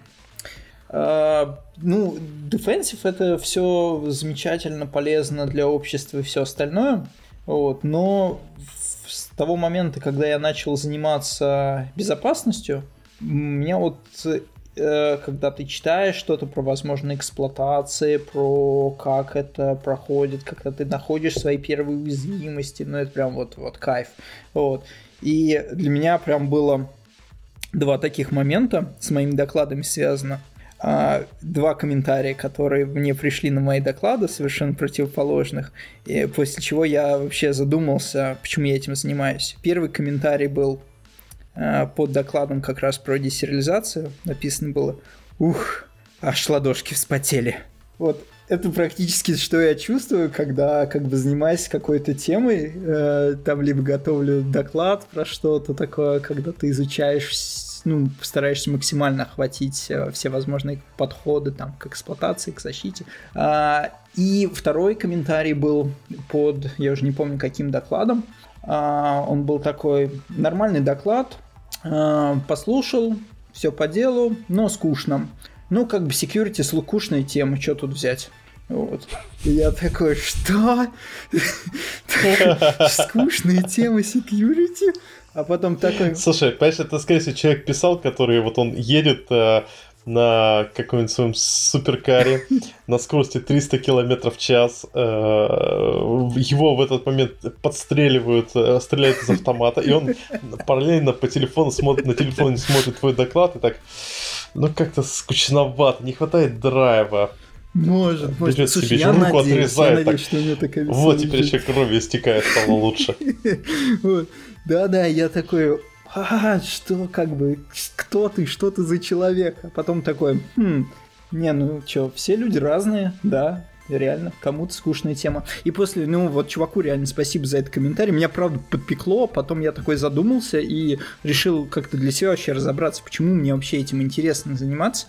S3: Uh, ну, defensive это все замечательно, полезно для общества и все остальное. Вот, но с того момента, когда я начал заниматься безопасностью, меня вот когда ты читаешь что-то про возможные эксплуатации, про как это проходит, когда ты находишь свои первые уязвимости, ну это прям вот, вот кайф. Вот. И для меня прям было два таких момента с моими докладами связано. А, два комментария, которые мне пришли на мои доклады, совершенно противоположных, и после чего я вообще задумался, почему я этим занимаюсь. Первый комментарий был Э, под докладом как раз про десериализацию написано было «Ух, аж ладошки вспотели». Вот это практически что я чувствую, когда как бы занимаюсь какой-то темой, э, там либо готовлю доклад про что-то такое, когда ты изучаешь, ну, стараешься максимально охватить э, все возможные подходы там к эксплуатации, к защите. А, и второй комментарий был под, я уже не помню каким докладом, а, он был такой нормальный доклад, послушал, все по делу, но скучно. Ну, как бы security скучная тема, что тут взять? Вот. И я такой, что? Скучная тема security? А потом такой...
S1: Слушай, понимаешь, это, скорее всего, человек писал, который вот он едет э, на каком-нибудь своем суперкаре на скорости 300 км в час. Э, его в этот момент подстреливают, э, стреляют из автомата, и он параллельно по телефону смотрит, на телефоне смотрит твой доклад и так, ну как-то скучновато, не хватает драйва.
S3: Может, может.
S1: Берет
S3: Слушай,
S1: себе
S3: я
S1: руку
S3: надеюсь,
S1: отрезает,
S3: я надеюсь,
S1: так,
S3: что у меня такая
S1: Вот теперь еще кровью истекает, стало лучше.
S3: Да-да, я такой, а, что, как бы, кто ты, что ты за человек? А потом такой, хм, не, ну чё, все люди разные, да, реально, кому-то скучная тема. И после, ну вот чуваку реально спасибо за этот комментарий, меня правда подпекло, потом я такой задумался и решил как-то для себя вообще разобраться, почему мне вообще этим интересно заниматься.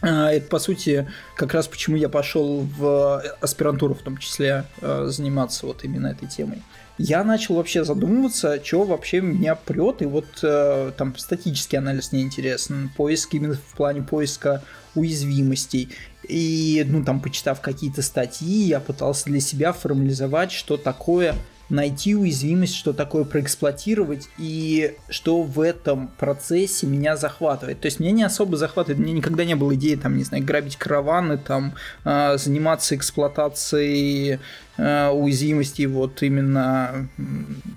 S3: А, Это, по сути, как раз почему я пошел в аспирантуру, в том числе, э, заниматься вот именно этой темой. Я начал вообще задумываться, что вообще меня прет, и вот э, там статический анализ мне интересен, поиск именно в плане поиска уязвимостей. И, ну, там, почитав какие-то статьи, я пытался для себя формализовать, что такое найти уязвимость, что такое проэксплуатировать и что в этом процессе меня захватывает. То есть меня не особо захватывает, меня никогда не было идеи, там, не знаю, грабить караваны, там, э, заниматься эксплуатацией э, уязвимостей вот именно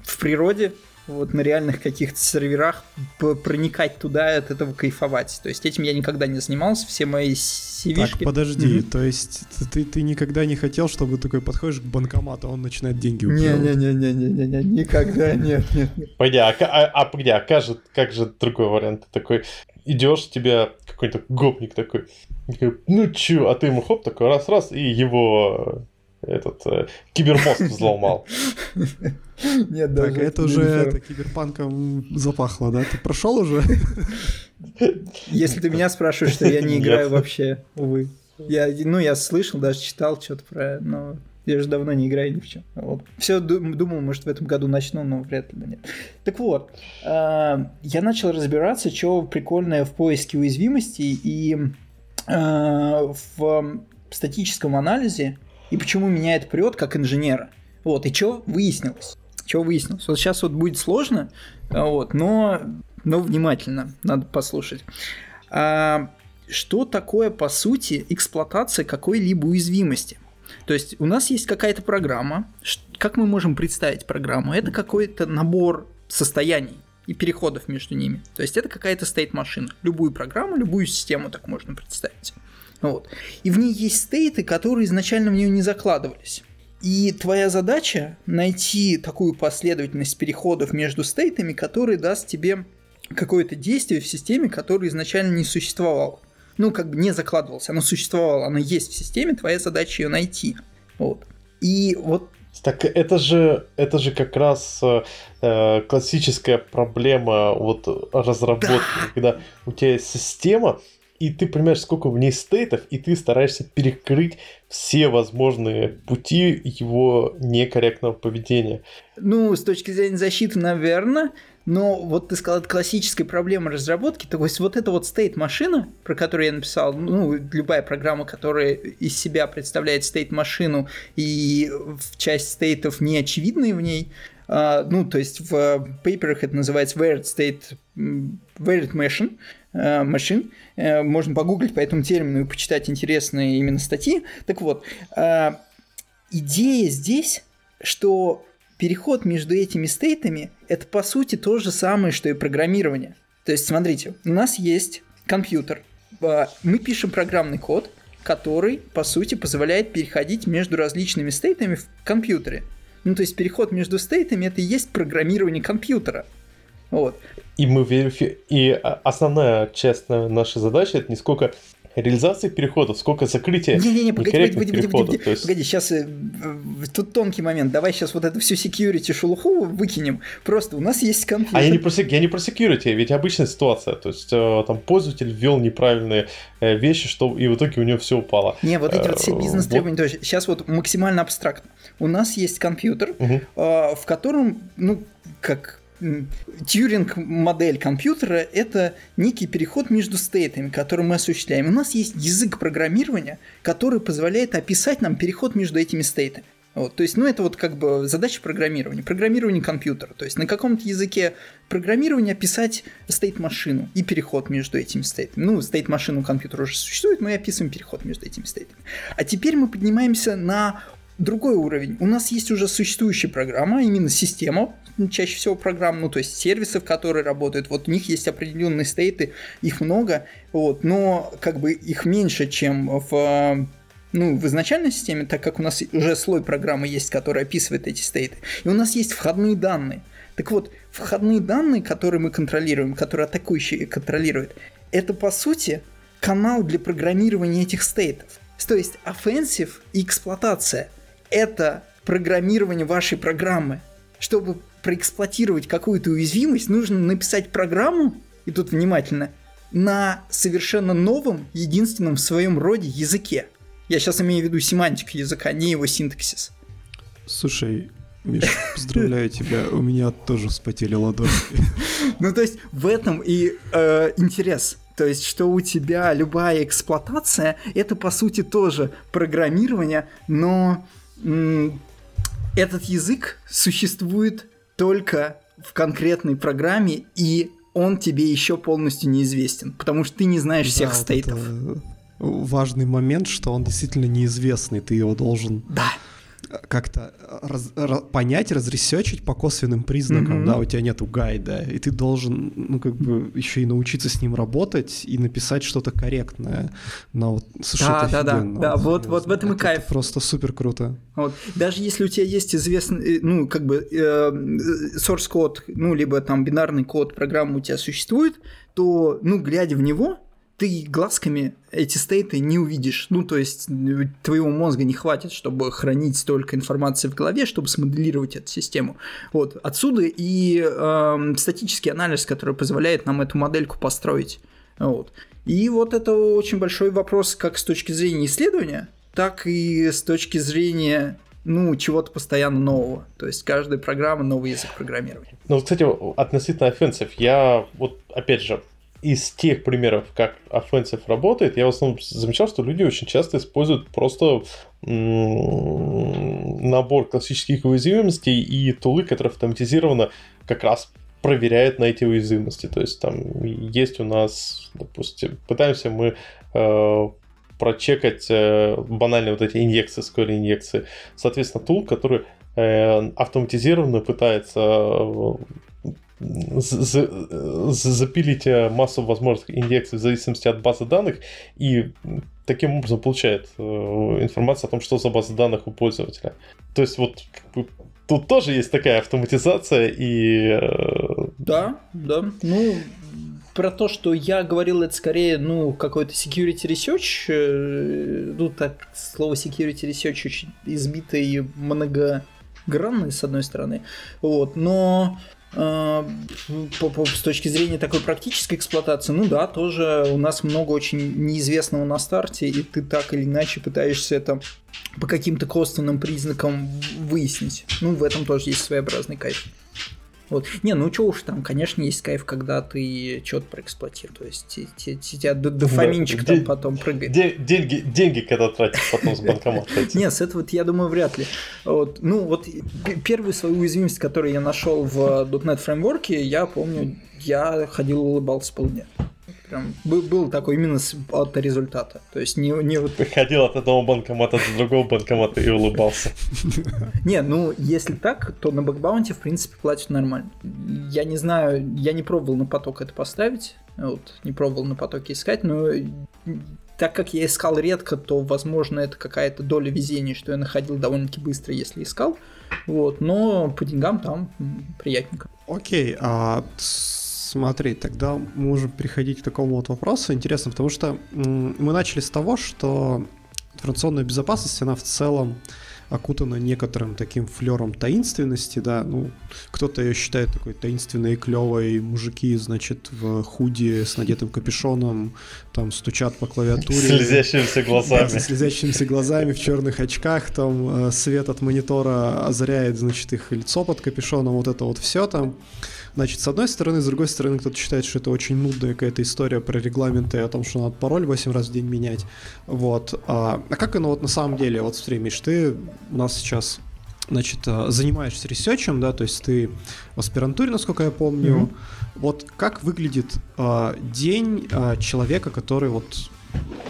S3: в природе, вот на реальных каких-то серверах проникать туда и от этого кайфовать. То есть этим я никогда не занимался, все мои CV-шки...
S2: Так, подожди,
S3: Мгм.
S2: то есть ты, ты никогда не хотел, чтобы такой подходишь к банкомату, а он начинает деньги убивать?
S3: Не-не-не-не-не-не, никогда нет, нет.
S1: Погоди, а, а, а погоди, а как же, как же другой вариант? Ты такой, идешь, тебя какой-то гопник такой, такой, ну чё, а ты ему хоп, такой раз-раз, и его э, этот э, кибермозг взломал.
S3: Нет,
S2: Так,
S3: даже
S2: это уже это киберпанком запахло, да? Ты прошел уже?
S3: Если ты меня спрашиваешь, что я не играю вообще, увы. Я, ну, я слышал, даже читал что-то про, но я же давно не играю ни в чем. Вот. Все думал, может, в этом году начну, но вряд ли, да нет. Так вот, а, я начал разбираться, что прикольное в поиске уязвимостей и а, в статическом анализе, и почему меня это прет как инженера. Вот, и что выяснилось? Что выяснилось? Вот сейчас вот будет сложно, а, вот, но, но внимательно надо послушать. А, что такое, по сути, эксплуатация какой-либо уязвимости? То есть у нас есть какая-то программа. Как мы можем представить программу? Это какой-то набор состояний и переходов между ними. То есть это какая-то стейт-машина. Любую программу, любую систему так можно представить. Вот. И в ней есть стейты, которые изначально в нее не закладывались. И твоя задача найти такую последовательность переходов между стейтами, которая даст тебе какое-то действие в системе, которое изначально не существовало. Ну, как бы не закладывалось, оно существовало, оно есть в системе, твоя задача ее найти. Вот. И вот
S1: Так это же, это же как раз э, э, классическая проблема вот разработки, когда у тебя есть система, и ты понимаешь, сколько в ней стейтов, и ты стараешься перекрыть все возможные пути его некорректного поведения.
S3: Ну, с точки зрения защиты, наверное. Но вот ты сказал, это классическая проблема разработки. То есть вот эта вот стейт-машина, про которую я написал, ну, любая программа, которая из себя представляет стейт-машину, и в часть стейтов не очевидные в ней, а, ну, то есть в пейперах это называется varied state, varied machine, э, machine. Э, Можно погуглить по этому термину и почитать интересные именно статьи. Так вот, а, идея здесь, что переход между этими стейтами это по сути то же самое, что и программирование. То есть, смотрите, у нас есть компьютер, мы пишем программный код, который, по сути, позволяет переходить между различными стейтами в компьютере. Ну, то есть переход между стейтами это и есть программирование компьютера. Вот.
S1: И мы верифи... И а, основная часть на- нашей задачи это не сколько реализации переходов, сколько закрытия
S3: Не-не-не, погоди, погоди, погоди, погоди,
S1: переходов.
S3: погоди,
S1: То есть-
S3: погоди, сейчас э, тут тонкий момент. Давай сейчас вот эту всю security шелуху выкинем. Просто у нас есть компьютер.
S1: А я не про, я не про security, ведь обычная ситуация. То есть э, там пользователь ввел неправильные э, вещи, что и в итоге у него все упало.
S3: Не, вот эти вот все бизнес-требования тоже. Сейчас вот максимально абстрактно. У нас есть компьютер, а, в котором, ну, как Тьюринг-модель компьютера – это некий переход между стейтами, который мы осуществляем. У нас есть язык программирования, который позволяет описать нам переход между этими стейтами. Вот, то есть, ну, это вот как бы задача программирования, программирование компьютера. То есть, на каком-то языке программирования описать стейт-машину и переход между этими стейтами. Ну, стейт-машину компьютера уже существует, мы описываем переход между этими стейтами. А теперь мы поднимаемся на другой уровень. У нас есть уже существующая программа, именно система, чаще всего программ, ну, то есть сервисов, которые работают, вот у них есть определенные стейты, их много, вот, но как бы их меньше, чем в ну, в изначальной системе, так как у нас уже слой программы есть, который описывает эти стейты, и у нас есть входные данные. Так вот, входные данные, которые мы контролируем, которые атакующий контролирует, это по сути канал для программирования этих стейтов. То есть offensive и эксплуатация – это программирование вашей программы. Чтобы проэксплуатировать какую-то уязвимость, нужно написать программу, и тут внимательно, на совершенно новом, единственном в своем роде языке. Я сейчас имею в виду семантику языка, не его синтаксис.
S2: Слушай, Миша, поздравляю тебя, у меня тоже вспотели ладошки.
S3: Ну, то есть в этом и э, интерес. То есть, что у тебя любая эксплуатация, это по сути тоже программирование, но этот язык существует только в конкретной программе, и он тебе еще полностью неизвестен, потому что ты не знаешь всех да, стейтов. Вот это
S2: важный момент, что он действительно неизвестный, ты его должен
S3: да.
S2: Как-то раз, раз, понять, разресечить по косвенным признакам, mm-hmm. да, у тебя нету гайда, и ты должен, ну, как бы, еще и научиться с ним работать и написать что-то корректное. Но вот,
S3: слушай, да, да, да, да, вот, вот в этом и кайф.
S2: просто супер круто.
S3: Вот. Даже если у тебя есть известный, э, ну, как бы, э, source код, ну, либо там бинарный код программы у тебя существует, то, ну, глядя в него, ты глазками эти стейты не увидишь. Ну, то есть твоего мозга не хватит, чтобы хранить столько информации в голове, чтобы смоделировать эту систему. Вот. Отсюда и э, статический анализ, который позволяет нам эту модельку построить. Вот. И вот это очень большой вопрос как с точки зрения исследования, так и с точки зрения ну, чего-то постоянно нового. То есть каждая программа новый язык программирования.
S1: Ну, кстати, относительно offensive, я вот, опять же, из тех примеров, как offensive работает, я в основном замечал, что люди очень часто используют просто набор классических уязвимостей и тулы, которые автоматизированно как раз проверяют на эти уязвимости. То есть там есть у нас, допустим, пытаемся мы э, прочекать э, банальные вот эти инъекции, SQL инъекции. Соответственно, тул, который э, автоматизированно пытается запилить э, массу возможных индексов в зависимости от базы данных и таким образом получает э, информацию о том, что за база данных у пользователя. То есть вот тут тоже есть такая автоматизация и... Э,
S3: да, да. Ну, про то, что я говорил, это скорее, ну, какой-то security research, ну, так, слово security research очень избитое и многогранное, с одной стороны, вот, но с точки зрения такой практической эксплуатации, ну да, тоже у нас много очень неизвестного на старте, и ты так или иначе пытаешься это по каким-то косвенным признакам выяснить. Ну, в этом тоже есть своеобразный кайф. Вот. Не, ну что уж там, конечно, есть кайф, когда ты что-то проэксплуатируешь. То есть тебя дофаминчик там потом прыгает.
S1: Деньги, деньги когда тратишь потом с банкомата.
S3: Нет, с этого я думаю, вряд ли. Вот. Ну, вот первую свою уязвимость, которую я нашел в .NET фреймворке, я помню, я ходил улыбался полдня. Прям был, был такой именно от результата. То есть не, не вот...
S1: Ходил от одного банкомата до другого банкомата и улыбался.
S3: Не, ну если так, то на бэкбаунте в принципе платят нормально. Я не знаю, я не пробовал на поток это поставить, вот, не пробовал на потоке искать, но так как я искал редко, то, возможно, это какая-то доля везения, что я находил довольно-таки быстро, если искал. Вот, но по деньгам там приятненько.
S2: Окей, а Смотри, тогда мы можем переходить к такому вот вопросу. Интересно, потому что мы начали с того, что информационная безопасность, она в целом окутана некоторым таким флером таинственности, да, ну, кто-то ее считает такой таинственной и клевой, мужики, значит, в худи с надетым капюшоном, там, стучат по клавиатуре.
S1: Слезящимися глазами.
S2: Да, слезящимися глазами, в черных очках, там, э, свет от монитора озаряет, значит, их лицо под капюшоном, вот это вот все там. Значит, с одной стороны, с другой стороны, кто-то считает, что это очень нудная какая-то история про регламенты, о том, что надо пароль 8 раз в день менять. Вот. А, а как оно вот на самом деле? Вот смотри, Миш, ты у нас сейчас значит, занимаешься ресерчем, да, то есть ты в аспирантуре, насколько я помню. Mm-hmm. Вот как выглядит э, день э, человека, который вот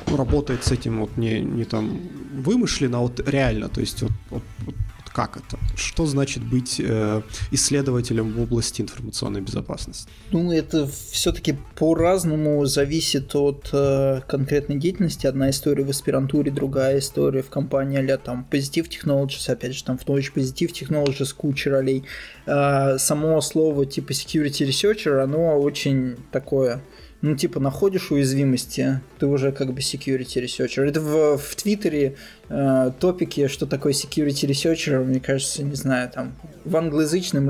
S2: работает с этим вот не, не там вымышленно, а вот реально, то есть вот, вот, вот как это? Что значит быть э, исследователем в области информационной безопасности?
S3: Ну, это все-таки по-разному зависит от э, конкретной деятельности. Одна история в аспирантуре, другая история в компании а там Positive Technologies, опять же, там в ночь Positive Technologies куча ролей. Э, само слово типа Security Researcher, оно очень такое ну, типа, находишь уязвимости, ты уже как бы security researcher. Это в, в Твиттере э, топики, что такое security researcher, мне кажется, не знаю, там, в англоязычном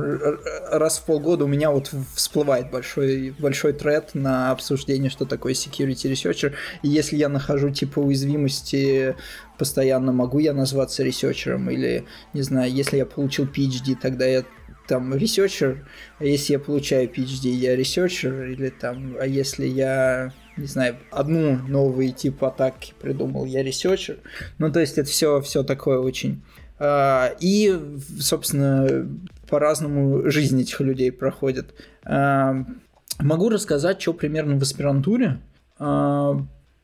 S3: раз в полгода у меня вот всплывает большой, большой тред на обсуждение, что такое security researcher. И если я нахожу, типа, уязвимости постоянно, могу я назваться researcher ом или, не знаю, если я получил PhD, тогда я там researcher, а если я получаю PhD, я researcher, или там, а если я, не знаю, одну новый тип атаки придумал, я researcher. Ну, то есть это все, все такое очень. А, и, собственно, по-разному жизнь этих людей проходит. А, могу рассказать, что примерно в аспирантуре.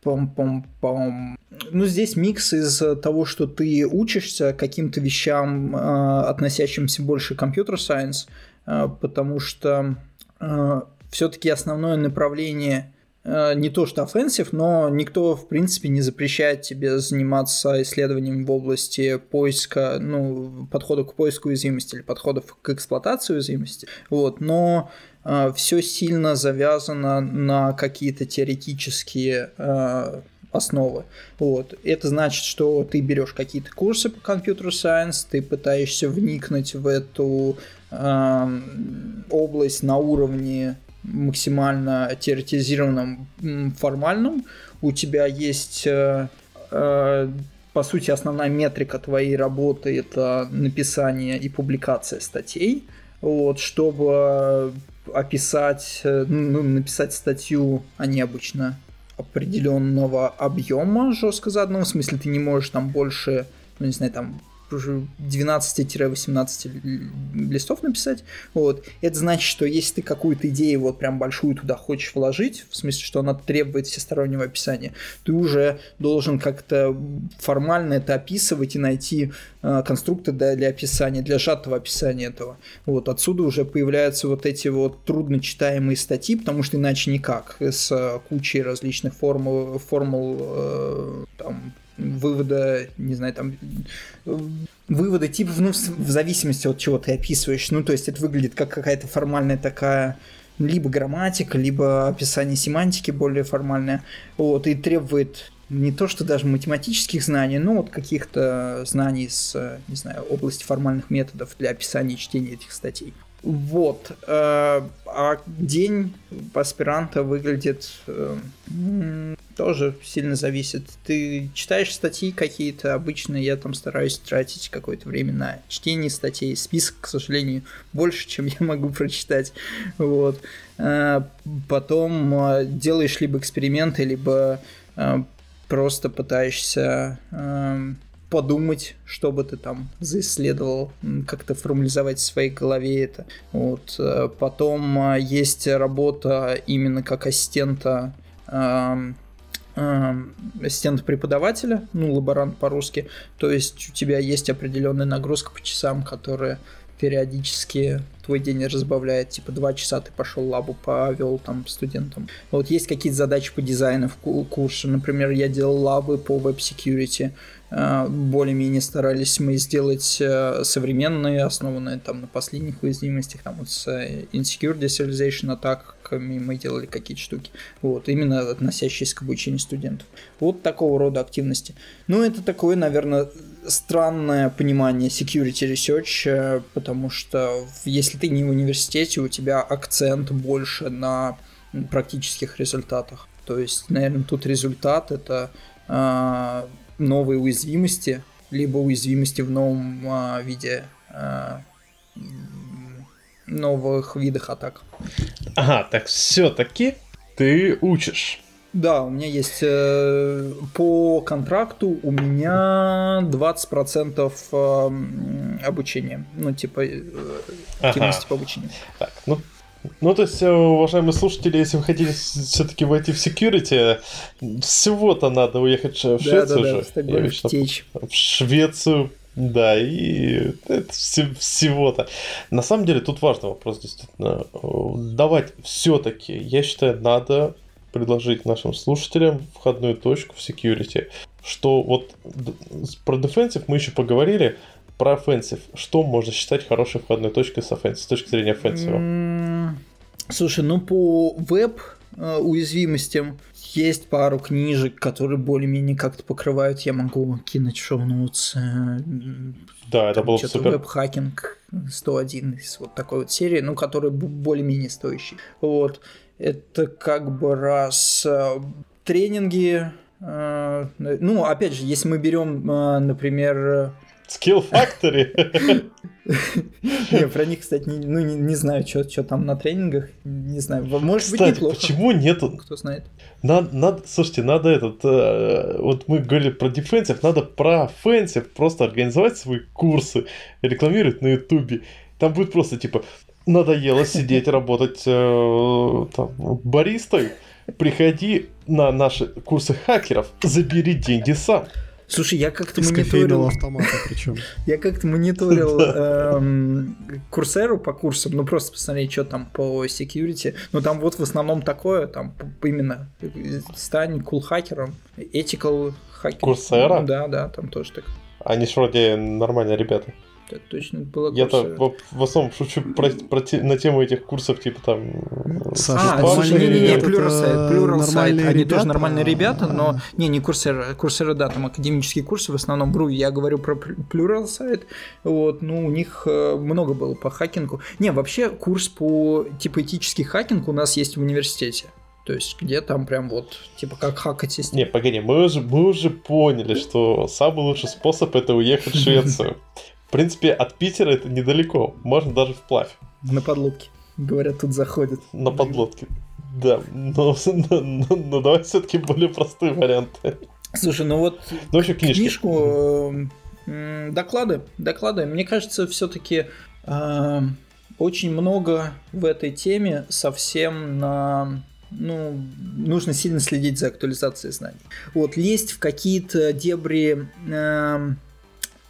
S3: Пом-пом-пом. Ну, здесь микс из того, что ты учишься каким-то вещам, э, относящимся больше к компьютер-сайенс, э, потому что э, все-таки основное направление не то что offensive, но никто, в принципе, не запрещает тебе заниматься исследованием в области поиска, ну, подхода к поиску уязвимости или подходов к эксплуатации уязвимости. Вот, но все сильно завязано на какие-то теоретические а, основы. Вот. Это значит, что ты берешь какие-то курсы по компьютер сайенс, ты пытаешься вникнуть в эту э, область на уровне максимально теоретизированном, формальном. У тебя есть, э, э, по сути, основная метрика твоей работы это написание и публикация статей. Вот, чтобы описать, э, ну, написать статью, они обычно определенного объема жестко заданного, в смысле ты не можешь там больше, ну не знаю, там 12-18 листов написать. Вот. Это значит, что если ты какую-то идею вот прям большую туда хочешь вложить, в смысле, что она требует всестороннего описания, ты уже должен как-то формально это описывать и найти э, конструкты для, для описания, для сжатого описания этого. Вот. Отсюда уже появляются вот эти вот трудночитаемые статьи, потому что иначе никак, с кучей различных формул, формул э, там, вывода, не знаю, там вывода типов, ну, в зависимости от чего ты описываешь. Ну, то есть это выглядит как какая-то формальная такая либо грамматика, либо описание семантики более формальное. Вот, и требует не то, что даже математических знаний, но вот каких-то знаний с, не знаю, области формальных методов для описания и чтения этих статей. Вот. Э, а день аспиранта выглядит э, тоже сильно зависит. Ты читаешь статьи какие-то, обычно я там стараюсь тратить какое-то время на чтение статей. Список, к сожалению, больше, чем я могу прочитать. Вот. Э, потом делаешь либо эксперименты, либо просто пытаешься подумать, что бы ты там заисследовал, как-то формализовать в своей голове это. Вот. Э, потом э, есть работа именно как ассистента ассистент преподавателя, ну, лаборант по-русски, то есть у тебя есть определенная нагрузка по часам, которая периодически твой день разбавляет, типа два часа ты пошел лабу повел там студентам. Вот есть какие-то задачи по дизайну в курсе, например, я делал лабы по веб-секьюрити, более-менее старались мы сделать э, современные, основанные там на последних уязвимостях, там вот с э, Insecure Deserialization атаками мы делали какие-то штуки, вот, именно относящиеся к обучению студентов. Вот такого рода активности. Ну, это такое, наверное, странное понимание security research, потому что если ты не в университете, у тебя акцент больше на практических результатах. То есть, наверное, тут результат это новые уязвимости, либо уязвимости в новом а, виде а, новых видах атак.
S1: Ага, так все-таки ты учишь.
S3: Да, у меня есть э, по контракту у меня 20% э, обучения. Ну, типа э, активности ага. по обучению.
S1: Так, ну ну, то есть, э, уважаемые слушатели, если вы хотите все-таки войти в security, всего-то надо уехать в Швецию да, да, да.
S3: В, течь.
S1: в Швецию, да, и это всего-то. На самом деле, тут важный вопрос, действительно. Давать все-таки, я считаю, надо предложить нашим слушателям входную точку в security. Что вот про defensive мы еще поговорили, про offensive. Что можно считать хорошей входной точкой с, offensive, с точки зрения offensive?
S3: Слушай, ну по веб э, уязвимостям есть пару книжек, которые более-менее как-то покрывают. Я могу кинуть шоу-ноутс. Э,
S1: да, это было супер.
S3: Web Hacking 101 из вот такой вот серии, ну, который более-менее стоящий. Вот. Это как бы раз э, тренинги. Ну, опять же, если мы берем, например,
S1: Skill Factory.
S3: Не, про них, кстати, не, ну, не, не знаю, что там на тренингах, не знаю, может
S1: кстати,
S3: быть неплохо.
S1: почему нету?
S3: Кто знает.
S1: Надо, надо, слушайте, надо этот, э, вот мы говорили про defensive, надо про offensive просто организовать свои курсы, рекламировать на ютубе. Там будет просто типа, надоело сидеть, работать э, там, баристой, приходи на наши курсы хакеров, забери деньги сам.
S3: Слушай, я как-то мониторил...
S2: автомата причем.
S3: Я как-то мониторил эм, курсеру по курсам, ну просто посмотреть, что там по security. Ну там вот в основном такое, там именно стань кул хакером, ethical хакером.
S1: Курсера?
S3: Да, да, там тоже так.
S1: Они ж вроде нормальные ребята.
S3: Так точно, было
S1: Я-то в, в основном шучу про, про, на тему этих курсов, типа там...
S3: Саша, а, слушай, не-не-не, Pluralsight, Pluralsight, они тоже нормальные ребята, но... Не, не курсеры, курсеры, да, там академические курсы, в основном, бру, я говорю про Pluralsight, вот, ну, у них э, много было по хакингу. Не, вообще, курс по, типа, этический хакинг у нас есть в университете. То есть, где там прям вот, типа, как хакать систему.
S1: Не, погоди, мы уже, мы уже поняли, что самый лучший способ это уехать в Швецию. В принципе, от Питера это недалеко. Можно даже вплавь.
S3: На подлодке. Говорят, тут заходят.
S1: На подлодке. Да, но, но, но, но давай все-таки более простые варианты.
S3: Слушай, ну вот
S1: ну, еще
S3: книжку, э, доклады, доклады. Мне кажется, все-таки э, очень много в этой теме совсем на ну, нужно сильно следить за актуализацией знаний. Вот, лезть в какие-то дебри э,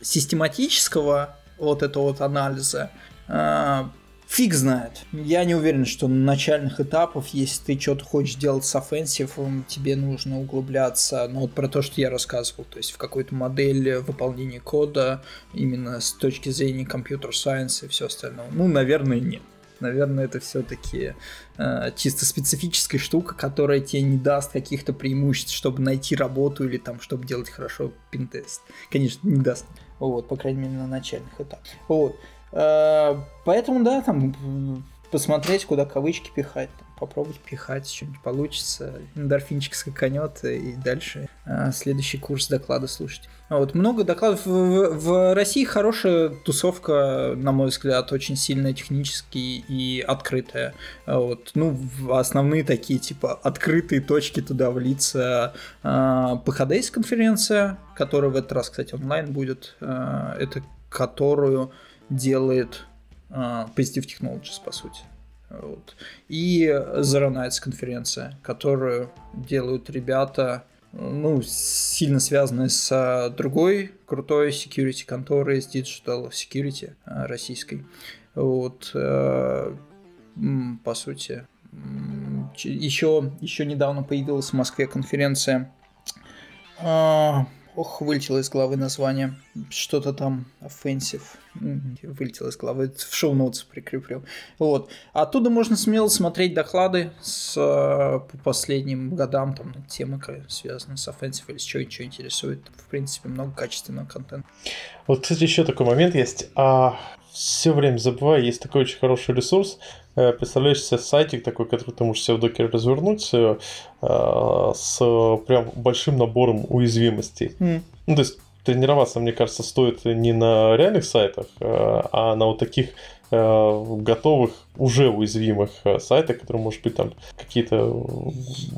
S3: систематического вот этого вот анализа, э, фиг знает. Я не уверен, что на начальных этапах, если ты что-то хочешь делать с offensive, тебе нужно углубляться, ну вот про то, что я рассказывал, то есть в какую-то модель выполнения кода именно с точки зрения компьютер сайенса и все остальное. Ну, наверное, нет. Наверное, это все-таки э, чисто специфическая штука, которая тебе не даст каких-то преимуществ, чтобы найти работу или там, чтобы делать хорошо пинтест. Конечно, не даст. Вот, по крайней мере, на начальных этапах. Вот. Э, поэтому, да, там посмотреть, куда кавычки пихать, попробовать пихать, что-нибудь получится, эндорфинчик скаканет, и дальше а, следующий курс доклада слушать. Вот, много докладов. В, в России хорошая тусовка, на мой взгляд, очень сильная технически и открытая. Вот. Ну, основные такие, типа, открытые точки туда влиться. А, PHDS конференция, которая в этот раз, кстати, онлайн будет. А, это которую делает а, Positive Technologies, по сути. Вот. И Zero Nights конференция, которую делают ребята, ну, сильно связанные с другой крутой security конторой, с Digital Security а, российской. Вот, э, по сути. Еще, еще недавно появилась в Москве конференция а, Ох, вылетело из головы название. Что-то там offensive. Вылетело из головы. В шоу-ноутс прикреплю. Вот. Оттуда можно смело смотреть доклады с, по последним годам. Там темы связаны с offensive или с чего, что интересует. В принципе, много качественного контента.
S1: Вот, кстати, еще такой момент есть. А, все время забываю, есть такой очень хороший ресурс Э, представляешь себе сайтик такой, который ты можешь себе в докере развернуть э, с прям большим набором уязвимостей. Mm. Ну, то есть тренироваться, мне кажется, стоит не на реальных сайтах, э, а на вот таких э, готовых, уже уязвимых э, сайтах, которые, может быть, там какие-то...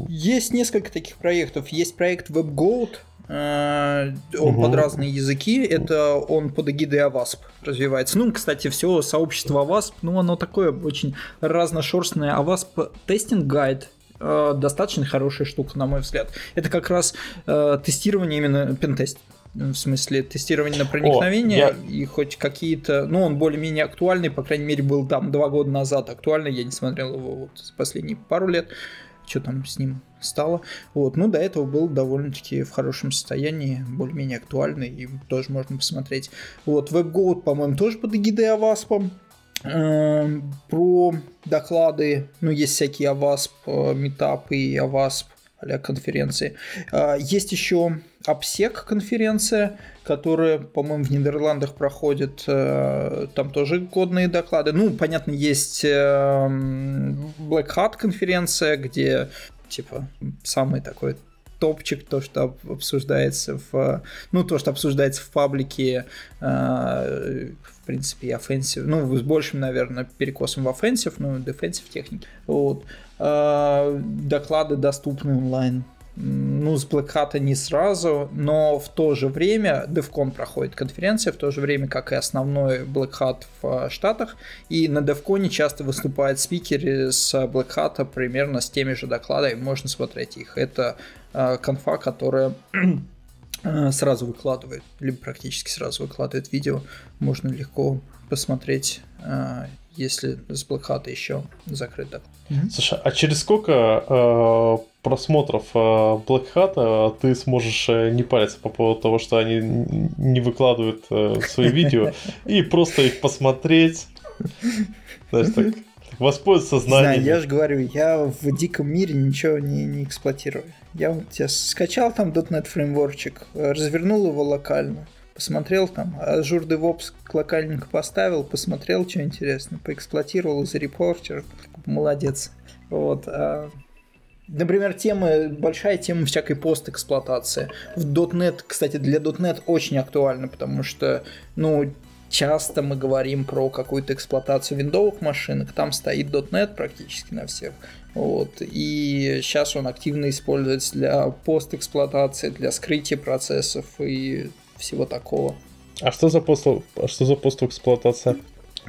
S3: Есть несколько таких проектов. Есть проект WebGoat, он угу. под разные языки, это он под эгидой Avasp развивается. Ну, кстати, все сообщество Avasp, ну, оно такое очень разношерстное. Avasp тестинг гайд достаточно хорошая штука, на мой взгляд. Это как раз э, тестирование именно пентест в смысле тестирования на проникновение, О, я... и хоть какие-то, ну, он более-менее актуальный, по крайней мере, был там два года назад актуальный, я не смотрел его вот за последние пару лет, что там с ним стало. Вот, ну, до этого был довольно-таки в хорошем состоянии, более-менее актуальный, и тоже можно посмотреть. Вот, WebGoat, по-моему, тоже под эгидой Аваспом. Эм, про доклады, ну, есть всякие Авасп, э, метапы и Авасп а конференции. Есть еще обсек конференция, которая, по-моему, в Нидерландах проходит. Э, там тоже годные доклады. Ну, понятно, есть эм, Black Hat конференция, где типа самый такой топчик, то, что обсуждается в... Ну, то, что обсуждается в паблике, э, в принципе, offensive, ну, с большим, наверное, перекосом в offensive, ну, defensive техники. Вот. Э, доклады доступны онлайн ну, с Black Hat не сразу, но в то же время DevCon проходит конференция, в то же время, как и основной Black Hat в Штатах, и на DevCon часто выступают спикеры с Black Hat примерно с теми же докладами, можно смотреть их. Это э, конфа, которая э, сразу выкладывает, либо практически сразу выкладывает видео, можно легко посмотреть э, если с Black Hat еще закрыто.
S1: Слушай, а через сколько э, просмотров э, Black Hat э, ты сможешь э, не париться по поводу того, что они не выкладывают свои видео, и просто их посмотреть, знаешь, так, воспользоваться знанием.
S3: Знаю, я же говорю, я в диком мире ничего не, не эксплуатирую. Я вот тебя скачал там .NET фреймворчик, развернул его локально, посмотрел там, Azure DevOps локальненько поставил, посмотрел, что интересно, поэксплуатировал, зарепортер, молодец. Вот. А, например, тема, большая тема всякой постэксплуатации. В .NET, кстати, для .NET очень актуально, потому что, ну, часто мы говорим про какую-то эксплуатацию виндовых машинок, там стоит .NET практически на всех. Вот. И сейчас он активно используется для постэксплуатации, для скрытия процессов и всего такого.
S1: А что за пост, а что за постэксплуатация?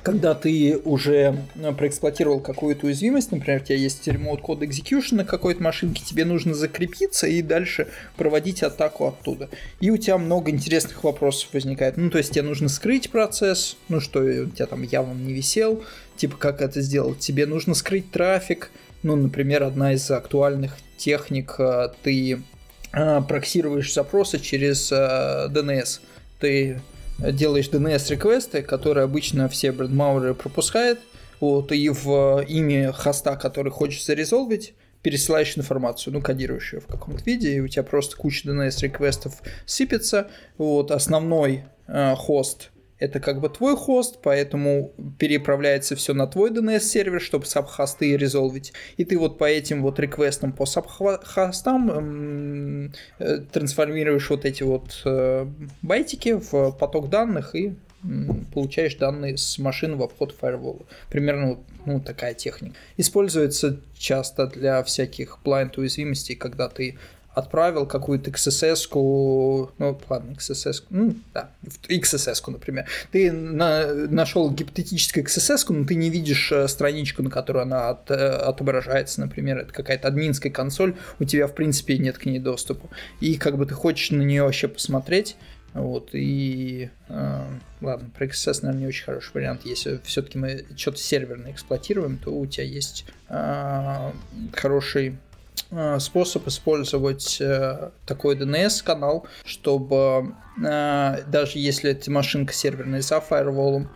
S3: Когда ты уже э, проэксплуатировал какую-то уязвимость, например, у тебя есть remote код execution на какой-то машинке, тебе нужно закрепиться и дальше проводить атаку оттуда. И у тебя много интересных вопросов возникает. Ну, то есть тебе нужно скрыть процесс, ну, что у тебя там явно не висел, типа как это сделать. Тебе нужно скрыть трафик, ну, например, одна из актуальных техник, э, ты э, проксируешь запросы через DNS. Ты делаешь DNS-реквесты, которые обычно все брэндмауреры пропускают, вот, и в имя хоста, который хочешь зарезолвить, пересылаешь информацию, ну, кодируешь ее в каком-то виде, и у тебя просто куча DNS-реквестов сыпется. Вот, основной э, хост это как бы твой хост, поэтому переправляется все на твой DNS-сервер, чтобы сабхосты резолвить. И ты вот по этим вот реквестам по сабхостам э, трансформируешь вот эти вот э, байтики в поток данных и получаешь данные с машины во вход в фаервол. Примерно ну, такая техника. Используется часто для всяких blind уязвимостей, когда ты отправил какую-то XSS-ку, ну, ладно, XSS, ну, да, XSS-ку, например. Ты на, нашел гипотетическую XSS-ку, но ты не видишь э, страничку, на которую она от, э, отображается, например, это какая-то админская консоль, у тебя, в принципе, нет к ней доступа. И как бы ты хочешь на нее вообще посмотреть, вот, и э, ладно, про XSS, наверное, не очень хороший вариант. Если все-таки мы что-то серверно эксплуатируем, то у тебя есть э, хороший способ использовать э, такой DNS-канал, чтобы э, даже если эта машинка серверная за фаерволом,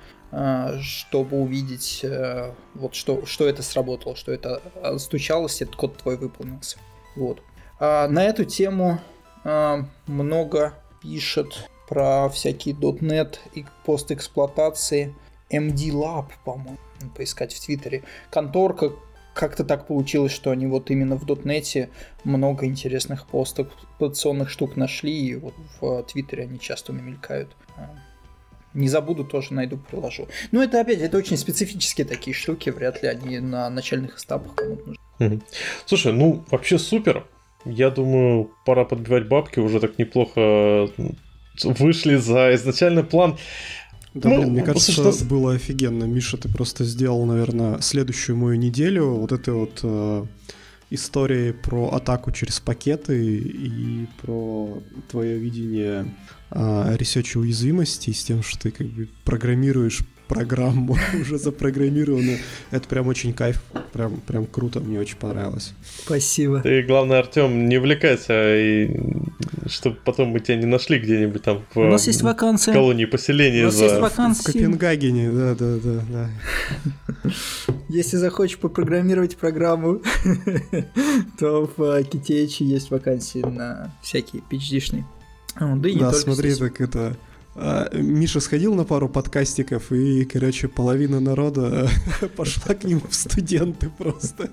S3: чтобы увидеть, вот что, что это сработало, что это стучалось, этот код твой выполнился. Вот. А на эту тему много пишет про всякие .NET и постэксплуатации MD Lab, по-моему, поискать в Твиттере. Конторка, как-то так получилось, что они вот именно в дотнете много интересных постов, штук нашли, и вот в Твиттере они часто мелькают. А, Не забуду, тоже найду, приложу. Ну, это опять, это очень специфические такие штуки, вряд ли они на начальных этапах кому-то
S1: нужны. Слушай, ну, вообще супер. Я думаю, пора подбивать бабки, уже так неплохо вышли за изначальный план.
S2: Да, ну, блин, мне кажется, что было офигенно. Миша, ты просто сделал, наверное, следующую мою неделю вот этой вот э, истории про атаку через пакеты и про твое видение э, ресеча уязвимости с тем, что ты как бы программируешь программу уже запрограммирована. Это прям очень кайф, прям, прям круто, мне очень понравилось.
S3: Спасибо.
S1: Ты, главное, Артем, не увлекайся, и чтобы потом мы тебя не нашли где-нибудь там в,
S3: У нас есть вакансия.
S1: колонии поселения. У
S3: нас
S1: за...
S3: есть вакансия.
S2: В Копенгагене, да, да, да, да.
S3: Если захочешь попрограммировать программу, то в Китече есть вакансии на всякие PhD-шные.
S2: Да, да смотри, так это а, Миша сходил на пару подкастиков, и, короче, половина народа пошла к нему в студенты просто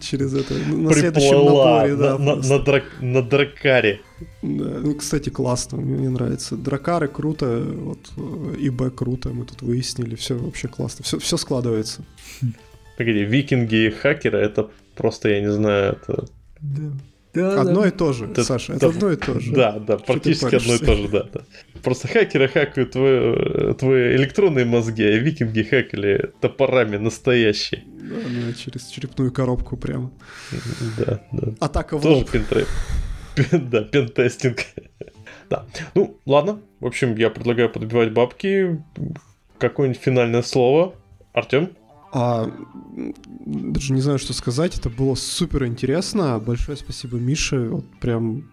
S2: через это.
S1: На следующем напоре, да. На, на, драк, на дракаре.
S2: Да, ну, кстати, классно, мне нравится. Дракары круто, вот ИБ круто, мы тут выяснили, все вообще классно, все, все складывается.
S1: Погоди, викинги и хакеры, это просто, я не знаю, это...
S2: Да. Да, одно да. и то же, это, Саша, это, это одно и то же.
S1: Да, да, Что практически одно и то же, да, да. Просто хакеры хакают твои, твои электронные мозги, а викинги хакали топорами настоящие.
S2: Да, да, через черепную коробку прям.
S1: Да, да.
S2: Атака в
S1: Тоже лоб. Пентре... Да, пентестинг. да. Ну, ладно. В общем, я предлагаю подбивать бабки. Какое-нибудь финальное слово. Артем?
S2: А, даже не знаю, что сказать. Это было супер интересно. Большое спасибо Мише. Вот прям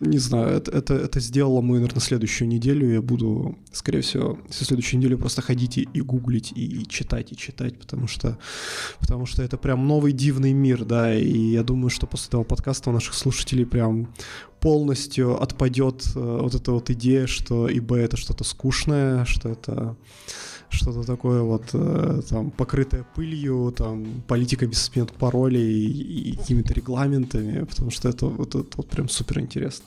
S2: не знаю, это, это, это сделало мы, наверное, следующую неделю. Я буду, скорее всего, всю следующую неделю просто ходить и, и гуглить, и, и читать, и читать, потому что, потому что это прям новый дивный мир, да, и я думаю, что после этого подкаста у наших слушателей прям полностью отпадет э, вот эта вот идея, что ИБ это что-то скучное, что это что-то такое вот э, там покрытое пылью, там политика без смен паролей и, и какими-то регламентами, потому что это вот, это вот прям супер интересно.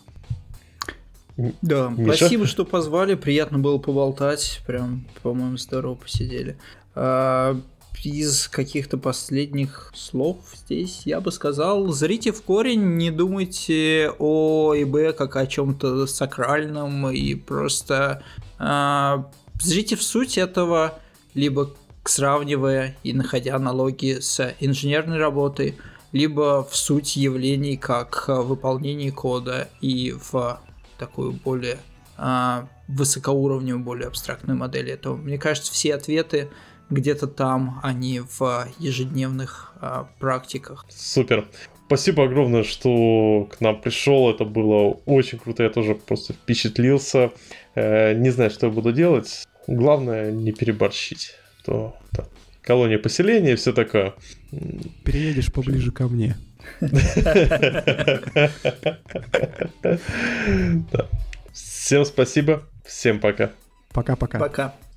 S3: Да, Миша? спасибо, что позвали, приятно было поболтать, прям, по-моему, здорово посидели. А, из каких-то последних слов здесь я бы сказал, зрите в корень, не думайте о ИБ как о чем-то сакральном и просто а, Зрите в суть этого, либо сравнивая и находя аналогии с инженерной работой, либо в суть явлений как выполнение кода и в такую более а, высокоуровневую, более абстрактную модель этого. Мне кажется, все ответы где-то там, они в ежедневных а, практиках.
S1: Супер. Спасибо огромное, что к нам пришел. Это было очень круто. Я тоже просто впечатлился. Э, не знаю, что я буду делать. Главное не переборщить. То, колония поселения и все такое.
S2: Переедешь поближе ко мне.
S1: Всем спасибо. Всем пока.
S2: Пока-пока.
S3: Пока. -пока. пока.